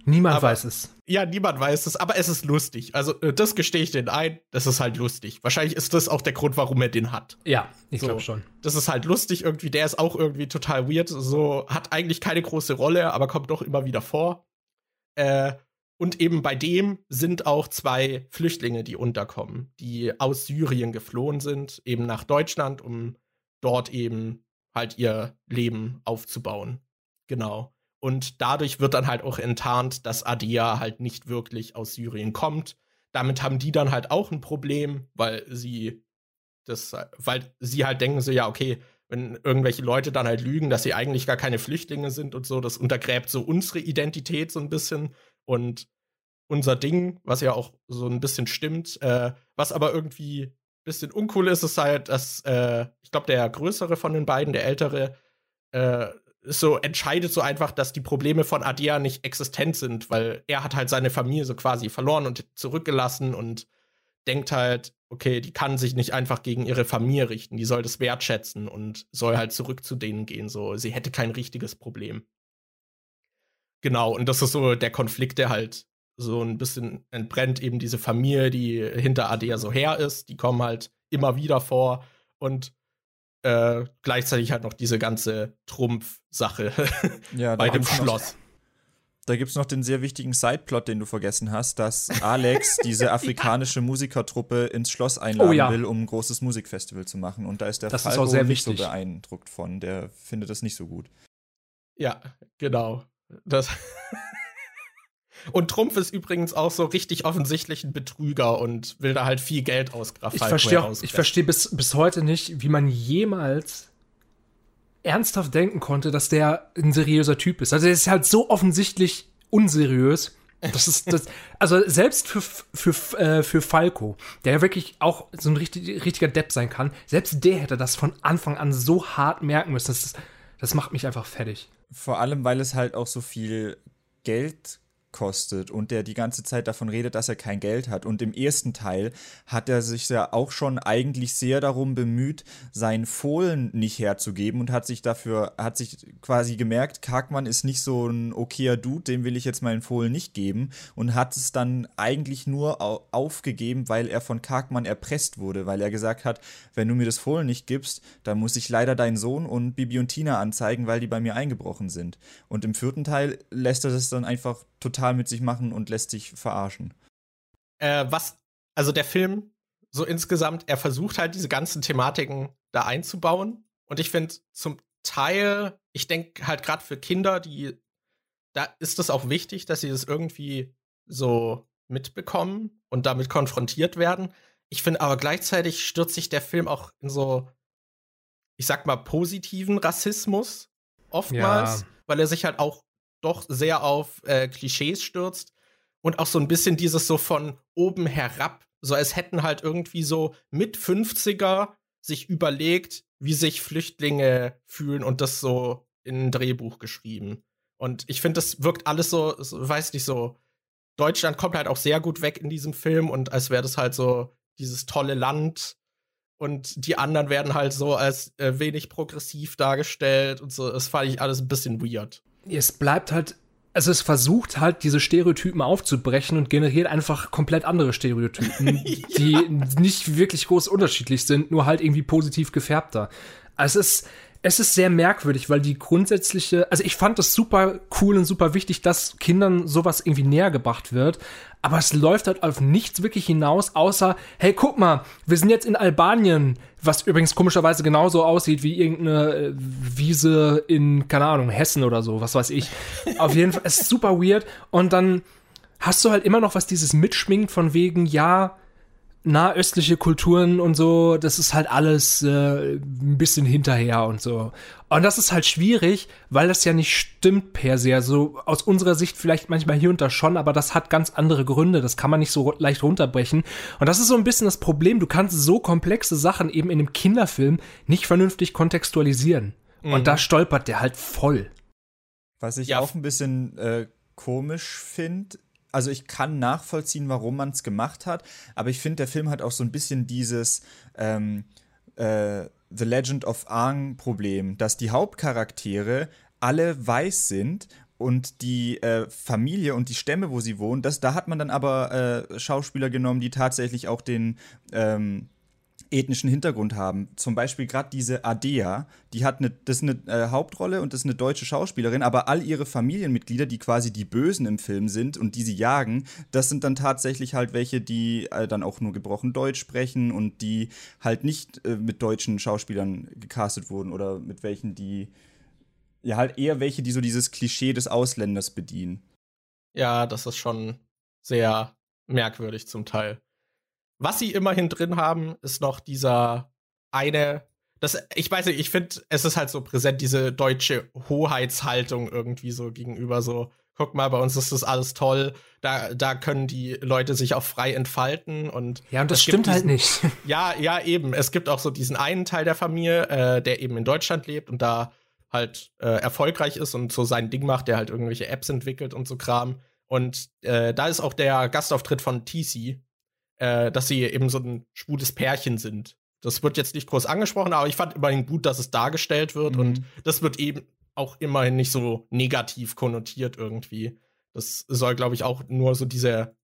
Niemand aber, weiß es. Ja, niemand weiß es, aber es ist lustig. Also, äh, das gestehe ich denen ein. Das ist halt lustig. Wahrscheinlich ist das auch der Grund, warum er den hat. Ja, ich so, glaube schon. Das ist halt lustig irgendwie. Der ist auch irgendwie total weird. So, hat eigentlich keine große Rolle, aber kommt doch immer wieder vor. Äh, und eben bei dem sind auch zwei Flüchtlinge, die unterkommen, die aus Syrien geflohen sind, eben nach Deutschland, um dort eben halt ihr Leben aufzubauen. Genau. Und dadurch wird dann halt auch enttarnt, dass Adia halt nicht wirklich aus Syrien kommt. Damit haben die dann halt auch ein Problem, weil sie das, weil sie halt denken so, ja, okay, wenn irgendwelche Leute dann halt lügen, dass sie eigentlich gar keine Flüchtlinge sind und so, das untergräbt so unsere Identität so ein bisschen und unser Ding, was ja auch so ein bisschen stimmt. Äh, was aber irgendwie ein bisschen uncool ist, ist halt, dass äh, ich glaube, der größere von den beiden, der ältere, äh, so entscheidet so einfach, dass die Probleme von Adia nicht existent sind, weil er hat halt seine Familie so quasi verloren und zurückgelassen und denkt halt, okay, die kann sich nicht einfach gegen ihre Familie richten, die soll das wertschätzen und soll halt zurück zu denen gehen, so sie hätte kein richtiges Problem. Genau, und das ist so der Konflikt, der halt so ein bisschen entbrennt, eben diese Familie, die hinter Adia so her ist, die kommen halt immer wieder vor und äh, gleichzeitig halt noch diese ganze Trumpf-Sache ja, bei dem Schloss. Da gibt es noch den sehr wichtigen Sideplot, den du vergessen hast, dass Alex diese afrikanische. Musikertruppe ins Schloss einladen oh, ja. will, um ein großes Musikfestival zu machen. Und da ist der das Falco ist nicht wichtig. so beeindruckt von. Der findet das nicht so gut. Ja, genau. Das Und Trumpf ist übrigens auch so richtig offensichtlich ein Betrüger und will da halt viel Geld ausgrafen. Ich verstehe ich versteh bis, bis heute nicht, wie man jemals ernsthaft denken konnte, dass der ein seriöser Typ ist. Also er ist halt so offensichtlich unseriös. Das ist das, also selbst für, für, äh, für Falco, der ja wirklich auch so ein richtig, richtiger Depp sein kann, selbst der hätte das von Anfang an so hart merken müssen. Das, das macht mich einfach fertig. Vor allem, weil es halt auch so viel Geld kostet und der die ganze Zeit davon redet, dass er kein Geld hat. Und im ersten Teil hat er sich ja auch schon eigentlich sehr darum bemüht, seinen Fohlen nicht herzugeben und hat sich dafür, hat sich quasi gemerkt, Karkmann ist nicht so ein okayer Dude, dem will ich jetzt meinen Fohlen nicht geben und hat es dann eigentlich nur aufgegeben, weil er von Karkmann erpresst wurde, weil er gesagt hat, wenn du mir das Fohlen nicht gibst, dann muss ich leider deinen Sohn und Bibi und Tina anzeigen, weil die bei mir eingebrochen sind. Und im vierten Teil lässt er das dann einfach total mit sich machen und lässt sich verarschen. Äh, was, also der Film, so insgesamt, er versucht halt diese ganzen Thematiken da einzubauen. Und ich finde zum Teil, ich denke halt gerade für Kinder, die, da ist es auch wichtig, dass sie das irgendwie so mitbekommen und damit konfrontiert werden. Ich finde aber gleichzeitig stürzt sich der Film auch in so, ich sag mal, positiven Rassismus oftmals, ja. weil er sich halt auch doch sehr auf äh, Klischees stürzt und auch so ein bisschen dieses so von oben herab, so als hätten halt irgendwie so mit 50er sich überlegt, wie sich Flüchtlinge fühlen und das so in ein Drehbuch geschrieben. Und ich finde, das wirkt alles so, weiß nicht, so. Deutschland kommt halt auch sehr gut weg in diesem Film und als wäre das halt so dieses tolle Land und die anderen werden halt so als äh, wenig progressiv dargestellt und so. Das fand ich alles ein bisschen weird es bleibt halt, also es versucht halt, diese Stereotypen aufzubrechen und generiert einfach komplett andere Stereotypen, ja. die nicht wirklich groß unterschiedlich sind, nur halt irgendwie positiv gefärbter. Also es ist, es ist sehr merkwürdig, weil die grundsätzliche, also ich fand das super cool und super wichtig, dass Kindern sowas irgendwie näher gebracht wird, aber es läuft halt auf nichts wirklich hinaus, außer, hey, guck mal, wir sind jetzt in Albanien, was übrigens komischerweise genauso aussieht wie irgendeine äh, Wiese in, keine Ahnung, Hessen oder so, was weiß ich. auf jeden Fall, es ist super weird und dann hast du halt immer noch was dieses mitschwingt von wegen, ja, nahöstliche Kulturen und so, das ist halt alles äh, ein bisschen hinterher und so. Und das ist halt schwierig, weil das ja nicht stimmt per se. Also aus unserer Sicht vielleicht manchmal hier und da schon, aber das hat ganz andere Gründe. Das kann man nicht so leicht runterbrechen. Und das ist so ein bisschen das Problem. Du kannst so komplexe Sachen eben in einem Kinderfilm nicht vernünftig kontextualisieren. Mhm. Und da stolpert der halt voll. Was ich ja. auch ein bisschen äh, komisch finde, also ich kann nachvollziehen, warum man es gemacht hat, aber ich finde, der Film hat auch so ein bisschen dieses ähm, äh, The Legend of Aang Problem, dass die Hauptcharaktere alle weiß sind und die äh, Familie und die Stämme, wo sie wohnen, das, da hat man dann aber äh, Schauspieler genommen, die tatsächlich auch den ähm, ethnischen Hintergrund haben. Zum Beispiel gerade diese Adea, die hat eine, das eine äh, Hauptrolle und das ist eine deutsche Schauspielerin, aber all ihre Familienmitglieder, die quasi die Bösen im Film sind und die sie jagen, das sind dann tatsächlich halt welche, die äh, dann auch nur gebrochen Deutsch sprechen und die halt nicht äh, mit deutschen Schauspielern gecastet wurden oder mit welchen, die ja halt eher welche, die so dieses Klischee des Ausländers bedienen. Ja, das ist schon sehr merkwürdig zum Teil. Was sie immerhin drin haben, ist noch dieser eine. Das, ich weiß nicht, ich finde, es ist halt so präsent, diese deutsche Hoheitshaltung irgendwie so gegenüber so, guck mal, bei uns ist das alles toll, da, da können die Leute sich auch frei entfalten und. Ja, und das stimmt halt diesen, halt nicht. Ja, ja, eben. Es gibt auch so diesen einen Teil der Familie, äh, der eben in Deutschland lebt und da halt äh, erfolgreich ist und so sein Ding macht, der halt irgendwelche Apps entwickelt und so Kram. Und äh, da ist auch der Gastauftritt von TC, äh, dass sie eben so ein schwules Pärchen sind. Das wird jetzt nicht groß angesprochen, aber ich fand immerhin gut, dass es dargestellt wird mhm. und das wird eben auch immerhin nicht so negativ konnotiert irgendwie. Das soll, glaube ich, auch nur so diese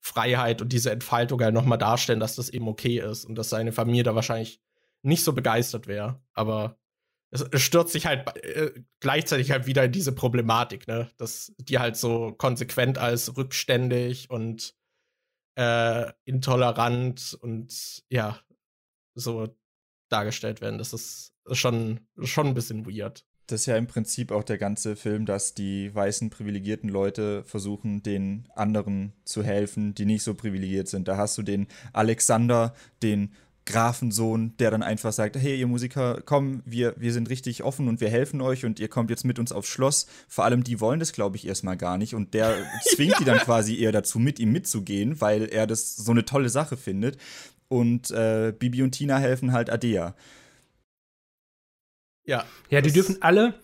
Freiheit und diese Entfaltung halt nochmal darstellen, dass das eben okay ist und dass seine Familie da wahrscheinlich nicht so begeistert wäre. Aber es, es stürzt sich halt äh, gleichzeitig halt wieder in diese Problematik, ne? Dass die halt so konsequent als rückständig und äh, intolerant und ja, so dargestellt werden. Das ist schon, schon ein bisschen weird. Das ist ja im Prinzip auch der ganze Film, dass die weißen privilegierten Leute versuchen, den anderen zu helfen, die nicht so privilegiert sind. Da hast du den Alexander, den Grafensohn, der dann einfach sagt, hey, ihr Musiker, komm, wir, wir sind richtig offen und wir helfen euch und ihr kommt jetzt mit uns aufs Schloss. Vor allem, die wollen das, glaube ich, erstmal gar nicht und der zwingt ja. die dann quasi eher dazu, mit ihm mitzugehen, weil er das so eine tolle Sache findet. Und äh, Bibi und Tina helfen halt Adea. Ja. Ja, die dürfen alle,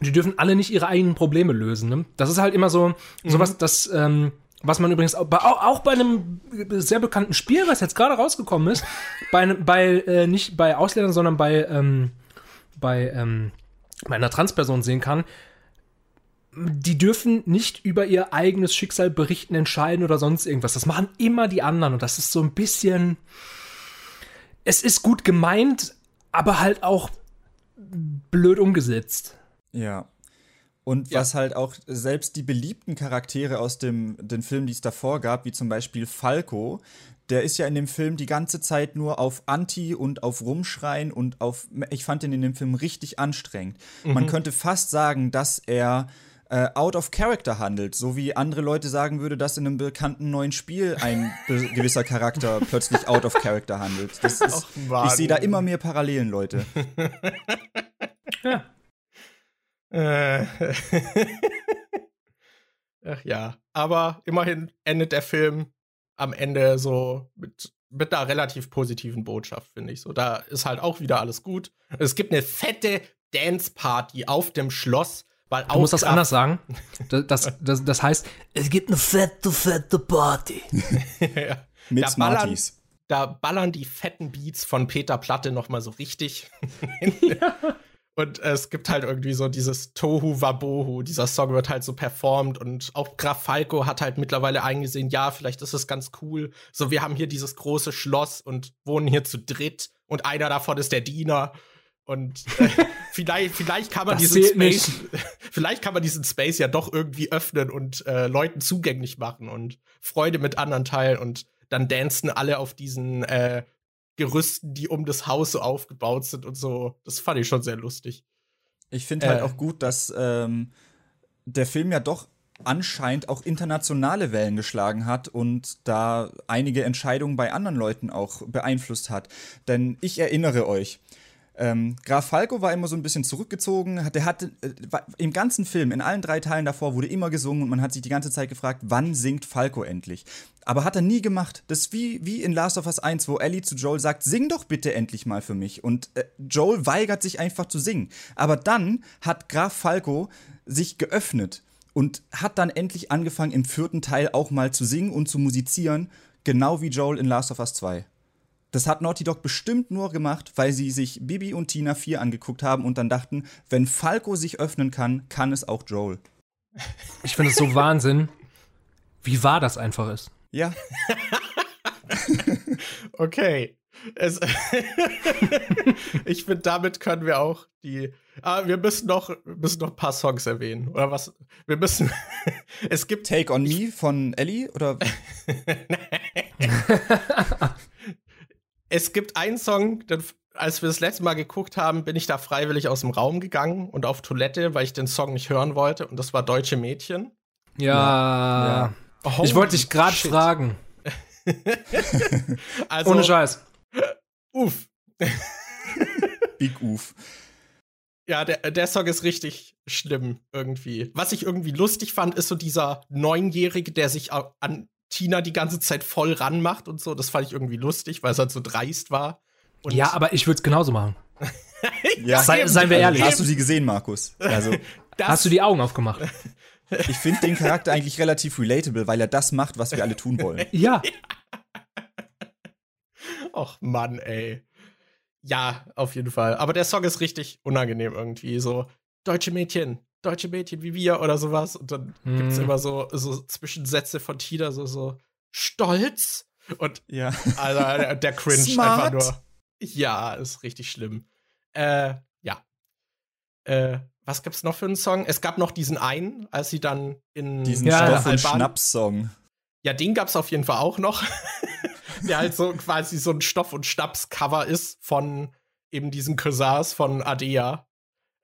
die dürfen alle nicht ihre eigenen Probleme lösen. Ne? Das ist halt immer so, mhm. sowas, das, ähm, was man übrigens auch bei, auch bei einem sehr bekannten Spiel, was jetzt gerade rausgekommen ist, bei, bei äh, nicht bei Ausländern, sondern bei, ähm, bei, ähm, bei einer Transperson sehen kann, die dürfen nicht über ihr eigenes Schicksal berichten, entscheiden oder sonst irgendwas. Das machen immer die anderen und das ist so ein bisschen. Es ist gut gemeint, aber halt auch blöd umgesetzt. Ja, und ja. was halt auch selbst die beliebten Charaktere aus dem, den Filmen, die es davor gab, wie zum Beispiel Falco, der ist ja in dem Film die ganze Zeit nur auf Anti und auf Rumschreien und auf. Ich fand ihn in dem Film richtig anstrengend. Mhm. Man könnte fast sagen, dass er äh, out of character handelt, so wie andere Leute sagen würde, dass in einem bekannten neuen Spiel ein gewisser Charakter plötzlich out of character handelt. Das ist, ich sehe da immer mehr Parallelen, Leute. ja. Äh. Ach ja, aber immerhin endet der Film am Ende so mit, mit einer relativ positiven Botschaft, finde ich. So, da ist halt auch wieder alles gut. Es gibt eine fette Dance-Party auf dem Schloss, weil Du musst das anders sagen. Das, das, das, das, heißt, es gibt eine fette, fette Party. ja. Mit da Smarties. Ballern, da ballern die fetten Beats von Peter Platte noch mal so richtig. ja. Und es gibt halt irgendwie so dieses Tohu Wabohu. Dieser Song wird halt so performt und auch Graf Falco hat halt mittlerweile eingesehen, ja, vielleicht ist es ganz cool. So, wir haben hier dieses große Schloss und wohnen hier zu dritt und einer davon ist der Diener. Und äh, vielleicht, vielleicht kann man diesen Space, vielleicht kann man diesen Space ja doch irgendwie öffnen und äh, Leuten zugänglich machen und Freude mit anderen teilen und dann dancen alle auf diesen äh, Gerüsten, die um das Haus so aufgebaut sind und so. Das fand ich schon sehr lustig. Ich finde halt äh, auch gut, dass ähm, der Film ja doch anscheinend auch internationale Wellen geschlagen hat und da einige Entscheidungen bei anderen Leuten auch beeinflusst hat. Denn ich erinnere euch, ähm, Graf Falco war immer so ein bisschen zurückgezogen. Der hatte äh, im ganzen Film, in allen drei Teilen davor, wurde immer gesungen und man hat sich die ganze Zeit gefragt, wann singt Falco endlich? Aber hat er nie gemacht. Das ist wie, wie in Last of Us 1, wo Ellie zu Joel sagt, sing doch bitte endlich mal für mich. Und äh, Joel weigert sich einfach zu singen. Aber dann hat Graf Falco sich geöffnet und hat dann endlich angefangen, im vierten Teil auch mal zu singen und zu musizieren, genau wie Joel in Last of Us 2. Das hat Naughty Dog bestimmt nur gemacht, weil sie sich Bibi und Tina 4 angeguckt haben und dann dachten, wenn Falco sich öffnen kann, kann es auch Joel. Ich finde es so Wahnsinn, wie wahr das einfach ist. Ja. okay. Es ich finde, damit können wir auch die. Ah, wir müssen noch, müssen noch ein paar Songs erwähnen. Oder was? Wir müssen. es gibt. Take on Me von Ellie? Oder? Es gibt einen Song, den, als wir das letzte Mal geguckt haben, bin ich da freiwillig aus dem Raum gegangen und auf Toilette, weil ich den Song nicht hören wollte. Und das war Deutsche Mädchen. Ja. ja. ja. Ich wollte dich gerade fragen. also, Ohne Scheiß. Uff. Big Uff. Ja, der, der Song ist richtig schlimm irgendwie. Was ich irgendwie lustig fand, ist so dieser Neunjährige, der sich an Tina die ganze Zeit voll ranmacht und so. Das fand ich irgendwie lustig, weil es halt so dreist war. Und ja, aber ich würde es genauso machen. ja, Sei, seien wir ehrlich. Hast du sie gesehen, Markus? Also, Hast du die Augen aufgemacht? Ich finde den Charakter eigentlich relativ relatable, weil er das macht, was wir alle tun wollen. Ja. Och Mann, ey. Ja, auf jeden Fall. Aber der Song ist richtig unangenehm irgendwie. So, deutsche Mädchen, deutsche Mädchen wie wir oder sowas. Und dann hm. gibt es immer so, so Zwischensätze von Tina, so, so stolz. Und ja. also der, der Cringe einfach nur. Ja, ist richtig schlimm. Äh, ja. Äh, was gibt's noch für einen Song? Es gab noch diesen einen, als sie dann in diesen ja, Stoff- und Schnaps-Song. Ja, den gab's auf jeden Fall auch noch. der halt so quasi so ein Stoff- und Schnaps-Cover ist von eben diesen Cousins von Adea.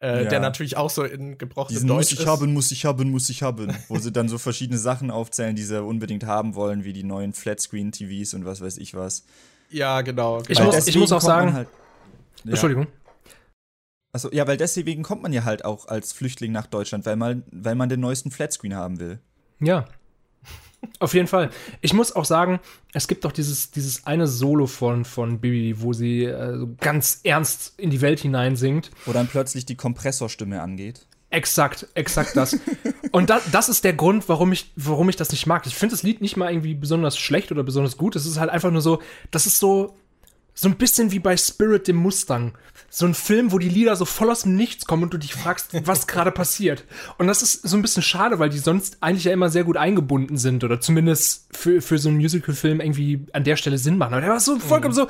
Äh, ja. Der natürlich auch so in gebrochenem Diesen Deutsch muss ich ist. haben, muss ich haben, muss ich haben. wo sie dann so verschiedene Sachen aufzählen, die sie unbedingt haben wollen, wie die neuen Flatscreen-TVs und was weiß ich was. Ja, genau. Ich, muss, ich muss auch sagen. Halt, ja. Entschuldigung. Also ja, weil deswegen kommt man ja halt auch als Flüchtling nach Deutschland, weil man, weil man den neuesten Flatscreen haben will. Ja. Auf jeden Fall. Ich muss auch sagen, es gibt doch dieses, dieses eine Solo von, von Bibi, wo sie äh, ganz ernst in die Welt hinein singt. Wo dann plötzlich die Kompressorstimme angeht. Exakt, exakt das. Und da, das ist der Grund, warum ich, warum ich das nicht mag. Ich finde das Lied nicht mal irgendwie besonders schlecht oder besonders gut. Es ist halt einfach nur so, das ist so, so ein bisschen wie bei Spirit dem Mustang. So ein Film, wo die Lieder so voll aus dem Nichts kommen und du dich fragst, was gerade passiert. Und das ist so ein bisschen schade, weil die sonst eigentlich ja immer sehr gut eingebunden sind oder zumindest für, für so einen Musical-Film irgendwie an der Stelle Sinn machen. Aber der war so vollkommen mhm. so,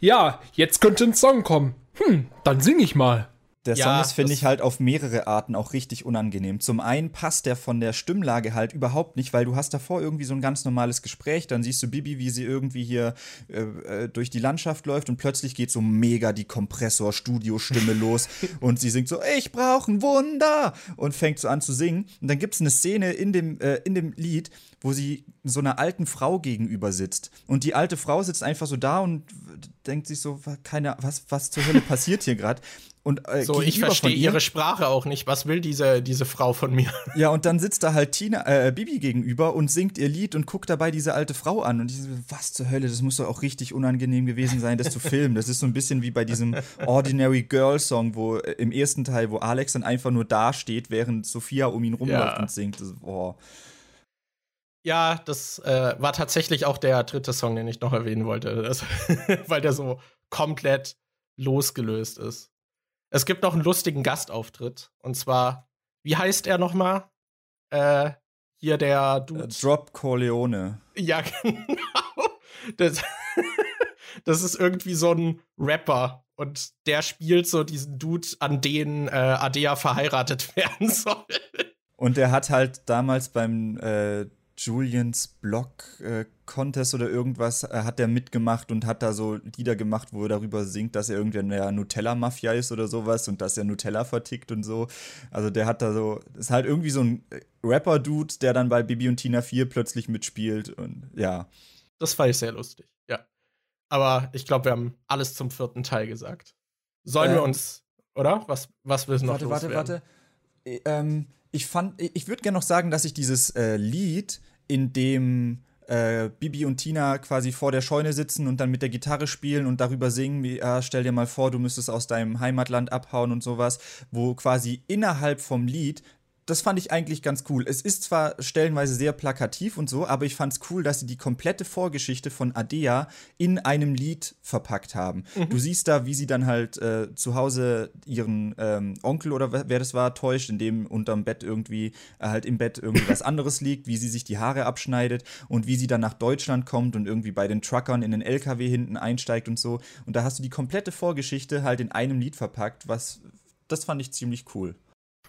ja, jetzt könnte ein Song kommen. Hm, dann sing ich mal. Der ja, Song ist, finde ich, halt auf mehrere Arten auch richtig unangenehm. Zum einen passt der von der Stimmlage halt überhaupt nicht, weil du hast davor irgendwie so ein ganz normales Gespräch, dann siehst du Bibi, wie sie irgendwie hier äh, äh durch die Landschaft läuft und plötzlich geht so mega die Kompressor-Studio-Stimme los und sie singt so, ich brauche ein Wunder und fängt so an zu singen. Und dann gibt es eine Szene in dem, äh, in dem Lied, wo sie so einer alten Frau gegenüber sitzt. Und die alte Frau sitzt einfach so da und denkt sich so, keine, was, was zur Hölle passiert hier gerade? Und, äh, so, ich verstehe ihre Sprache auch nicht. Was will diese, diese Frau von mir? Ja, und dann sitzt da halt Tina, äh, Bibi gegenüber und singt ihr Lied und guckt dabei diese alte Frau an. Und ich so, was zur Hölle, das muss doch auch richtig unangenehm gewesen sein, das zu filmen. Das ist so ein bisschen wie bei diesem Ordinary Girl Song, wo äh, im ersten Teil, wo Alex dann einfach nur dasteht, während Sophia um ihn rumläuft ja. und singt. Das, boah. Ja, das äh, war tatsächlich auch der dritte Song, den ich noch erwähnen wollte, das, weil der so komplett losgelöst ist. Es gibt noch einen lustigen Gastauftritt. Und zwar, wie heißt er nochmal? Äh, hier der Dude. Uh, Drop Corleone. Ja, genau. Das, das ist irgendwie so ein Rapper. Und der spielt so diesen Dude, an den äh, Adea verheiratet werden soll. Und der hat halt damals beim äh, Julians Blog äh, Contest oder irgendwas äh, hat er mitgemacht und hat da so Lieder gemacht, wo er darüber singt, dass er irgendwie eine Nutella-Mafia ist oder sowas und dass er Nutella vertickt und so. Also der hat da so, ist halt irgendwie so ein Rapper-Dude, der dann bei Bibi und Tina 4 plötzlich mitspielt und ja. Das fand ich sehr lustig, ja. Aber ich glaube, wir haben alles zum vierten Teil gesagt. Sollen äh, wir uns, oder? Was, was willst du noch Warte, warte, warte. Ähm, ich fand, ich würde gerne noch sagen, dass ich dieses äh, Lied, in dem äh, Bibi und Tina quasi vor der Scheune sitzen und dann mit der Gitarre spielen und darüber singen, wie, ah, stell dir mal vor, du müsstest aus deinem Heimatland abhauen und sowas, wo quasi innerhalb vom Lied das fand ich eigentlich ganz cool. Es ist zwar stellenweise sehr plakativ und so, aber ich fand es cool, dass sie die komplette Vorgeschichte von Adea in einem Lied verpackt haben. Mhm. Du siehst da, wie sie dann halt äh, zu Hause ihren ähm, Onkel oder wer das war, täuscht, in dem unterm Bett irgendwie, äh, halt im Bett irgendwie was anderes liegt, wie sie sich die Haare abschneidet und wie sie dann nach Deutschland kommt und irgendwie bei den Truckern in den LKW hinten einsteigt und so. Und da hast du die komplette Vorgeschichte halt in einem Lied verpackt, was das fand ich ziemlich cool.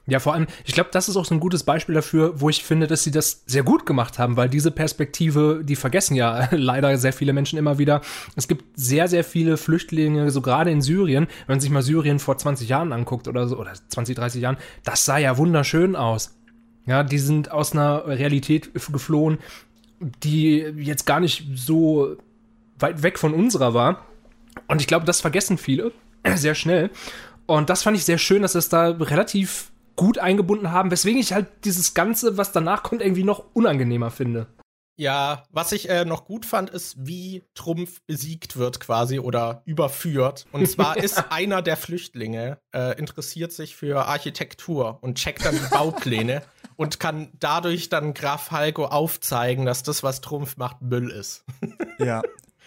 Ja, vor allem, ich glaube, das ist auch so ein gutes Beispiel dafür, wo ich finde, dass sie das sehr gut gemacht haben, weil diese Perspektive, die vergessen ja leider sehr viele Menschen immer wieder. Es gibt sehr, sehr viele Flüchtlinge, so gerade in Syrien, wenn man sich mal Syrien vor 20 Jahren anguckt oder so, oder 20, 30 Jahren, das sah ja wunderschön aus. Ja, die sind aus einer Realität geflohen, die jetzt gar nicht so weit weg von unserer war. Und ich glaube, das vergessen viele sehr schnell. Und das fand ich sehr schön, dass es da relativ gut eingebunden haben, weswegen ich halt dieses Ganze, was danach kommt, irgendwie noch unangenehmer finde. Ja, was ich äh, noch gut fand, ist, wie Trumpf besiegt wird quasi oder überführt. Und zwar ist einer der Flüchtlinge, äh, interessiert sich für Architektur und checkt dann die Baupläne und kann dadurch dann Graf Falco aufzeigen, dass das, was Trumpf macht, Müll ist. Ja.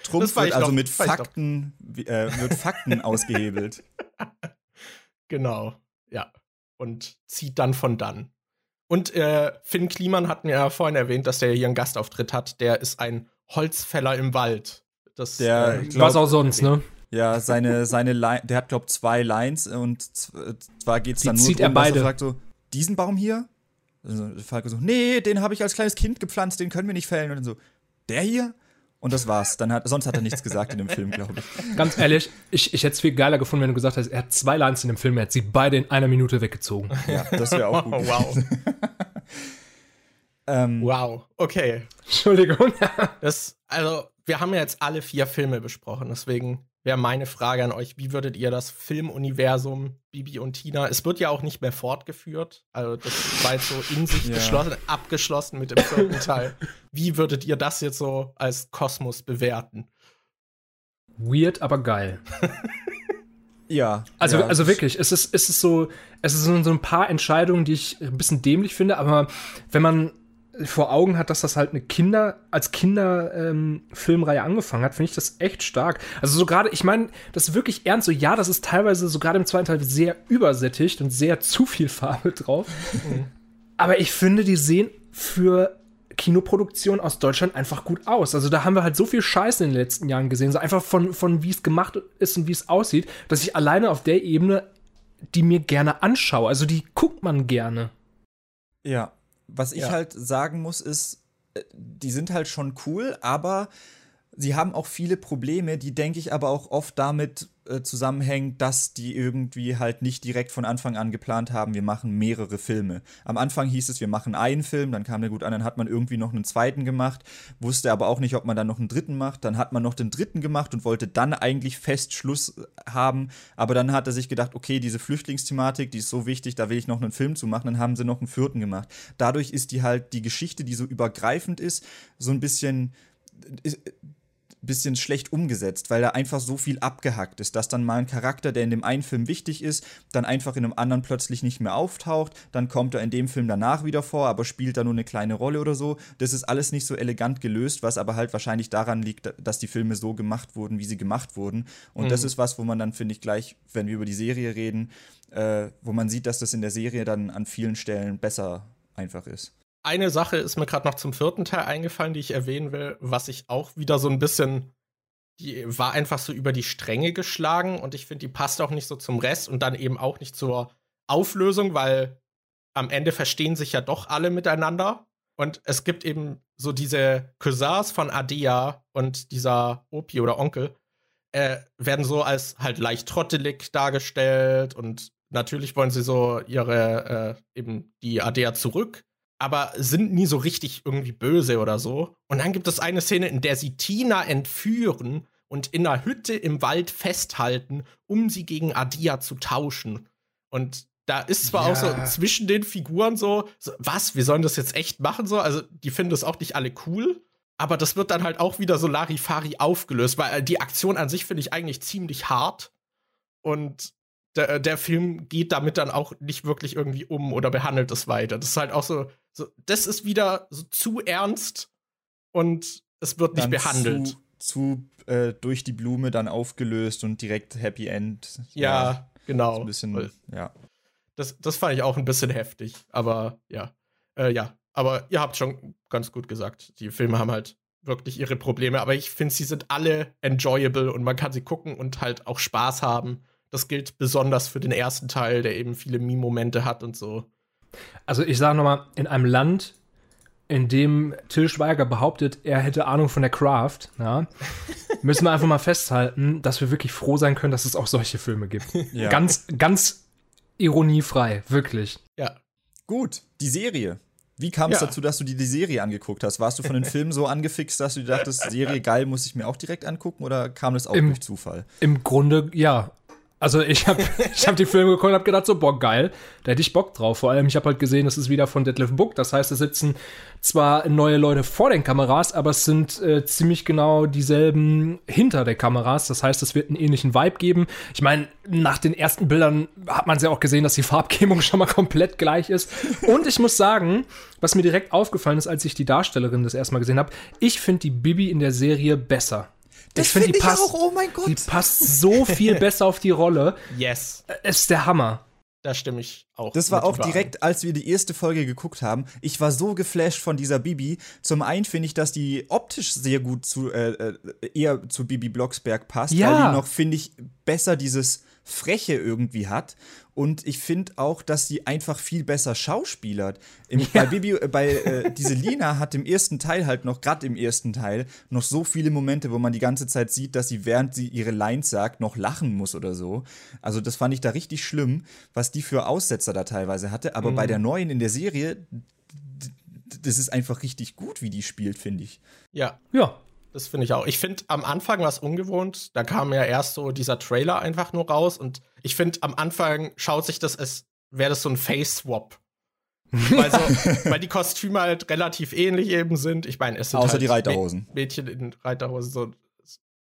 Trumpf wird also noch, mit Fakten, äh, wird Fakten ausgehebelt. Genau, ja und zieht dann von dann. Und äh, Finn Kliman hat mir ja vorhin erwähnt, dass der hier einen Gastauftritt hat. Der ist ein Holzfäller im Wald. Das, der, äh, glaub, was auch sonst, ne? Ja, seine, seine Line, der hat, glaub, zwei Lines und zwar geht es dann nur zieht darum, er beide. dass er sagt so, diesen Baum hier? Also Falco so, nee, den habe ich als kleines Kind gepflanzt, den können wir nicht fällen. Und dann so, der hier? Und das war's. Dann hat, sonst hat er nichts gesagt in dem Film, glaube ich. Ganz ehrlich, ich, ich hätte es viel geiler gefunden, wenn du gesagt hast, er hat zwei Lines in dem Film, er hat sie beide in einer Minute weggezogen. Ja, das wäre auch gut. Oh, wow. ähm, wow, okay. Entschuldigung. das, also, wir haben ja jetzt alle vier Filme besprochen, deswegen wäre meine Frage an euch, wie würdet ihr das Filmuniversum Bibi und Tina, es wird ja auch nicht mehr fortgeführt, also das war jetzt so in sich ja. geschlossen, abgeschlossen mit dem vierten Teil. Wie würdet ihr das jetzt so als Kosmos bewerten? Weird, aber geil. ja. Also, ja. also wirklich, es ist, es ist so, es sind so ein paar Entscheidungen, die ich ein bisschen dämlich finde, aber wenn man vor Augen hat, dass das halt eine Kinder, als Kinderfilmreihe ähm, angefangen hat, finde ich das echt stark. Also so gerade, ich meine, das ist wirklich ernst, so ja, das ist teilweise so gerade im zweiten Teil sehr übersättigt und sehr zu viel Farbe drauf. Mhm. Aber ich finde, die sehen für Kinoproduktion aus Deutschland einfach gut aus. Also da haben wir halt so viel Scheiße in den letzten Jahren gesehen, so einfach von, von wie es gemacht ist und wie es aussieht, dass ich alleine auf der Ebene die mir gerne anschaue. Also die guckt man gerne. Ja, was ich ja. halt sagen muss, ist, äh, die sind halt schon cool, aber sie haben auch viele Probleme, die, denke ich, aber auch oft damit äh, zusammenhängen, dass die irgendwie halt nicht direkt von Anfang an geplant haben, wir machen mehrere Filme. Am Anfang hieß es, wir machen einen Film, dann kam der gut an, dann hat man irgendwie noch einen zweiten gemacht, wusste aber auch nicht, ob man dann noch einen dritten macht. Dann hat man noch den dritten gemacht und wollte dann eigentlich fest Schluss äh, haben, aber dann hat er sich gedacht, okay, diese Flüchtlingsthematik, die ist so wichtig, da will ich noch einen Film zu machen, dann haben sie noch einen vierten gemacht. Dadurch ist die halt die Geschichte, die so übergreifend ist, so ein bisschen bisschen schlecht umgesetzt, weil da einfach so viel abgehackt ist, dass dann mal ein Charakter, der in dem einen Film wichtig ist, dann einfach in einem anderen plötzlich nicht mehr auftaucht, dann kommt er in dem Film danach wieder vor, aber spielt da nur eine kleine Rolle oder so. Das ist alles nicht so elegant gelöst, was aber halt wahrscheinlich daran liegt, dass die Filme so gemacht wurden, wie sie gemacht wurden. Und mhm. das ist was, wo man dann, finde ich, gleich, wenn wir über die Serie reden, äh, wo man sieht, dass das in der Serie dann an vielen Stellen besser einfach ist eine Sache ist mir gerade noch zum vierten Teil eingefallen, die ich erwähnen will, was ich auch wieder so ein bisschen, die war einfach so über die Stränge geschlagen und ich finde, die passt auch nicht so zum Rest und dann eben auch nicht zur Auflösung, weil am Ende verstehen sich ja doch alle miteinander. Und es gibt eben so diese Cousins von Adea und dieser Opi oder Onkel, äh, werden so als halt leicht trottelig dargestellt und natürlich wollen sie so ihre, äh, eben die Adea zurück aber sind nie so richtig irgendwie böse oder so. Und dann gibt es eine Szene, in der sie Tina entführen und in einer Hütte im Wald festhalten, um sie gegen Adia zu tauschen. Und da ist zwar ja. auch so zwischen den Figuren so, so, was, wir sollen das jetzt echt machen so? Also, die finden das auch nicht alle cool. Aber das wird dann halt auch wieder so Larifari aufgelöst, weil äh, die Aktion an sich finde ich eigentlich ziemlich hart. Und der, der, Film geht damit dann auch nicht wirklich irgendwie um oder behandelt es weiter. Das ist halt auch so, so das ist wieder so zu ernst und es wird nicht dann behandelt. Zu, zu äh, durch die Blume dann aufgelöst und direkt Happy End. Ja, ja genau. Ein bisschen, ja. Das, das fand ich auch ein bisschen heftig, aber ja. Äh, ja, aber ihr habt schon ganz gut gesagt. Die Filme haben halt wirklich ihre Probleme, aber ich finde, sie sind alle enjoyable und man kann sie gucken und halt auch Spaß haben. Das gilt besonders für den ersten Teil, der eben viele Meme-Momente hat und so. Also ich sage nochmal, in einem Land, in dem Till Schweiger behauptet, er hätte Ahnung von der Craft, ja, müssen wir einfach mal festhalten, dass wir wirklich froh sein können, dass es auch solche Filme gibt. Ja. Ganz, ganz ironiefrei, wirklich. Ja. Gut, die Serie. Wie kam es ja. dazu, dass du dir die Serie angeguckt hast? Warst du von den Filmen so angefixt, dass du dir dachtest, Serie geil, muss ich mir auch direkt angucken oder kam das auch Im, durch Zufall? Im Grunde, ja. Also ich habe ich hab die Filme geguckt und habe gedacht, so, boah, geil, da hätte ich Bock drauf. Vor allem, ich habe halt gesehen, das ist wieder von Deadlift Book. Das heißt, es sitzen zwar neue Leute vor den Kameras, aber es sind äh, ziemlich genau dieselben hinter der Kameras. Das heißt, es wird einen ähnlichen Vibe geben. Ich meine, nach den ersten Bildern hat man ja auch gesehen, dass die Farbgebung schon mal komplett gleich ist. Und ich muss sagen, was mir direkt aufgefallen ist, als ich die Darstellerin das erstmal gesehen habe, ich finde die Bibi in der Serie besser. Das ich finde, die passt, auch, oh mein Gott. Die passt so viel besser auf die Rolle. Yes. Es ist der Hammer. Da stimme ich auch. Das war auch überall. direkt, als wir die erste Folge geguckt haben. Ich war so geflasht von dieser Bibi. Zum einen finde ich, dass die optisch sehr gut zu, äh, äh eher zu Bibi Blocksberg passt, ja. weil die noch, finde ich, besser dieses Freche irgendwie hat. Und ich finde auch, dass sie einfach viel besser schauspielert. Im, ja. Bei, Bibi, äh, bei äh, diese Lina hat im ersten Teil halt noch, gerade im ersten Teil, noch so viele Momente, wo man die ganze Zeit sieht, dass sie, während sie ihre Lines sagt, noch lachen muss oder so. Also, das fand ich da richtig schlimm, was die für Aussetzer da teilweise hatte. Aber mhm. bei der neuen in der Serie, das ist einfach richtig gut, wie die spielt, finde ich. Ja. Ja, das finde ich auch. Ich finde, am Anfang war es ungewohnt. Da kam ja erst so dieser Trailer einfach nur raus. Und ich finde, am Anfang schaut sich das, als wäre das so ein Face-Swap. weil, so, weil die Kostüme halt relativ ähnlich eben sind. Ich meine, es sind Außer halt die Reiterhosen. Mädchen in Reiterhosen. So.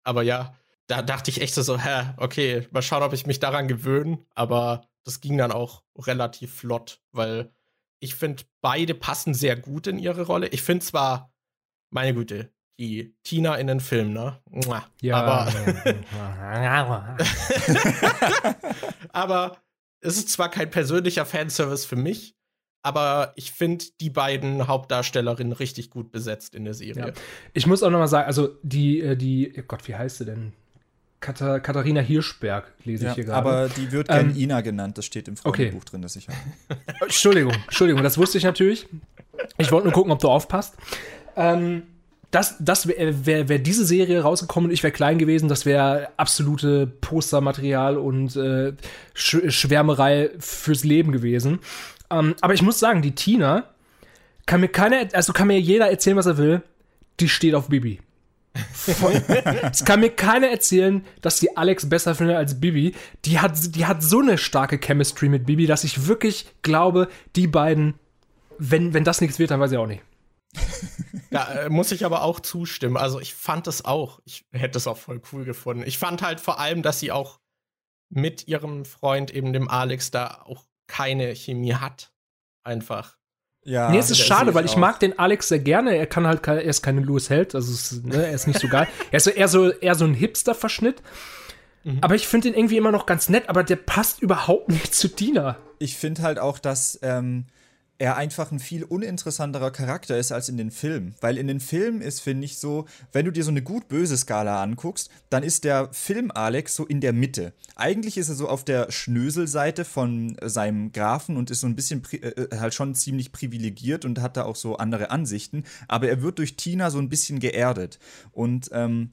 Aber ja, da dachte ich echt so, hä, okay, mal schauen, ob ich mich daran gewöhne. Aber das ging dann auch relativ flott, weil ich finde, beide passen sehr gut in ihre Rolle. Ich finde zwar, meine Güte, die Tina in den Film, ne? Ja. Aber, aber es ist zwar kein persönlicher Fanservice für mich, aber ich finde die beiden Hauptdarstellerinnen richtig gut besetzt in der Serie. Ja. Ich muss auch noch mal sagen, also die, äh, die, oh Gott, wie heißt sie denn? Katha Katharina Hirschberg lese ja, ich hier gerade. Aber die wird ähm, Ina genannt, das steht im Freundebuch okay. drin, das ich habe. Entschuldigung, Entschuldigung, das wusste ich natürlich. Ich wollte nur gucken, ob du aufpasst. Ähm, das, das wäre wär, wär diese Serie rausgekommen und ich wäre klein gewesen, das wäre absolute Postermaterial und äh, Sch Schwärmerei fürs Leben gewesen. Ähm, aber ich muss sagen, die Tina kann mir keiner, also kann mir jeder erzählen, was er will, die steht auf Bibi. es kann mir keiner erzählen, dass die Alex besser findet als Bibi. Die hat, die hat so eine starke Chemistry mit Bibi, dass ich wirklich glaube, die beiden, wenn, wenn das nichts wird, dann weiß ich auch nicht. Da äh, muss ich aber auch zustimmen. Also ich fand es auch, ich hätte es auch voll cool gefunden. Ich fand halt vor allem, dass sie auch mit ihrem Freund, eben dem Alex, da auch keine Chemie hat. Einfach. Ja, nee, es ist schade, weil ich auch. mag den Alex sehr gerne. Er kann halt, er ist keine Louis Held, also ist, ne, er ist nicht so geil. er ist so, eher so, eher so ein Hipster-Verschnitt. Mhm. Aber ich finde ihn irgendwie immer noch ganz nett, aber der passt überhaupt nicht zu Tina. Ich finde halt auch, dass ähm, er einfach ein viel uninteressanterer Charakter ist als in den Filmen. Weil in den Filmen ist, finde ich, so, wenn du dir so eine gut-böse Skala anguckst, dann ist der Film Alex so in der Mitte. Eigentlich ist er so auf der Schnöselseite von seinem Grafen und ist so ein bisschen äh, äh, halt schon ziemlich privilegiert und hat da auch so andere Ansichten. Aber er wird durch Tina so ein bisschen geerdet. Und ähm,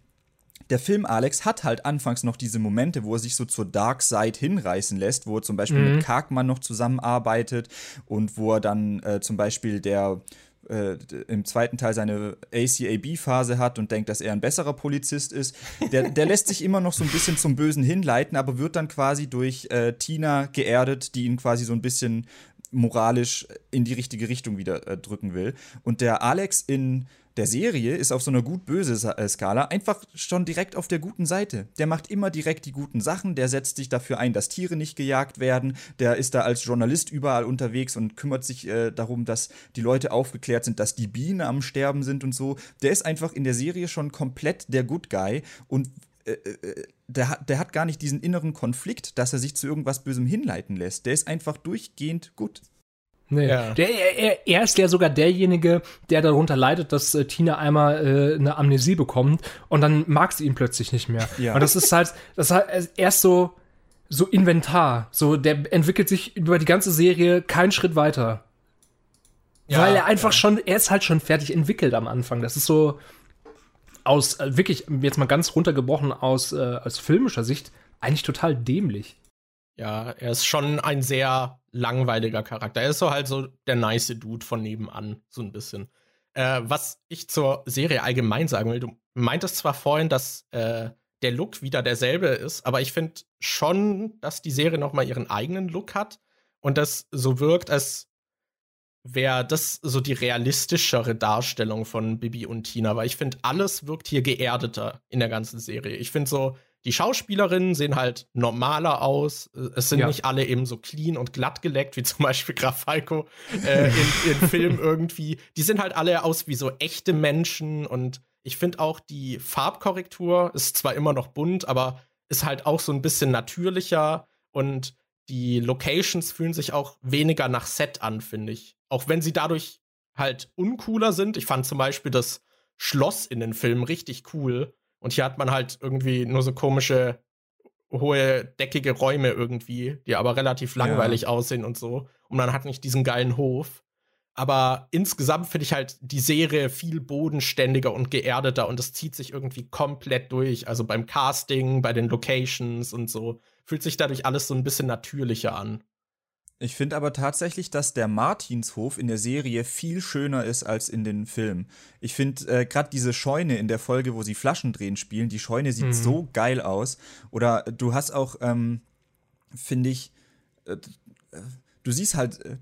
der Film Alex hat halt anfangs noch diese Momente, wo er sich so zur Dark Side hinreißen lässt, wo er zum Beispiel mhm. mit Karkmann noch zusammenarbeitet und wo er dann äh, zum Beispiel der äh, im zweiten Teil seine ACAB-Phase hat und denkt, dass er ein besserer Polizist ist. Der, der lässt sich immer noch so ein bisschen zum Bösen hinleiten, aber wird dann quasi durch äh, Tina geerdet, die ihn quasi so ein bisschen moralisch in die richtige Richtung wieder äh, drücken will. Und der Alex in der Serie ist auf so einer gut-böse äh, Skala einfach schon direkt auf der guten Seite. Der macht immer direkt die guten Sachen, der setzt sich dafür ein, dass Tiere nicht gejagt werden, der ist da als Journalist überall unterwegs und kümmert sich äh, darum, dass die Leute aufgeklärt sind, dass die Bienen am Sterben sind und so. Der ist einfach in der Serie schon komplett der Good Guy und äh, äh der, der hat gar nicht diesen inneren Konflikt, dass er sich zu irgendwas Bösem hinleiten lässt. Der ist einfach durchgehend gut. Nee. Ja. Der, er, er, ist ja sogar derjenige, der darunter leidet, dass äh, Tina einmal äh, eine Amnesie bekommt und dann mag sie ihn plötzlich nicht mehr. Ja. Und das ist halt, das ist halt erst so, so Inventar. So, der entwickelt sich über die ganze Serie keinen Schritt weiter. Ja, Weil er einfach ja. schon, er ist halt schon fertig entwickelt am Anfang. Das ist so aus, äh, wirklich, jetzt mal ganz runtergebrochen aus, äh, aus filmischer Sicht, eigentlich total dämlich. Ja, er ist schon ein sehr langweiliger Charakter. Er ist so halt so der nice Dude von nebenan, so ein bisschen. Äh, was ich zur Serie allgemein sagen will, du meintest zwar vorhin, dass äh, der Look wieder derselbe ist, aber ich finde schon, dass die Serie noch mal ihren eigenen Look hat und das so wirkt, als wäre das so die realistischere Darstellung von Bibi und Tina, weil ich finde, alles wirkt hier geerdeter in der ganzen Serie. Ich finde so, die Schauspielerinnen sehen halt normaler aus. Es sind ja. nicht alle eben so clean und glatt geleckt, wie zum Beispiel Graf Falco äh, in, in Filmen irgendwie. Die sehen halt alle aus wie so echte Menschen und ich finde auch die Farbkorrektur ist zwar immer noch bunt, aber ist halt auch so ein bisschen natürlicher und die Locations fühlen sich auch weniger nach Set an, finde ich. Auch wenn sie dadurch halt uncooler sind. Ich fand zum Beispiel das Schloss in den Filmen richtig cool. Und hier hat man halt irgendwie nur so komische, hohe, deckige Räume irgendwie, die aber relativ langweilig ja. aussehen und so. Und man hat nicht diesen geilen Hof. Aber insgesamt finde ich halt die Serie viel bodenständiger und geerdeter und es zieht sich irgendwie komplett durch. Also beim Casting, bei den Locations und so. Fühlt sich dadurch alles so ein bisschen natürlicher an. Ich finde aber tatsächlich, dass der Martinshof in der Serie viel schöner ist als in den Filmen. Ich finde äh, gerade diese Scheune in der Folge, wo sie Flaschen drehen spielen, die Scheune sieht mhm. so geil aus. Oder du hast auch, ähm, finde ich, äh, du siehst halt äh,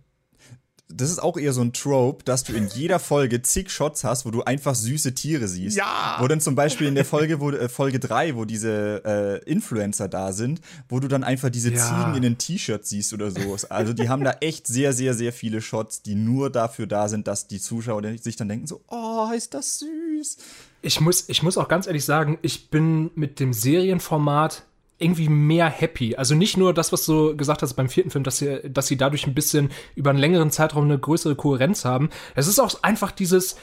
das ist auch eher so ein Trope, dass du in jeder Folge zig Shots hast, wo du einfach süße Tiere siehst. Ja! Wo dann zum Beispiel in der Folge, wo, äh, Folge 3, wo diese äh, Influencer da sind, wo du dann einfach diese ja. Ziegen in den T-Shirts siehst oder so. Also die haben da echt sehr, sehr, sehr viele Shots, die nur dafür da sind, dass die Zuschauer sich dann denken so, oh, ist das süß. Ich muss, ich muss auch ganz ehrlich sagen, ich bin mit dem Serienformat irgendwie mehr happy. Also nicht nur das, was du gesagt hast beim vierten Film, dass sie, dass sie dadurch ein bisschen über einen längeren Zeitraum eine größere Kohärenz haben. Es ist auch einfach dieses,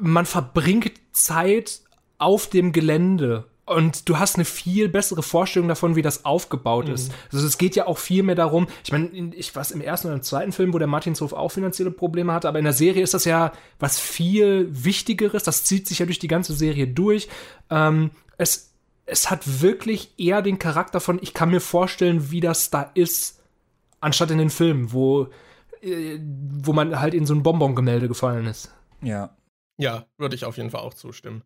man verbringt Zeit auf dem Gelände und du hast eine viel bessere Vorstellung davon, wie das aufgebaut mhm. ist. Also es geht ja auch viel mehr darum, ich meine, ich weiß im ersten oder im zweiten Film, wo der Martinshof auch finanzielle Probleme hatte, aber in der Serie ist das ja was viel Wichtigeres, das zieht sich ja durch die ganze Serie durch. Ähm, es es hat wirklich eher den Charakter von, ich kann mir vorstellen, wie das da ist, anstatt in den Filmen, wo, äh, wo man halt in so ein Bonbon-Gemälde gefallen ist. Ja. Ja, würde ich auf jeden Fall auch zustimmen.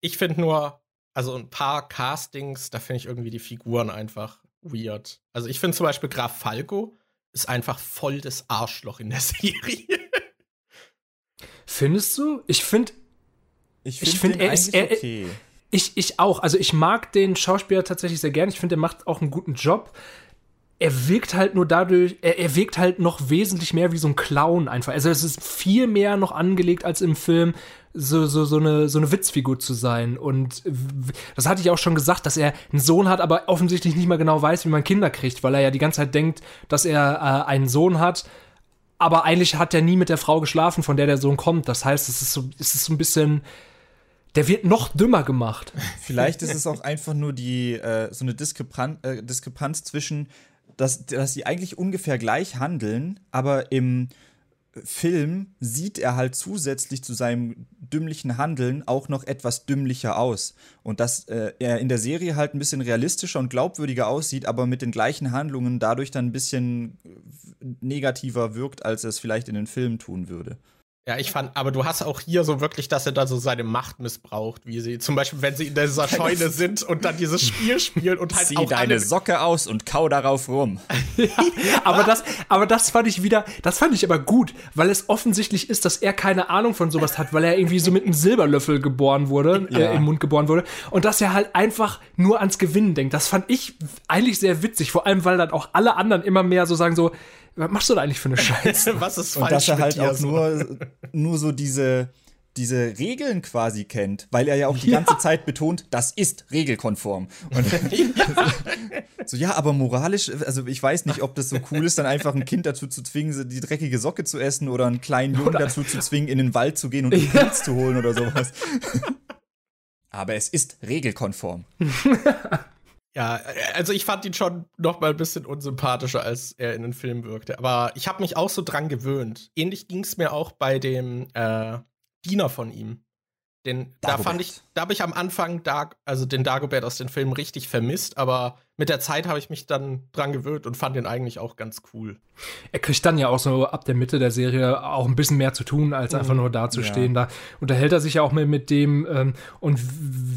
Ich finde nur, also ein paar Castings, da finde ich irgendwie die Figuren einfach weird. Also ich finde zum Beispiel Graf Falco ist einfach voll das Arschloch in der Serie. Findest du? Ich finde, ich finde, find, er ist er, okay. Ich, ich auch. Also ich mag den Schauspieler tatsächlich sehr gern. Ich finde, er macht auch einen guten Job. Er wirkt halt nur dadurch, er, er wirkt halt noch wesentlich mehr wie so ein Clown einfach. Also es ist viel mehr noch angelegt als im Film, so, so, so, eine, so eine Witzfigur zu sein. Und das hatte ich auch schon gesagt, dass er einen Sohn hat, aber offensichtlich nicht mal genau weiß, wie man Kinder kriegt, weil er ja die ganze Zeit denkt, dass er äh, einen Sohn hat. Aber eigentlich hat er nie mit der Frau geschlafen, von der der Sohn kommt. Das heißt, es ist so, es ist so ein bisschen, der wird noch dümmer gemacht. Vielleicht ist es auch einfach nur die äh, so eine Diskrepan äh, Diskrepanz zwischen, dass, dass sie eigentlich ungefähr gleich handeln, aber im Film sieht er halt zusätzlich zu seinem dümmlichen Handeln auch noch etwas dümmlicher aus. Und dass äh, er in der Serie halt ein bisschen realistischer und glaubwürdiger aussieht, aber mit den gleichen Handlungen dadurch dann ein bisschen negativer wirkt, als er es vielleicht in den Filmen tun würde. Ja, ich fand, aber du hast auch hier so wirklich, dass er da so seine Macht missbraucht, wie sie, zum Beispiel, wenn sie in dieser Scheune sind und dann dieses Spiel spielen und halt Zieh auch deine alle, Socke aus und kau darauf rum. aber das, aber das fand ich wieder, das fand ich aber gut, weil es offensichtlich ist, dass er keine Ahnung von sowas hat, weil er irgendwie so mit einem Silberlöffel geboren wurde, Ja. äh, im Mund geboren wurde und dass er halt einfach nur ans Gewinnen denkt. Das fand ich eigentlich sehr witzig, vor allem, weil dann auch alle anderen immer mehr so sagen so, was machst du da eigentlich für eine Scheiße? was ist Und falsch dass er halt auch so? nur, nur so diese, diese Regeln quasi kennt, weil er ja auch die ganze Zeit betont, das ist regelkonform. Und so, ja, aber moralisch, also ich weiß nicht, ob das so cool ist, dann einfach ein Kind dazu zu zwingen, die dreckige Socke zu essen oder einen kleinen Jungen Oder- dazu zu zwingen, in den Wald zu gehen und einen Pilz zu holen oder sowas. Aber es ist regelkonform. Ja, also ich fand ihn schon noch mal ein bisschen unsympathischer, als er in den Film wirkte. Aber ich habe mich auch so dran gewöhnt. Ähnlich ging es mir auch bei dem äh, Diener von ihm. Den, da fand ich, da habe ich am Anfang Dag, also den Dagobert aus den Filmen richtig vermisst, aber mit der Zeit habe ich mich dann dran gewöhnt und fand den eigentlich auch ganz cool. Er kriegt dann ja auch so ab der Mitte der Serie auch ein bisschen mehr zu tun, als einfach nur dazustehen. Da unterhält er sich ja auch mit, mit dem ähm, und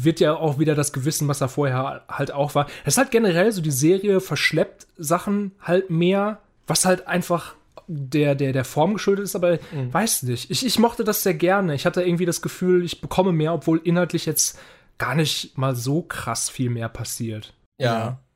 wird ja auch wieder das Gewissen, was er vorher halt auch war. Es ist halt generell so, die Serie verschleppt Sachen halt mehr, was halt einfach der, der, der Form geschuldet ist, aber weiß nicht. Ich, ich mochte das sehr gerne. Ich hatte irgendwie das Gefühl, ich bekomme mehr, obwohl inhaltlich jetzt gar nicht mal so krass viel mehr passiert.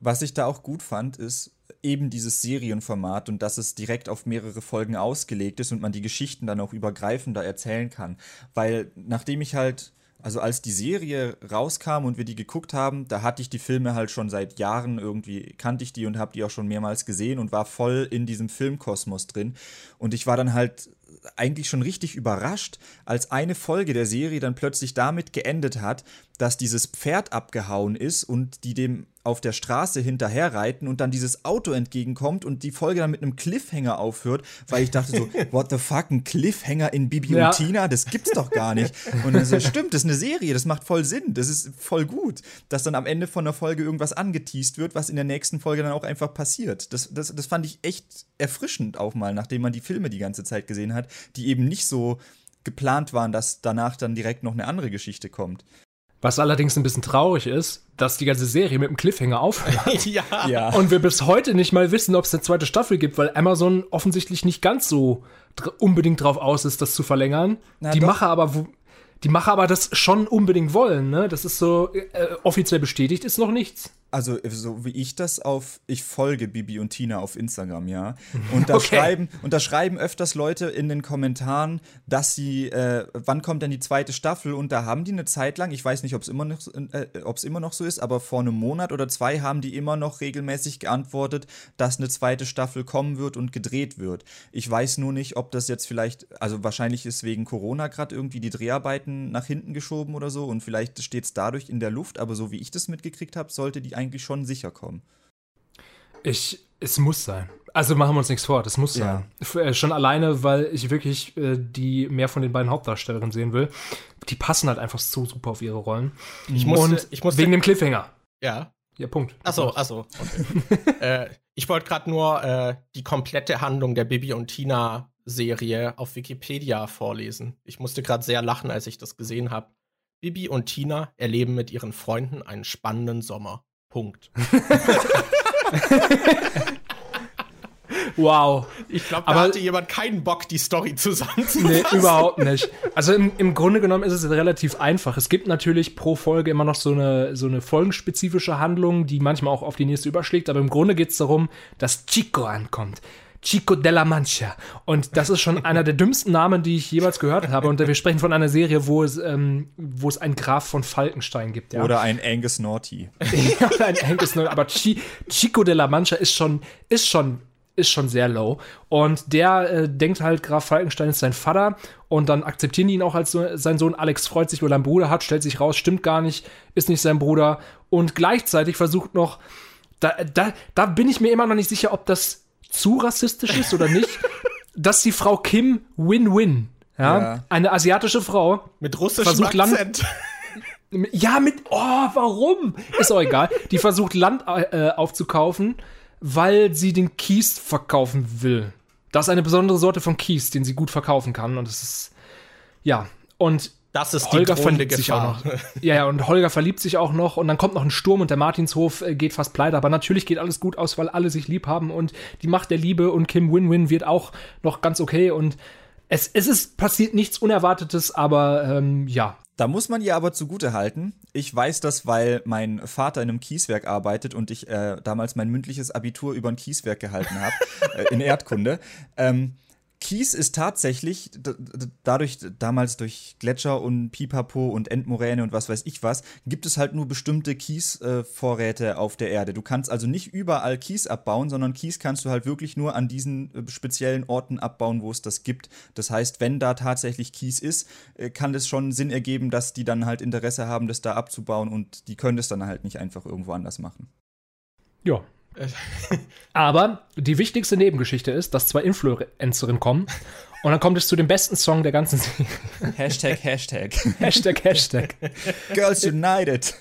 Was ich da auch gut fand, ist eben dieses Serienformat und dass es direkt auf mehrere Folgen ausgelegt ist und man die Geschichten dann auch übergreifender erzählen kann. Weil nachdem ich halt, also als die Serie rauskam und wir die geguckt haben, da hatte ich die Filme halt schon seit Jahren irgendwie, kannte ich die und habe die auch schon mehrmals gesehen und war voll in diesem Filmkosmos drin. Und ich war dann halt eigentlich schon richtig überrascht, als eine Folge der Serie dann plötzlich damit geendet hat, dass dieses Pferd abgehauen ist und die dem auf der Straße hinterherreiten und dann dieses Auto entgegenkommt und die Folge dann mit einem Cliffhanger aufhört, weil ich dachte so, what the fuck, ein Cliffhanger in Bibi Ja. und Tina, das gibt's doch gar nicht. Und dann so, stimmt, das ist eine Serie, das macht voll Sinn, das ist voll gut, dass dann am Ende von der Folge irgendwas angeteased wird, was in der nächsten Folge dann auch einfach passiert. Das, das, das fand ich echt erfrischend auch mal, nachdem man die Filme die ganze Zeit gesehen hat, die eben nicht so geplant waren, dass danach dann direkt noch eine andere Geschichte kommt. Was allerdings ein bisschen traurig ist, dass die ganze Serie mit einem Cliffhanger aufhört. ja. Ja. Und wir bis heute nicht mal wissen, ob es eine zweite Staffel gibt, weil Amazon offensichtlich nicht ganz so dr unbedingt drauf aus ist, das zu verlängern. Na die doch. Macher aber, die Macher aber das schon unbedingt wollen, ne? Das ist so äh, offiziell bestätigt ist noch nichts. Also, so wie ich das auf, ich folge Bibi und Tina auf Instagram, ja. Und da Okay. schreiben, und da schreiben öfters Leute in den Kommentaren, dass sie, äh, wann kommt denn die zweite Staffel? Und da haben die eine Zeit lang, ich weiß nicht, ob es immer noch, äh, ob es immer noch so ist, aber vor einem Monat oder zwei haben die immer noch regelmäßig geantwortet, dass eine zweite Staffel kommen wird und gedreht wird. Ich weiß nur nicht, ob das jetzt vielleicht, also wahrscheinlich ist wegen Corona gerade irgendwie die Dreharbeiten nach hinten geschoben oder so und vielleicht steht es dadurch in der Luft, aber so wie ich das mitgekriegt habe, sollte die eigentlich schon sicher kommen. Ich, es muss sein. Also machen wir uns nichts vor, das muss Ja. sein. F äh, schon alleine, weil ich wirklich äh, die mehr von den beiden Hauptdarstellerinnen sehen will. Die passen halt einfach so super auf ihre Rollen. Ich musste, Und ich musste, wegen dem Cliffhanger. ja. Ja, Punkt. Achso, achso. Okay. äh, ich wollte gerade nur äh, die komplette Handlung der Bibi und Tina Serie auf Wikipedia vorlesen. Ich musste gerade sehr lachen, als ich das gesehen habe. Bibi und Tina erleben mit ihren Freunden einen spannenden Sommer. Punkt. Wow. Ich glaube, da Aber- hatte jemand keinen Bock, die Story zusammenzufassen. Nee, überhaupt nicht. Also im, im Grunde genommen ist es relativ einfach. Es gibt natürlich pro Folge immer noch so eine, so eine folgenspezifische Handlung, die manchmal auch auf die nächste überschlägt, aber im Grunde geht es darum, dass Chico ankommt. Chico de la Mancha. Und das ist schon einer der dümmsten Namen, die ich jeweils gehört habe. Und wir sprechen von einer Serie, wo es, ähm, wo es einen Graf von Falkenstein gibt. Ja? Oder ein Angus Naughty. ja, ein Angus Noll, aber Chi, Chico de la Mancha ist schon, ist schon, ist schon sehr low. Und der äh, denkt halt, Graf Falkenstein ist sein Vater und dann akzeptieren die ihn auch als so, sein Sohn. Alex freut sich, weil er einen Bruder hat, stellt sich raus, stimmt gar nicht, ist nicht sein Bruder. Und gleichzeitig versucht noch, da, da, da bin ich mir immer noch nicht sicher, ob das zu rassistisch ist oder nicht, dass die Frau Kim Win-Win, ja, Ja. eine asiatische Frau, Mit russischem Versucht Land- Akzent. ja, mit. Oh, warum? Ist auch egal. Die versucht Land äh, aufzukaufen, weil sie den Kies verkaufen will. Das ist eine besondere Sorte von Kies, den sie gut verkaufen kann. Und es ist. Ja, und das ist Holger die verliebt sich auch noch. Ja, ja, und Holger verliebt sich auch noch und dann kommt noch ein Sturm und der Martinshof äh, geht fast pleite. Aber natürlich geht alles gut aus, weil alle sich lieb haben und die Macht der Liebe und Kim Win-Win wird auch noch ganz okay und es, es ist passiert nichts Unerwartetes, aber ähm, ja. Da muss man ihr aber zugute halten. Ich weiß das, weil mein Vater in einem Kieswerk arbeitet und ich äh, damals mein mündliches Abitur über ein Kieswerk gehalten habe, äh, in Erdkunde. Ähm, Kies ist tatsächlich, dadurch, damals durch Gletscher und Pipapo und Endmoräne und was weiß ich was, gibt es halt nur bestimmte Kiesvorräte auf der Erde. Du kannst also nicht überall Kies abbauen, sondern Kies kannst du halt wirklich nur an diesen äh, speziellen Orten abbauen, wo es das gibt. Das heißt, wenn da tatsächlich Kies ist, äh, kann es schon Sinn ergeben, dass die dann halt Interesse haben, das da abzubauen und die können das dann halt nicht einfach irgendwo anders machen. Ja, aber die wichtigste Nebengeschichte ist, dass zwei Influencerinnen kommen und dann kommt es zu dem besten Song der ganzen Serie. Hashtag, Hashtag. Hashtag, Hashtag. Girls United.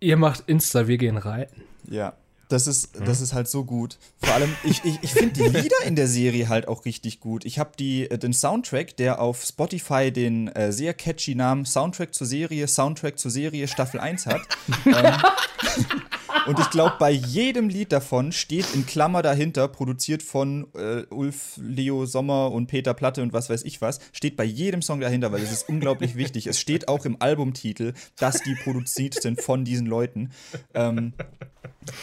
Ihr macht Insta, wir gehen reiten. Ja. Das ist, das hm? ist halt so gut. Vor allem, ich, ich, ich finde die Lieder in der Serie halt auch richtig gut. Ich habe äh, den Soundtrack, der auf Spotify den äh, sehr catchy Namen Soundtrack zur Serie, Soundtrack zur Serie Staffel 1 hat. ähm, und ich glaube, bei jedem Lied davon steht in Klammer dahinter, produziert von äh, Ulf, Leo Sommer und Peter Platte und was weiß ich was, steht bei jedem Song dahinter, weil es ist unglaublich wichtig. Es steht auch im Albumtitel, dass die produziert sind von diesen Leuten. Ähm,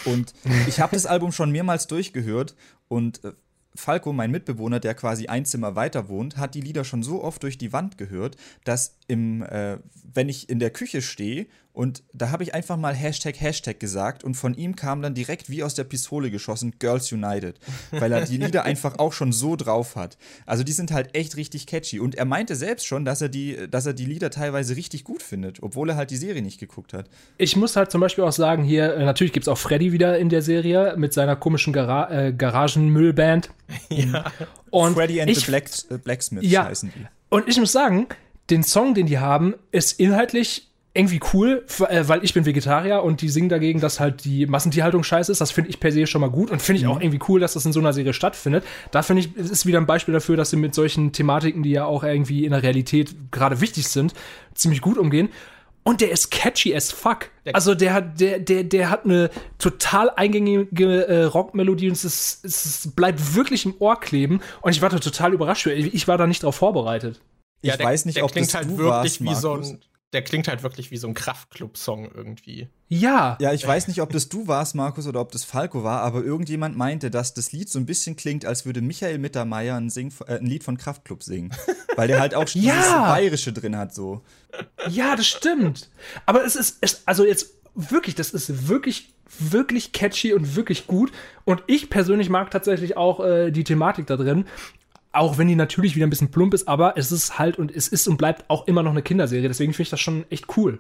und ich habe das Album schon mehrmals durchgehört und äh, Falco, mein Mitbewohner, der quasi ein Zimmer weiter wohnt, hat die Lieder schon so oft durch die Wand gehört, dass im, äh, wenn ich in der Küche stehe und da habe ich einfach mal Hashtag Hashtag gesagt und von ihm kam dann direkt wie aus der Pistole geschossen Girls United, weil er die Lieder einfach auch schon so drauf hat. Also die sind halt echt richtig catchy und er meinte selbst schon, dass er die, dass er die Lieder teilweise richtig gut findet, obwohl er halt die Serie nicht geguckt hat. Ich muss halt zum Beispiel auch sagen, hier, äh, natürlich gibt es auch Freddy wieder in der Serie mit seiner komischen Gara äh, Garagenmüllband. Ja. Und Freddy and ich, the Black, äh, Blacksmiths ja, heißen die. Und ich muss sagen, den Song, den die haben, ist inhaltlich irgendwie cool, äh, weil ich bin Vegetarier und die singen dagegen, dass halt die Massentierhaltung scheiße ist. Das finde ich per se schon mal gut und finde ich mhm. auch irgendwie cool, dass das in so einer Serie stattfindet. Da finde ich, ist wieder ein Beispiel dafür, dass sie mit solchen Thematiken, die ja auch irgendwie in der Realität gerade wichtig sind, ziemlich gut umgehen. Und der ist catchy as fuck. Also der hat, der, der, der hat eine total eingängige äh, Rockmelodie und es, ist, es bleibt wirklich im Ohr kleben. Und ich war da total überrascht. Ich war da nicht drauf vorbereitet. Ich ja, der, weiß nicht, ob klingt das halt du wirklich warst, wie so ein der klingt halt wirklich wie so ein Kraftclub-Song irgendwie. Ja. Ja, ich weiß nicht, ob das du warst, Markus, oder ob das Falco war, aber irgendjemand meinte, dass das Lied so ein bisschen klingt, als würde Michael Mittermeier ein, Sing, äh, ein Lied von Kraftclub singen. Weil der halt auch schon ja. dieses Bayerische drin hat, so. Ja, das stimmt. Aber es ist, es, also jetzt wirklich, das ist wirklich, wirklich catchy und wirklich gut. Und ich persönlich mag tatsächlich auch äh, die Thematik da drin. Auch wenn die natürlich wieder ein bisschen plump ist, aber es ist halt und es ist und bleibt auch immer noch eine Kinderserie. Deswegen finde ich das schon echt cool.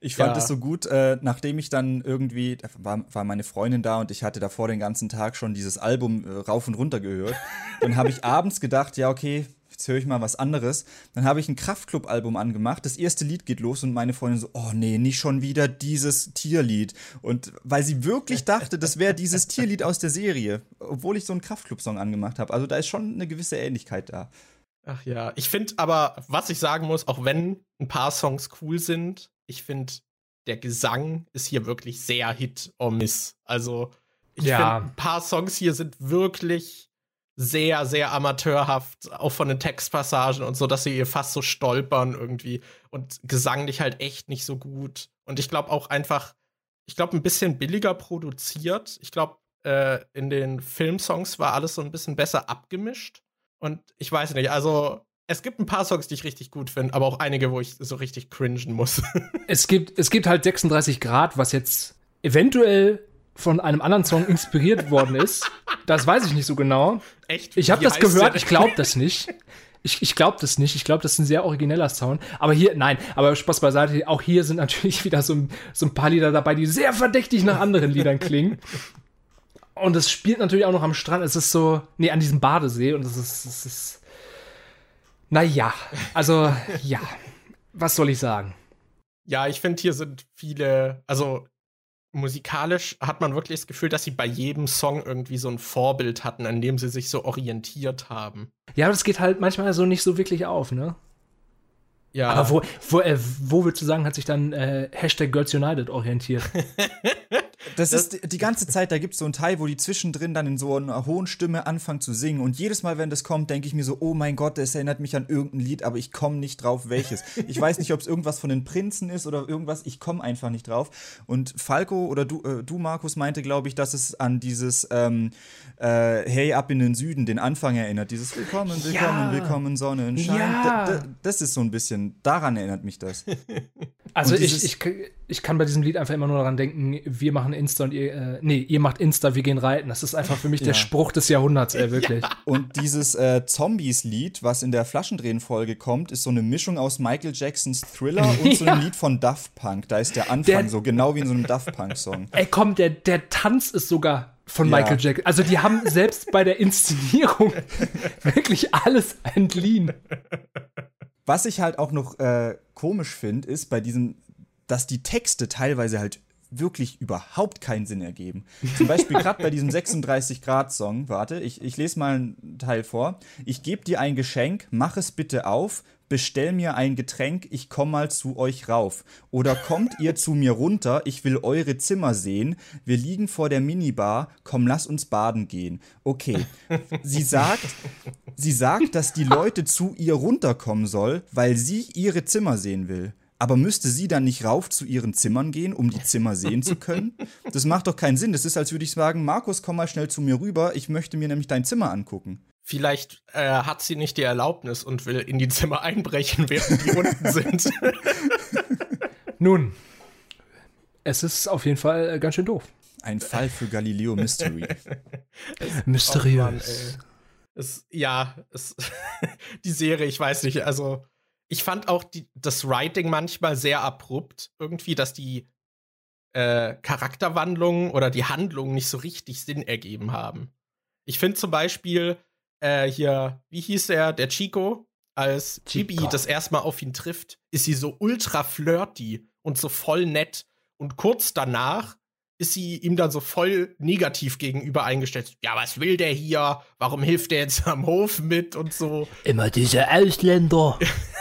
Ich fand es so gut, äh, nachdem ich dann irgendwie, war, war meine Freundin da und ich hatte davor den ganzen Tag schon dieses Album äh, rauf und runter gehört. dann habe ich abends gedacht, ja, okay, jetzt höre ich mal was anderes. Dann habe ich ein Kraftclub-Album angemacht. Das erste Lied geht los und meine Freundin so, oh nee, nicht schon wieder dieses Tierlied. Und weil sie wirklich dachte, das wäre dieses Tierlied aus der Serie, obwohl ich so einen Kraftclub-Song angemacht habe. Also da ist schon eine gewisse Ähnlichkeit da. Ach ja, ich finde aber, was ich sagen muss, auch wenn ein paar Songs cool sind, ich finde, der Gesang ist hier wirklich sehr Hit or Miss. Also, ich ja. finde, ein paar Songs hier sind wirklich sehr, sehr amateurhaft, auch von den Textpassagen und so, dass sie ihr fast so stolpern irgendwie und gesanglich halt echt nicht so gut. Und ich glaube auch einfach, ich glaube, ein bisschen billiger produziert. Ich glaube, äh, in den Filmsongs war alles so ein bisschen besser abgemischt. Und ich weiß nicht, also es gibt ein paar Songs, die ich richtig gut finde, aber auch einige, wo ich so richtig cringen muss. es gibt, es gibt halt 36 Grad, was jetzt eventuell von einem anderen Song inspiriert worden ist. Das weiß ich nicht so genau. Echt? Ich habe das gehört, ich glaube das nicht. Ich, ich glaube das nicht. Ich glaube, das ist ein sehr origineller Sound. Aber hier, nein, aber Spaß beiseite. Auch hier sind natürlich wieder so ein, so ein paar Lieder dabei, die sehr verdächtig nach anderen Liedern klingen. Und es spielt natürlich auch noch am Strand. Es ist so, nee, an diesem Badesee. Und es ist, es ist, naja, also, ja. Was soll ich sagen? Ja, ich finde, hier sind viele, also musikalisch hat man wirklich das Gefühl, dass sie bei jedem Song irgendwie so ein Vorbild hatten, an dem sie sich so orientiert haben. Ja, aber das geht halt manchmal so nicht so wirklich auf, ne? Ja. Aber wo, wo, äh, wo würdest du sagen, hat sich dann äh, Hashtag Girls United orientiert? Das, das ist die ganze Zeit, da gibt es so einen Teil, wo die zwischendrin dann in so einer hohen Stimme anfangen zu singen. Und jedes Mal, wenn das kommt, denke ich mir so, oh mein Gott, das erinnert mich an irgendein Lied, aber ich komme nicht drauf, welches. Ich weiß nicht, ob es irgendwas von den Prinzen ist oder irgendwas, ich komme einfach nicht drauf. Und Falco oder du, äh, du Markus, meinte, glaube ich, dass es an dieses ähm, äh, Hey ab in den Süden, den Anfang erinnert. Dieses Willkommen, Willkommen, ja. Willkommen, Sonnenschein. Ja. Da, da, das ist so ein bisschen, daran erinnert mich das. Also ich, ich, ich kann bei diesem Lied einfach immer nur daran denken, wir machen Insta und ihr, äh, nee, ihr macht Insta, wir gehen reiten. Das ist einfach für mich ja. der Spruch des Jahrhunderts, ey, wirklich. Ja. Und dieses äh, Zombies-Lied, was in der Flaschendrehen-Folge kommt, ist so eine Mischung aus Michael Jacksons Thriller und so einem Lied von Daft Punk. Da ist der Anfang der, so genau wie in so einem Daft Punk-Song. Ey, komm, der, der Tanz ist sogar von ja. Michael Jackson. Also die haben selbst bei der Inszenierung wirklich alles entliehen. Was ich halt auch noch äh, komisch finde, ist bei diesem dass die Texte teilweise halt wirklich überhaupt keinen Sinn ergeben. Zum Beispiel gerade bei diesem 36-Grad-Song, warte, ich, ich lese mal einen Teil vor. Ich gebe dir ein Geschenk, mach es bitte auf, bestell mir ein Getränk, ich komm mal zu euch rauf. Oder kommt ihr zu mir runter, ich will eure Zimmer sehen, wir liegen vor der Minibar, komm, lass uns baden gehen. Okay, sie sagt, sie sagt, dass die Leute zu ihr runterkommen soll, weil sie ihre Zimmer sehen will. Aber müsste sie dann nicht rauf zu ihren Zimmern gehen, um die Zimmer sehen zu können? Das macht doch keinen Sinn. Das ist, als würde ich sagen, Markus, komm mal schnell zu mir rüber. Ich möchte mir nämlich dein Zimmer angucken. Vielleicht äh, hat sie nicht die Erlaubnis und will in die Zimmer einbrechen, während die unten sind. Nun, es ist auf jeden Fall äh, ganz schön doof. Ein Fall für Galileo Mystery. Mysteriös. Oh Mann, es, ja, es, die Serie, ich weiß nicht, also ich fand auch die, das Writing manchmal sehr abrupt. Irgendwie, dass die äh, Charakterwandlungen oder die Handlungen nicht so richtig Sinn ergeben haben. Ich finde zum Beispiel äh, hier, wie hieß er, der Chico, als Chibi das erstmal auf ihn trifft, ist sie so ultra flirty und so voll nett. Und kurz danach ist sie ihm dann so voll negativ gegenüber eingestellt. Ja, was will der hier? Warum hilft der jetzt am Hof mit und so? Immer diese Ausländer.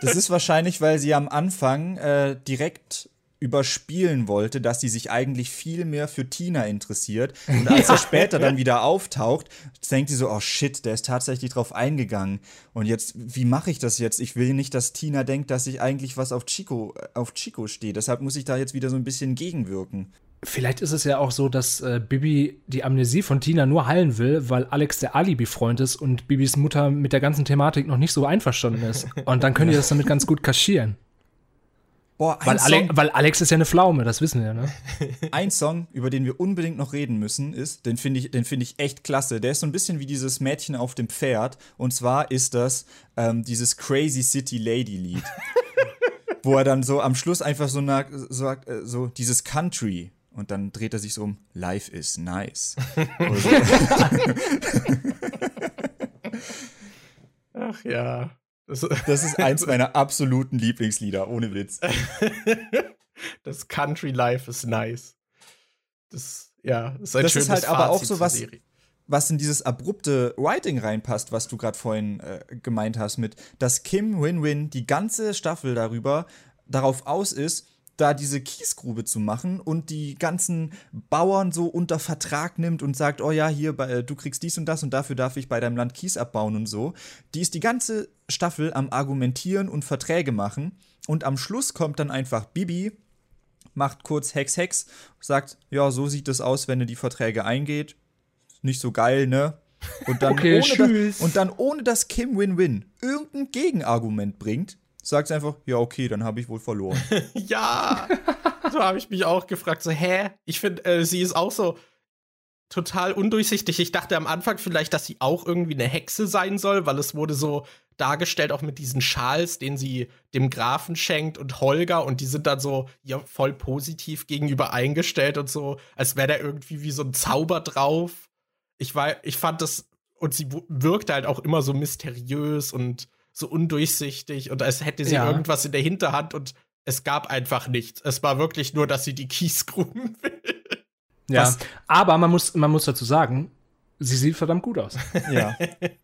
das ist wahrscheinlich, weil sie am Anfang äh, direkt überspielen wollte, dass sie sich eigentlich viel mehr für Tina interessiert. Und als ja. er später dann wieder auftaucht, denkt sie so, oh shit, der ist tatsächlich drauf eingegangen. Und jetzt, wie mache ich das jetzt? Ich will nicht, dass Tina denkt, dass ich eigentlich was auf Chico, auf Chico stehe. Deshalb muss ich da jetzt wieder so ein bisschen gegenwirken. Vielleicht ist es ja auch so, dass äh, Bibi die Amnesie von Tina nur heilen will, weil Alex der Alibi-Freund ist und Bibis Mutter mit der ganzen Thematik noch nicht so einverstanden ist. Und dann können die das damit ganz gut kaschieren. Boah, weil, Ale weil, Alex ist ja eine Pflaume, das wissen wir, ne? Ein Song, über den wir unbedingt noch reden müssen, ist, den finde ich, find ich echt klasse. Der ist so ein bisschen wie dieses Mädchen auf dem Pferd. Und zwar ist das ähm, dieses Crazy City Lady Lied. wo er dann so am Schluss einfach so sagt, so, so dieses Country und dann dreht er sich so um, Life is nice. Ach ja. Das, das ist eins meiner absoluten Lieblingslieder, ohne Witz. das Country Life is nice. Das, ja, ist ein Das ist halt aber auch so was, was in dieses abrupte Writing reinpasst, was du gerade vorhin äh, gemeint hast, mit, dass Kim Win-Win die ganze Staffel darüber darauf aus ist, da diese Kiesgrube zu machen und die ganzen Bauern so unter Vertrag nimmt und sagt, oh ja, hier, äh, du kriegst dies und das und dafür darf ich bei deinem Land Kies abbauen und so. Die ist die ganze Staffel am Argumentieren und Verträge machen und am Schluss kommt dann einfach Bibi, macht kurz Hex Hex, sagt, ja, so sieht es aus, wenn ihr die Verträge eingeht. Nicht so geil, ne? Und dann, okay, ohne, das, und dann ohne dass Kim Win-Win irgendein Gegenargument bringt, sagt einfach, ja, okay, dann habe ich wohl verloren. ja, so habe ich mich auch gefragt, so, hä? Ich finde, äh, sie ist auch so total undurchsichtig. Ich dachte am Anfang vielleicht, dass sie auch irgendwie eine Hexe sein soll, weil es wurde so dargestellt, auch mit diesen Schals, den sie dem Grafen schenkt und Holger und die sind dann so ja, voll positiv gegenüber eingestellt und so, als wäre da irgendwie wie so ein Zauber drauf. Ich war, ich fand das, und sie wirkte halt auch immer so mysteriös und so undurchsichtig und als hätte sie ja. irgendwas in der Hinterhand und es gab einfach nichts. Es war wirklich nur, dass sie die Kiesgruben will. Ja, Was? aber man muss, man muss dazu sagen, Sie sieht verdammt gut aus. Ja.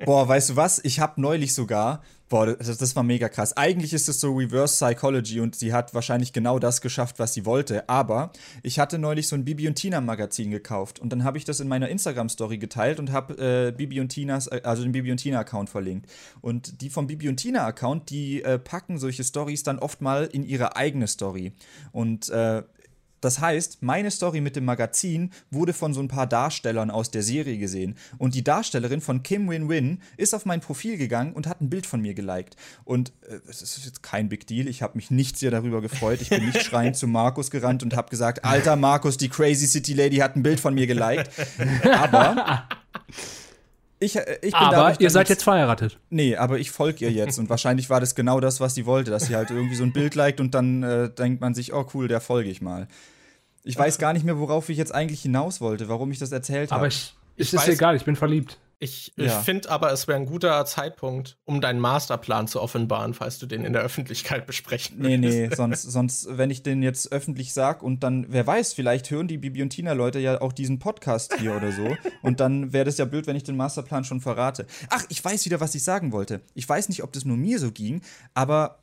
Boah, weißt du was? Ich habe neulich sogar, boah, das, das, war mega krass. Eigentlich ist es so Reverse Psychology und sie hat wahrscheinlich genau das geschafft, was sie wollte. Aber ich hatte neulich so ein Bibi und Tina Magazin gekauft und dann habe ich das in meiner Instagram Story geteilt und habe äh, Bibi und Tinas, äh, also den Bibi und Tina Account verlinkt. Und die vom Bibi und Tina Account, die äh, packen solche Stories dann oft mal in ihre eigene Story. Und äh, das heißt, meine Story mit dem Magazin wurde von so ein paar Darstellern aus der Serie gesehen. Und die Darstellerin von Kim Win-Win ist auf mein Profil gegangen und hat ein Bild von mir geliked. Und äh, es ist jetzt kein Big Deal. Ich habe mich nicht sehr darüber gefreut. Ich bin nicht schreiend zu Markus gerannt und habe gesagt: Alter Markus, die Crazy City Lady hat ein Bild von mir geliked. Aber. Ich, äh, ich aber ihr seid jetzt verheiratet. Nee, aber ich folge ihr jetzt und wahrscheinlich war das genau das, was sie wollte, dass sie halt irgendwie so ein Bild liked und dann äh, denkt man sich, oh cool, der folge ich mal. Ich weiß gar nicht mehr, worauf ich jetzt eigentlich hinaus wollte, warum ich das erzählt habe. Aber ich, ich ist weiß, egal, ich bin verliebt. Ich, ich ja. finde aber, es wäre ein guter Zeitpunkt, um deinen Masterplan zu offenbaren, falls du den in der Öffentlichkeit besprechen willst. Nee, nee, sonst, sonst, wenn ich den jetzt öffentlich sag und dann, wer weiß, vielleicht hören die Bibi und Tina-Leute ja auch diesen Podcast hier oder so. Und dann wäre das ja blöd, wenn ich den Masterplan schon verrate. Ach, ich weiß wieder, was ich sagen wollte. Ich weiß nicht, ob das nur mir so ging, aber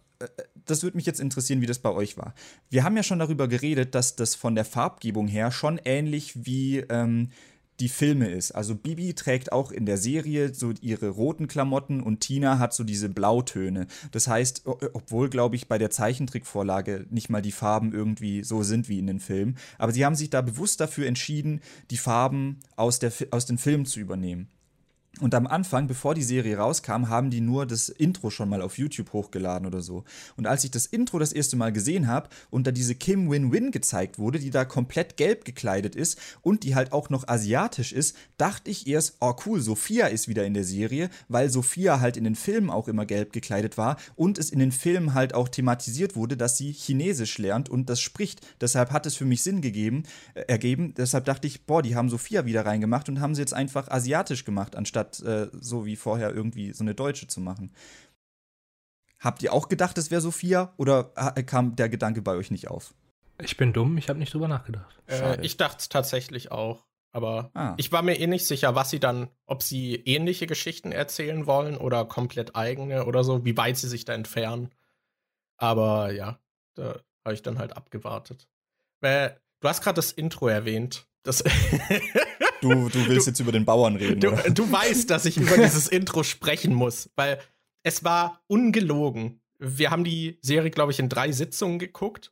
das würde mich jetzt interessieren, wie das bei euch war. Wir haben ja schon darüber geredet, dass das von der Farbgebung her schon ähnlich wie ähm, die Filme ist. Also Bibi trägt auch in der Serie so ihre roten Klamotten und Tina hat so diese Blautöne. Das heißt, obwohl, glaube ich, bei der Zeichentrickvorlage nicht mal die Farben irgendwie so sind wie in den Filmen, aber sie haben sich da bewusst dafür entschieden, die Farben aus, der, aus den Filmen zu übernehmen. Und am Anfang, bevor die Serie rauskam, haben die nur das Intro schon mal auf YouTube hochgeladen oder so. Und als ich das Intro das erste Mal gesehen habe und da diese Kim Win-Win gezeigt wurde, die da komplett gelb gekleidet ist und die halt auch noch asiatisch ist, dachte ich erst, oh cool, Sophia ist wieder in der Serie, weil Sophia halt in den Filmen auch immer gelb gekleidet war und es in den Filmen halt auch thematisiert wurde, dass sie Chinesisch lernt und das spricht. Deshalb hat es für mich Sinn gegeben, äh, ergeben. Deshalb dachte ich, boah, die haben Sophia wieder reingemacht und haben sie jetzt einfach asiatisch gemacht, anstatt statt äh, so wie vorher irgendwie so eine deutsche zu machen. Habt ihr auch gedacht, es wäre Sophia oder kam der Gedanke bei euch nicht auf? Ich bin dumm, ich habe nicht drüber nachgedacht. Äh, ich dachte es tatsächlich auch. Aber ah. ich war mir eh nicht sicher, was sie dann, ob sie ähnliche Geschichten erzählen wollen oder komplett eigene oder so, wie weit sie sich da entfernen. Aber ja, da habe ich dann halt abgewartet. Weil, du hast gerade das Intro erwähnt. Das Du, du willst du, jetzt über den Bauern reden. Du, du weißt, dass ich über dieses Intro sprechen muss, weil es war ungelogen. Wir haben die Serie, glaube ich, in drei Sitzungen geguckt,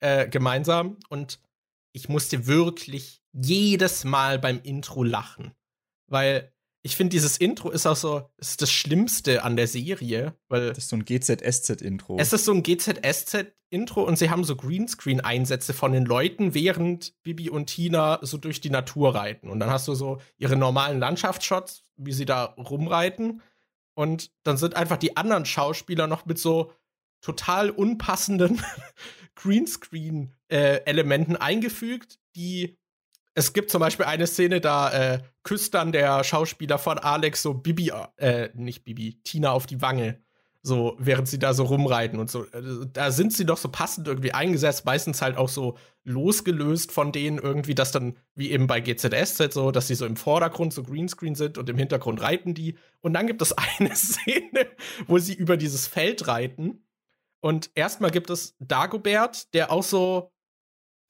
äh, gemeinsam, und ich musste wirklich jedes Mal beim Intro lachen, weil ich finde, dieses Intro ist auch so, ist das Schlimmste an der Serie, weil. Das ist so ein GZSZ-Intro. Es ist so ein GZSZ-Intro und sie haben so Greenscreen-Einsätze von den Leuten, während Bibi und Tina so durch die Natur reiten. Und dann hast du so ihre normalen Landschaftsshots, wie sie da rumreiten. Und dann sind einfach die anderen Schauspieler noch mit so total unpassenden Greenscreen-Elementen äh, eingefügt, die es gibt zum Beispiel eine Szene, da äh, küsst dann der Schauspieler von Alex so Bibi, äh, nicht Bibi, Tina auf die Wange. So, während sie da so rumreiten und so. Äh, da sind sie doch so passend irgendwie eingesetzt, meistens halt auch so losgelöst von denen irgendwie, dass dann, wie eben bei GZSZ so, dass sie so im Vordergrund so Greenscreen sind und im Hintergrund reiten die. Und dann gibt es eine Szene, wo sie über dieses Feld reiten. Und erstmal gibt es Dagobert, der auch so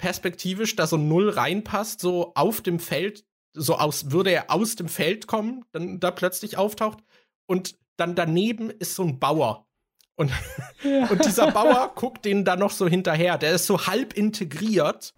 perspektivisch da so null reinpasst, so auf dem Feld, so aus, würde er aus dem Feld kommen, dann da plötzlich auftaucht. Und dann daneben ist so ein Bauer. Und, ja. und dieser Bauer guckt den da noch so hinterher. Der ist so halb integriert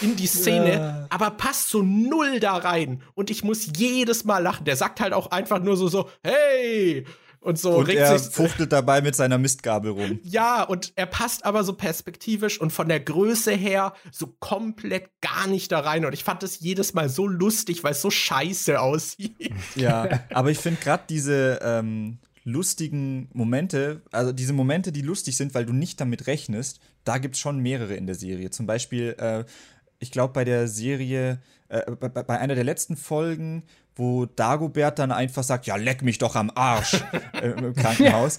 in die Szene, ja. aber passt so null da rein. Und ich muss jedes Mal lachen. Der sagt halt auch einfach nur so, so, hey, und so und er fuchtelt dabei mit seiner Mistgabel rum. Ja, und er passt aber so perspektivisch und von der Größe her so komplett gar nicht da rein. Und ich fand das jedes Mal so lustig, weil es so scheiße aussieht. Ja, aber ich finde gerade diese ähm, lustigen Momente, also diese Momente, die lustig sind, weil du nicht damit rechnest, da gibt es schon mehrere in der Serie. Zum Beispiel, äh, ich glaube, bei der Serie, äh, bei, bei einer der letzten Folgen, wo Dagobert dann einfach sagt, ja, leck mich doch am Arsch äh, im Krankenhaus.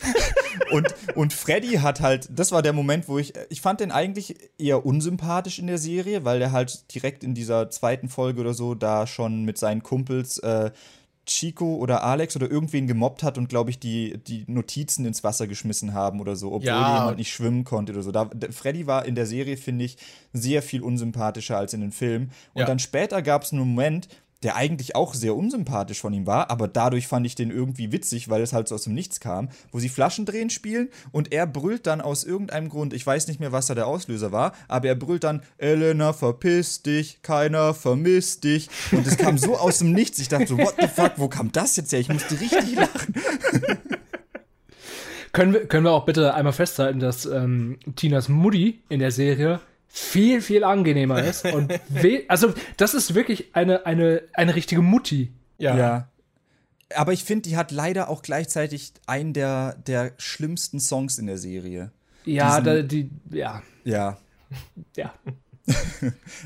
und, und Freddy hat halt, das war der Moment, wo ich, ich fand den eigentlich eher unsympathisch in der Serie, weil der halt direkt in dieser zweiten Folge oder so da schon mit seinen Kumpels äh, Chico oder Alex oder irgendwen gemobbt hat und, glaube ich, die, die Notizen ins Wasser geschmissen haben oder so, obwohl ja. jemand nicht schwimmen konnte oder so. Da, Freddy war in der Serie, finde ich, sehr viel unsympathischer als in den Filmen. Und ja. dann später gab es einen Moment, der eigentlich auch sehr unsympathisch von ihm war, aber dadurch fand ich den irgendwie witzig, weil es halt so aus dem Nichts kam, wo sie Flaschendrehen spielen und er brüllt dann aus irgendeinem Grund, ich weiß nicht mehr, was da der Auslöser war, aber er brüllt dann, Elena, verpiss dich, keiner vermisst dich. Und es kam so aus dem Nichts, ich dachte so, what the fuck, wo kam das jetzt her? Ich musste richtig lachen. können, wir, können wir auch bitte einmal festhalten, dass ähm, Tinas Mutti in der Serie viel, viel angenehmer ist. Und also, das ist wirklich eine, eine, eine richtige Mutti. Ja. ja. Aber ich finde, die hat leider auch gleichzeitig einen der, der schlimmsten Songs in der Serie. Ja, Diesen, da, die, ja. Ja. Ja.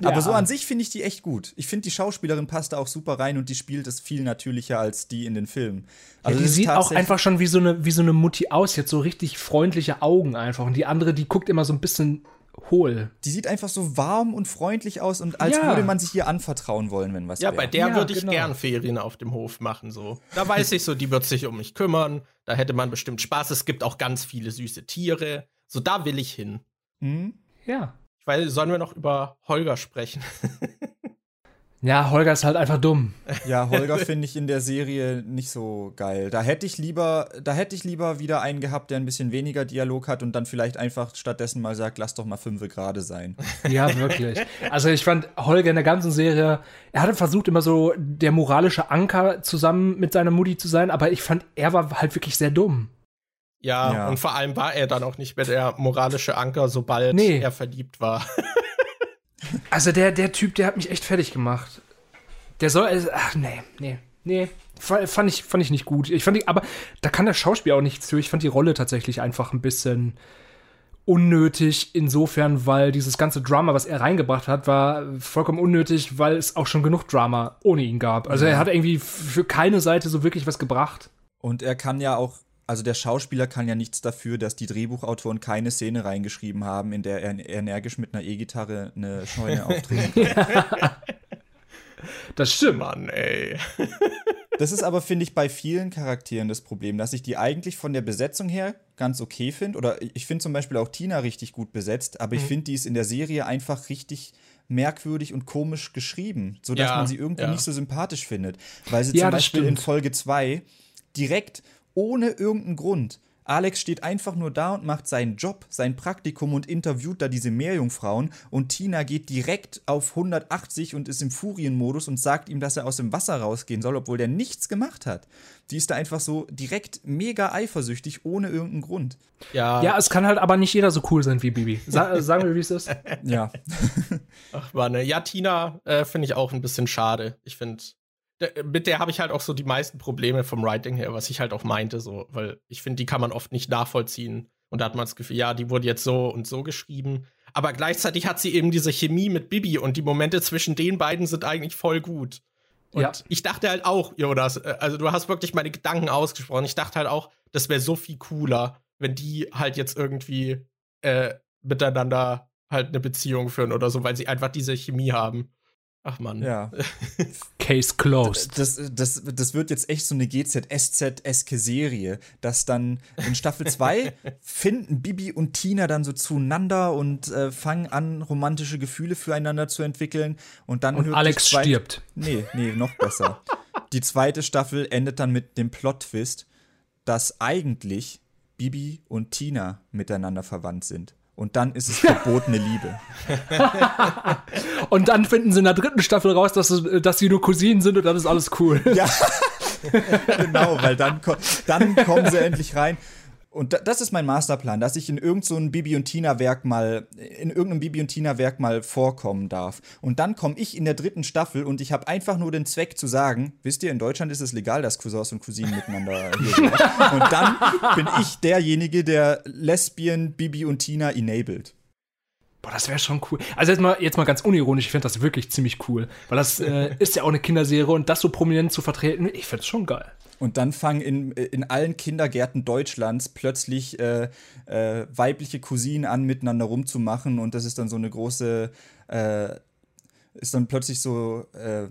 Aber ja. so an sich finde ich die echt gut. Ich finde, die Schauspielerin passt da auch super rein und die spielt es viel natürlicher als die in den Filmen. Also ja, die sieht auch einfach schon wie so, eine, wie so eine Mutti aus. Jetzt so richtig freundliche Augen einfach. Und die andere, die guckt immer so ein bisschen hohl. Die sieht einfach so warm und freundlich aus und als ja. würde man sich ihr anvertrauen wollen, wenn was Ja, wär. bei der ja, würde ich genau. gern Ferien auf dem Hof machen, so. Da weiß ich so, die wird sich um mich kümmern, da hätte man bestimmt Spaß. Es gibt auch ganz viele süße Tiere. So, da will ich hin. Mhm. Ja. Ich weiß, sollen wir noch über Holger sprechen? Ja, Holger ist halt einfach dumm. Ja, Holger finde ich in der Serie nicht so geil. Da hätte ich lieber, da hätte ich lieber wieder einen gehabt, der ein bisschen weniger Dialog hat und dann vielleicht einfach stattdessen mal sagt, lass doch mal fünf gerade sein. Ja, wirklich. Also ich fand Holger in der ganzen Serie, er hatte versucht immer so der moralische Anker zusammen mit seiner Mutti zu sein, aber ich fand, er war halt wirklich sehr dumm. Ja, ja. und vor allem war er dann auch nicht mehr der moralische Anker, sobald nee. er verliebt war. Also der, der Typ, der hat mich echt fertig gemacht. Der soll, also, ach nee, nee, nee. Fand ich, fand ich nicht gut. Ich fand die, aber da kann der Schauspieler auch nichts für. Ich fand die Rolle tatsächlich einfach ein bisschen unnötig, insofern, weil dieses ganze Drama, was er reingebracht hat, war vollkommen unnötig, weil es auch schon genug Drama ohne ihn gab. Also er hat irgendwie für keine Seite so wirklich was gebracht. Und er kann ja auch also der Schauspieler kann ja nichts dafür, dass die Drehbuchautoren keine Szene reingeschrieben haben, in der er energisch mit einer E-Gitarre eine Scheune auftritt. das stimmt. Mann, ey. das ist aber, finde ich, bei vielen Charakteren das Problem, dass ich die eigentlich von der Besetzung her ganz okay finde. Oder ich finde zum Beispiel auch Tina richtig gut besetzt, aber ich mhm. finde, die ist in der Serie einfach richtig merkwürdig und komisch geschrieben, sodass ja, man sie irgendwie ja. nicht so sympathisch findet. Weil sie ja, zum Beispiel in Folge 2 direkt ohne irgendeinen Grund. Alex steht einfach nur da und macht seinen Job, sein Praktikum und interviewt da diese Meerjungfrauen und Tina geht direkt auf 180 und ist im Furienmodus und sagt ihm, dass er aus dem Wasser rausgehen soll, obwohl der nichts gemacht hat. Die ist da einfach so direkt mega eifersüchtig, ohne irgendeinen Grund. Ja. Ja, es kann halt aber nicht jeder so cool sein wie Bibi. Sa sagen wir, wie es ist. Ja. Ach, Mann. Ja, Tina äh, finde ich auch ein bisschen schade. Ich finde, mit der habe ich halt auch so die meisten Probleme vom Writing her, was ich halt auch meinte, so, weil ich finde, die kann man oft nicht nachvollziehen. Und da hat man das Gefühl, ja, die wurde jetzt so und so geschrieben. Aber gleichzeitig hat sie eben diese Chemie mit Bibi und die Momente zwischen den beiden sind eigentlich voll gut. Und ja. ich dachte halt auch, Jonas, äh, also du hast wirklich meine Gedanken ausgesprochen. Ich dachte halt auch, das wäre so viel cooler, wenn die halt jetzt irgendwie äh, miteinander halt eine Beziehung führen oder so, weil sie einfach diese Chemie haben. Ach man. Ja. Case closed. Das, das, das wird jetzt echt so eine GZSZ-eske Serie, dass dann in Staffel 2 finden Bibi und Tina dann so zueinander und äh, fangen an, romantische Gefühle füreinander zu entwickeln. Und dann und Alex stirbt. Nee, nee, noch besser. die zweite Staffel endet dann mit dem Plot-Twist, dass eigentlich Bibi und Tina miteinander verwandt sind. Und dann ist es verbotene Liebe. und dann finden sie in der dritten Staffel raus, dass, dass sie nur Cousinen sind und dann ist alles cool. Ja. genau, weil dann, dann kommen sie endlich rein. Und das ist mein Masterplan, dass ich in irgendeinem so Bibi und Tina Werk mal in irgendeinem Bibi und Tina Werk mal vorkommen darf. Und dann komme ich in der dritten Staffel und ich habe einfach nur den Zweck zu sagen, wisst ihr, in Deutschland ist es legal, dass Cousins und Cousinen miteinander hier. Und dann bin ich derjenige, der Lesbien Bibi und Tina enabled. Boah, das wäre schon cool. Also jetzt mal, jetzt mal ganz unironisch, ich finde das wirklich ziemlich cool. Weil das äh, ist ja auch eine Kinderserie und das so prominent zu vertreten, ich finde es schon geil. Und dann fangen in, in allen Kindergärten Deutschlands plötzlich äh, äh, weibliche Cousinen an, miteinander rumzumachen. Und das ist dann so eine große, äh, ist dann plötzlich so, äh,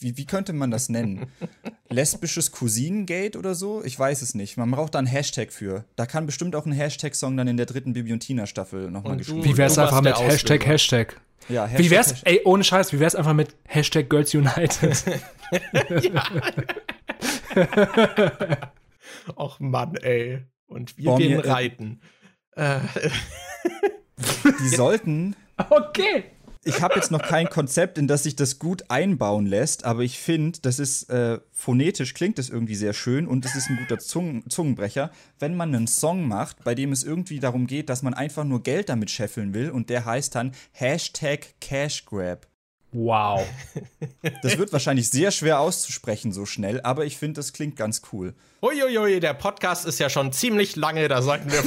wie, wie könnte man das nennen? Lesbisches Cousinengate oder so? Ich weiß es nicht. Man braucht da einen Hashtag für. Da kann bestimmt auch ein Hashtag-Song dann in der dritten Bibi und Tina-Staffel nochmal gespielt Wie wär's einfach mit Hashtag, Hashtag? Ja, Hashtag, wie wär's, Hashtag. ey, ohne Scheiß, wie wär's einfach mit Hashtag Girls United? Och Mann, ey. Und wir Boah, gehen äh, reiten. Äh. Die sollten. Okay. Ich habe jetzt noch kein Konzept, in das sich das gut einbauen lässt, aber ich finde, das ist äh, phonetisch klingt das irgendwie sehr schön und es ist ein guter Zungen Zungenbrecher, wenn man einen Song macht, bei dem es irgendwie darum geht, dass man einfach nur Geld damit scheffeln will und der heißt dann Hashtag Cashgrab. Wow. Das wird wahrscheinlich sehr schwer auszusprechen so schnell, aber ich finde, das klingt ganz cool. Uiuiui, der Podcast ist ja schon ziemlich lange, da sollten wir,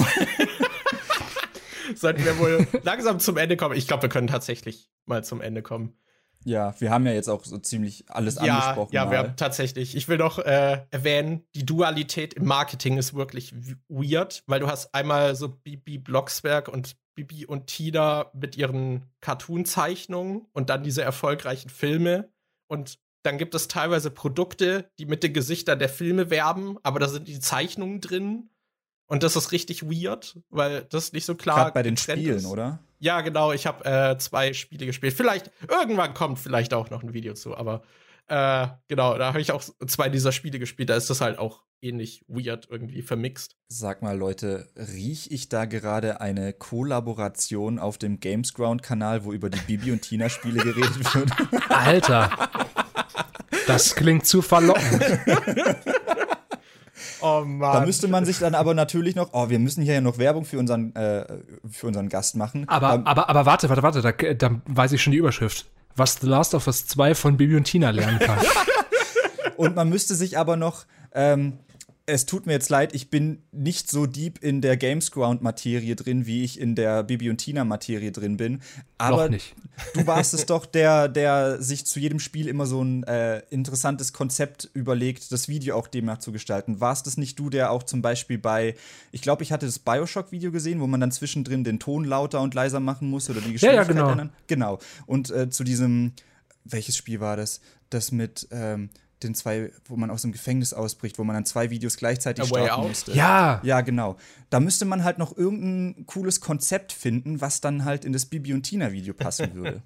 sollten wir wohl langsam zum Ende kommen. Ich glaube, wir können tatsächlich mal zum Ende kommen. Ja, wir haben ja jetzt auch so ziemlich alles ja, angesprochen. Ja, mal. wir haben tatsächlich. Ich will noch äh, erwähnen, die Dualität im Marketing ist wirklich weird, weil du hast einmal so Bibi Blocksberg und Bibi und Tina mit ihren Cartoon-Zeichnungen und dann diese erfolgreichen Filme. Und dann gibt es teilweise Produkte, die mit den Gesichtern der Filme werben, aber da sind die Zeichnungen drin. Und das ist richtig weird, weil das nicht so klar Gerade bei den Spielen, ist. oder? Ja, genau. Ich habe äh, zwei Spiele gespielt. Vielleicht irgendwann kommt vielleicht auch noch ein Video zu, aber äh, genau, da habe ich auch zwei dieser Spiele gespielt. Da ist das halt auch ähnlich weird irgendwie vermixt. Sag mal, Leute, riech ich da gerade eine Kollaboration auf dem Gamesground-Kanal, wo über die Bibi und Tina-Spiele geredet wird? Alter, das klingt zu verlockend. Oh Mann. Da müsste man sich dann aber natürlich noch, oh, wir müssen hier ja noch Werbung für unseren, äh, für unseren Gast machen. Aber, ähm, aber, aber warte, warte, warte, da, da weiß ich schon die Überschrift was The Last of Us 2 von Bibi und Tina lernen kann. und man müsste sich aber noch ähm, es tut mir jetzt leid, ich bin nicht so deep in der Gamesground-Materie drin, wie ich in der Bibi und Tina-Materie drin bin. Aber du warst es doch, der, der sich zu jedem Spiel immer so ein äh, interessantes Konzept überlegt, das Video auch demnach zu gestalten. Warst es nicht du, der auch zum Beispiel bei, ich glaube, ich hatte das Bioshock-Video gesehen, wo man dann zwischendrin den Ton lauter und leiser machen muss oder die Geschwindigkeit ja, ja, genau. ändern? Genau. Und äh, zu diesem, welches Spiel war das? Das mit, ähm, den zwei, wo man aus dem Gefängnis ausbricht, wo man dann zwei Videos gleichzeitig starten musste. Ja. Ja, genau. Da müsste man halt noch irgendein cooles Konzept finden, was dann halt in das Bibi und Tina Video passen würde.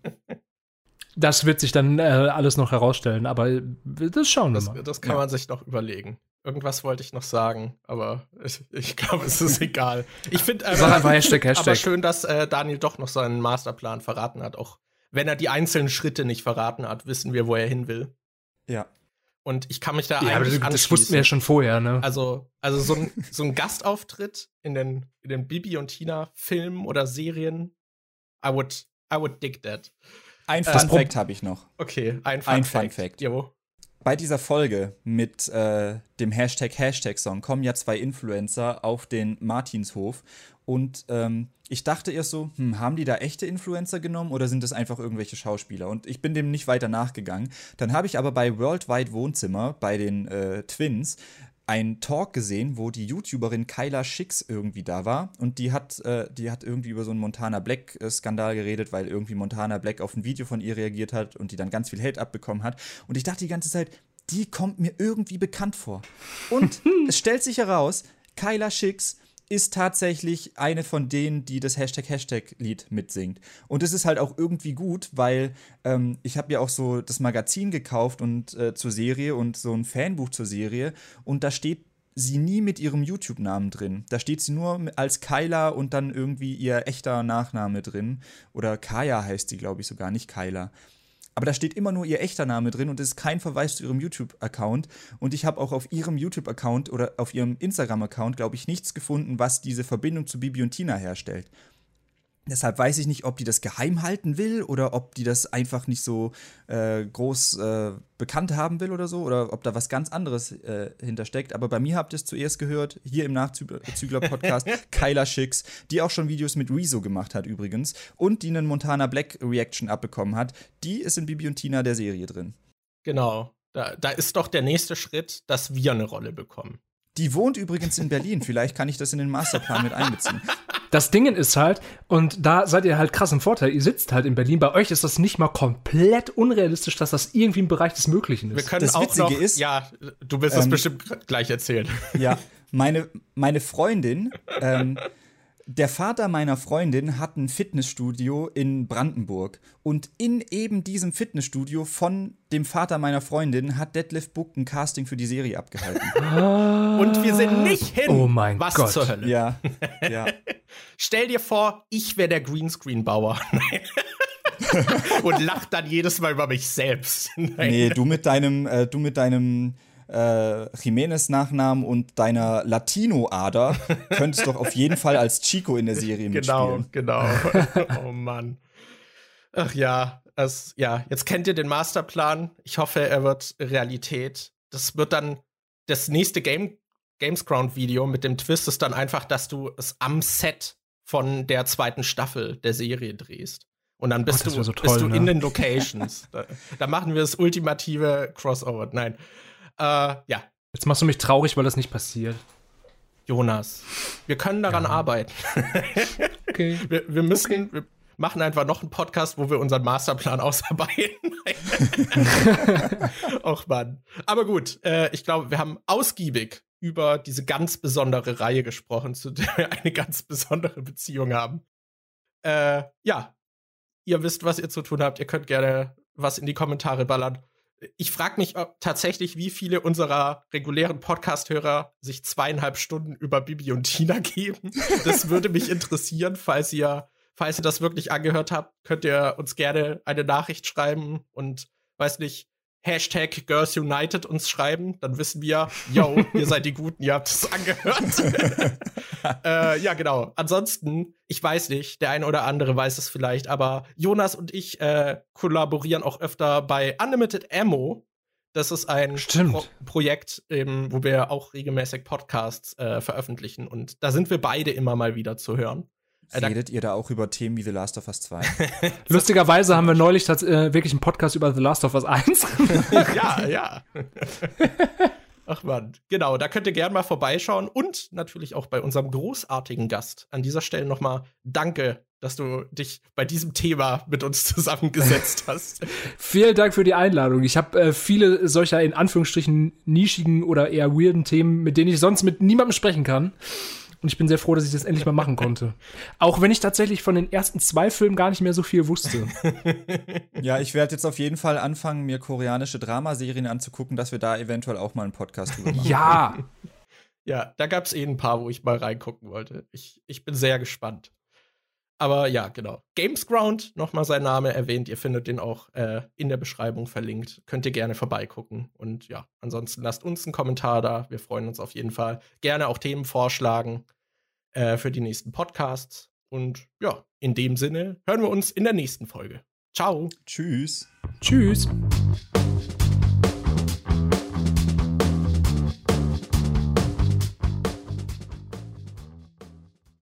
Das wird sich dann äh, alles noch herausstellen, aber das schauen wir das, mal. Das kann ja. man sich noch überlegen. Irgendwas wollte ich noch sagen, aber ich, ich glaube, es ist egal. Ich finde äh, aber, Hashtag, Hashtag. aber schön, dass äh, Daniel doch noch seinen Masterplan verraten hat. Auch wenn er die einzelnen Schritte nicht verraten hat, wissen wir, wo er hin will. Ja. Und ich kann mich da ja, eigentlich aber das wussten wir ja schon vorher, ne? Also, also so ein, so ein Gastauftritt in den, in den Bibi und Tina Filmen oder Serien, I would, I would dig that. Ein äh, Fun Fact habe ich noch. Okay, ein Fun ein Fact. Fun Fact. Jo. Bei dieser Folge mit äh, dem Hashtag Hashtag Song kommen ja zwei Influencer auf den Martinshof und ähm, ich dachte erst so, hm, haben die da echte Influencer genommen oder sind das einfach irgendwelche Schauspieler? Und ich bin dem nicht weiter nachgegangen. Dann habe ich aber bei Worldwide Wohnzimmer, bei den äh, Twins, einen Talk gesehen, wo die YouTuberin Kyla Schicks irgendwie da war und die hat, äh, die hat irgendwie über so einen Montana Black äh, Skandal geredet, weil irgendwie Montana Black auf ein Video von ihr reagiert hat und die dann ganz viel Hate abbekommen hat. Und ich dachte die ganze Zeit, die kommt mir irgendwie bekannt vor. Und es stellt sich heraus, Kyla Schicks ist tatsächlich eine von denen, die das Hashtag Hashtag-Lied mitsingt. Und es ist halt auch irgendwie gut, weil ähm, ich habe ja auch so das Magazin gekauft und äh, zur Serie und so ein Fanbuch zur Serie und da steht sie nie mit ihrem YouTube-Namen drin. Da steht sie nur als Kyla und dann irgendwie ihr echter Nachname drin. Oder Kaya heißt sie, glaube ich, sogar, nicht Kyla aber da steht immer nur ihr echter Name drin und es ist kein Verweis zu ihrem YouTube-Account. Und ich habe auch auf ihrem YouTube-Account oder auf ihrem Instagram-Account, glaube ich, nichts gefunden, was diese Verbindung zu Bibi und Tina herstellt. Deshalb weiß ich nicht, ob die das geheim halten will oder ob die das einfach nicht so äh, groß äh, bekannt haben will oder so oder ob da was ganz anderes äh, hintersteckt. Aber bei mir habt ihr es zuerst gehört, hier im Nachzügler-Podcast, Kyla Schicks, die auch schon Videos mit Rezo gemacht hat übrigens und die einen Montana Black Reaction abbekommen hat. Die ist in Bibi und Tina der Serie drin. Genau. Da, da ist doch der nächste Schritt, dass wir eine Rolle bekommen. Die wohnt übrigens in Berlin. Vielleicht kann ich das in den Masterplan mit einbeziehen. Das Ding ist halt, und da seid ihr halt krass im Vorteil, ihr sitzt halt in Berlin. Bei euch ist das nicht mal komplett unrealistisch, dass das irgendwie im Bereich des Möglichen ist. Wir können Das auch Witzige noch, ist- ja, du wirst das Ähm, bestimmt gleich erzählen. Ja, meine, meine Freundin, ähm, der Vater meiner Freundin hat ein Fitnessstudio in Brandenburg. Und in eben diesem Fitnessstudio von dem Vater meiner Freundin hat Detlef Book ein Casting für die Serie abgehalten. Und wir sind nicht hin. Oh mein Was Gott. zur Hölle? ja, ja. Stell dir vor, ich wäre der Greenscreen-Bauer. Und lacht dann jedes Mal über mich selbst. Nein. Nee, du mit deinem, äh, du mit deinem äh, Jimenez-Nachnamen und deiner Latino-Ader könntest doch auf jeden Fall als Chico in der Serie Genau, mitspielen. genau. oh Mann. Ach ja, es, ja, jetzt kennt ihr den Masterplan. Ich hoffe, er wird Realität. Das wird dann das nächste Game, Gamesground-Video mit dem Twist ist dann einfach, dass du es am Set von der zweiten Staffel der Serie drehst. Und dann bist Oh, du, so bist toll, du ne? in den Locations. da, da machen wir das ultimative Crossover. Nein. Äh, ja, Jetzt machst du mich traurig, weil das nicht passiert. Jonas. Wir können daran Ja. arbeiten. Okay. Wir, wir müssen, wir machen einfach noch einen Podcast, wo wir unseren Masterplan ausarbeiten. Och Mann. Aber gut, äh, ich glaube, wir haben ausgiebig über diese ganz besondere Reihe gesprochen, zu der wir eine ganz besondere Beziehung haben. Äh, ja, ihr wisst, was ihr zu tun habt. Ihr könnt gerne was in die Kommentare ballern. Ich frage mich ob tatsächlich, wie viele unserer regulären Podcast-Hörer sich zweieinhalb Stunden über Bibi und Tina geben. Das würde mich interessieren, falls ihr, falls ihr das wirklich angehört habt, könnt ihr uns gerne eine Nachricht schreiben und weiß nicht, Hashtag Girls United uns schreiben, dann wissen wir, yo, ihr seid die Guten, ihr habt es angehört. äh, ja, genau. Ansonsten, ich weiß nicht, der eine oder andere weiß es vielleicht, aber Jonas und ich äh, kollaborieren auch öfter bei Unlimited Ammo. Das ist ein. Pro Projekt, ähm, wo wir auch regelmäßig Podcasts äh, veröffentlichen. Und da sind wir beide immer mal wieder zu hören. Äh, Redet ihr da auch über Themen wie The Last of Us 2? Lustigerweise haben wir neulich äh, wirklich einen Podcast über The Last of Us 1. ja, ja. Ach man, genau, da könnt ihr gerne mal vorbeischauen und natürlich auch bei unserem großartigen Gast. An dieser Stelle nochmal danke, dass du dich bei diesem Thema mit uns zusammengesetzt hast. Vielen Dank für die Einladung. Ich habe äh, viele solcher in Anführungsstrichen nischigen oder eher weirden Themen, mit denen ich sonst mit niemandem sprechen kann. Und ich bin sehr froh, dass ich das endlich mal machen konnte. Auch wenn ich tatsächlich von den ersten zwei Filmen gar nicht mehr so viel wusste. ja, ich werde jetzt auf jeden Fall anfangen, mir koreanische Dramaserien anzugucken, dass wir da eventuell auch mal einen Podcast drüber machen. Ja, ja, da gab es eh ein paar, wo ich mal reingucken wollte. Ich, ich bin sehr gespannt. Aber ja, genau. Gamesground, nochmal sein Name erwähnt. Ihr findet den auch äh, in der Beschreibung verlinkt. Könnt ihr gerne vorbeigucken. Und ja, ansonsten lasst uns einen Kommentar da. Wir freuen uns auf jeden Fall. Gerne auch Themen vorschlagen äh, für die nächsten Podcasts. Und ja, in dem Sinne hören wir uns in der nächsten Folge. Ciao. Tschüss. tschüss.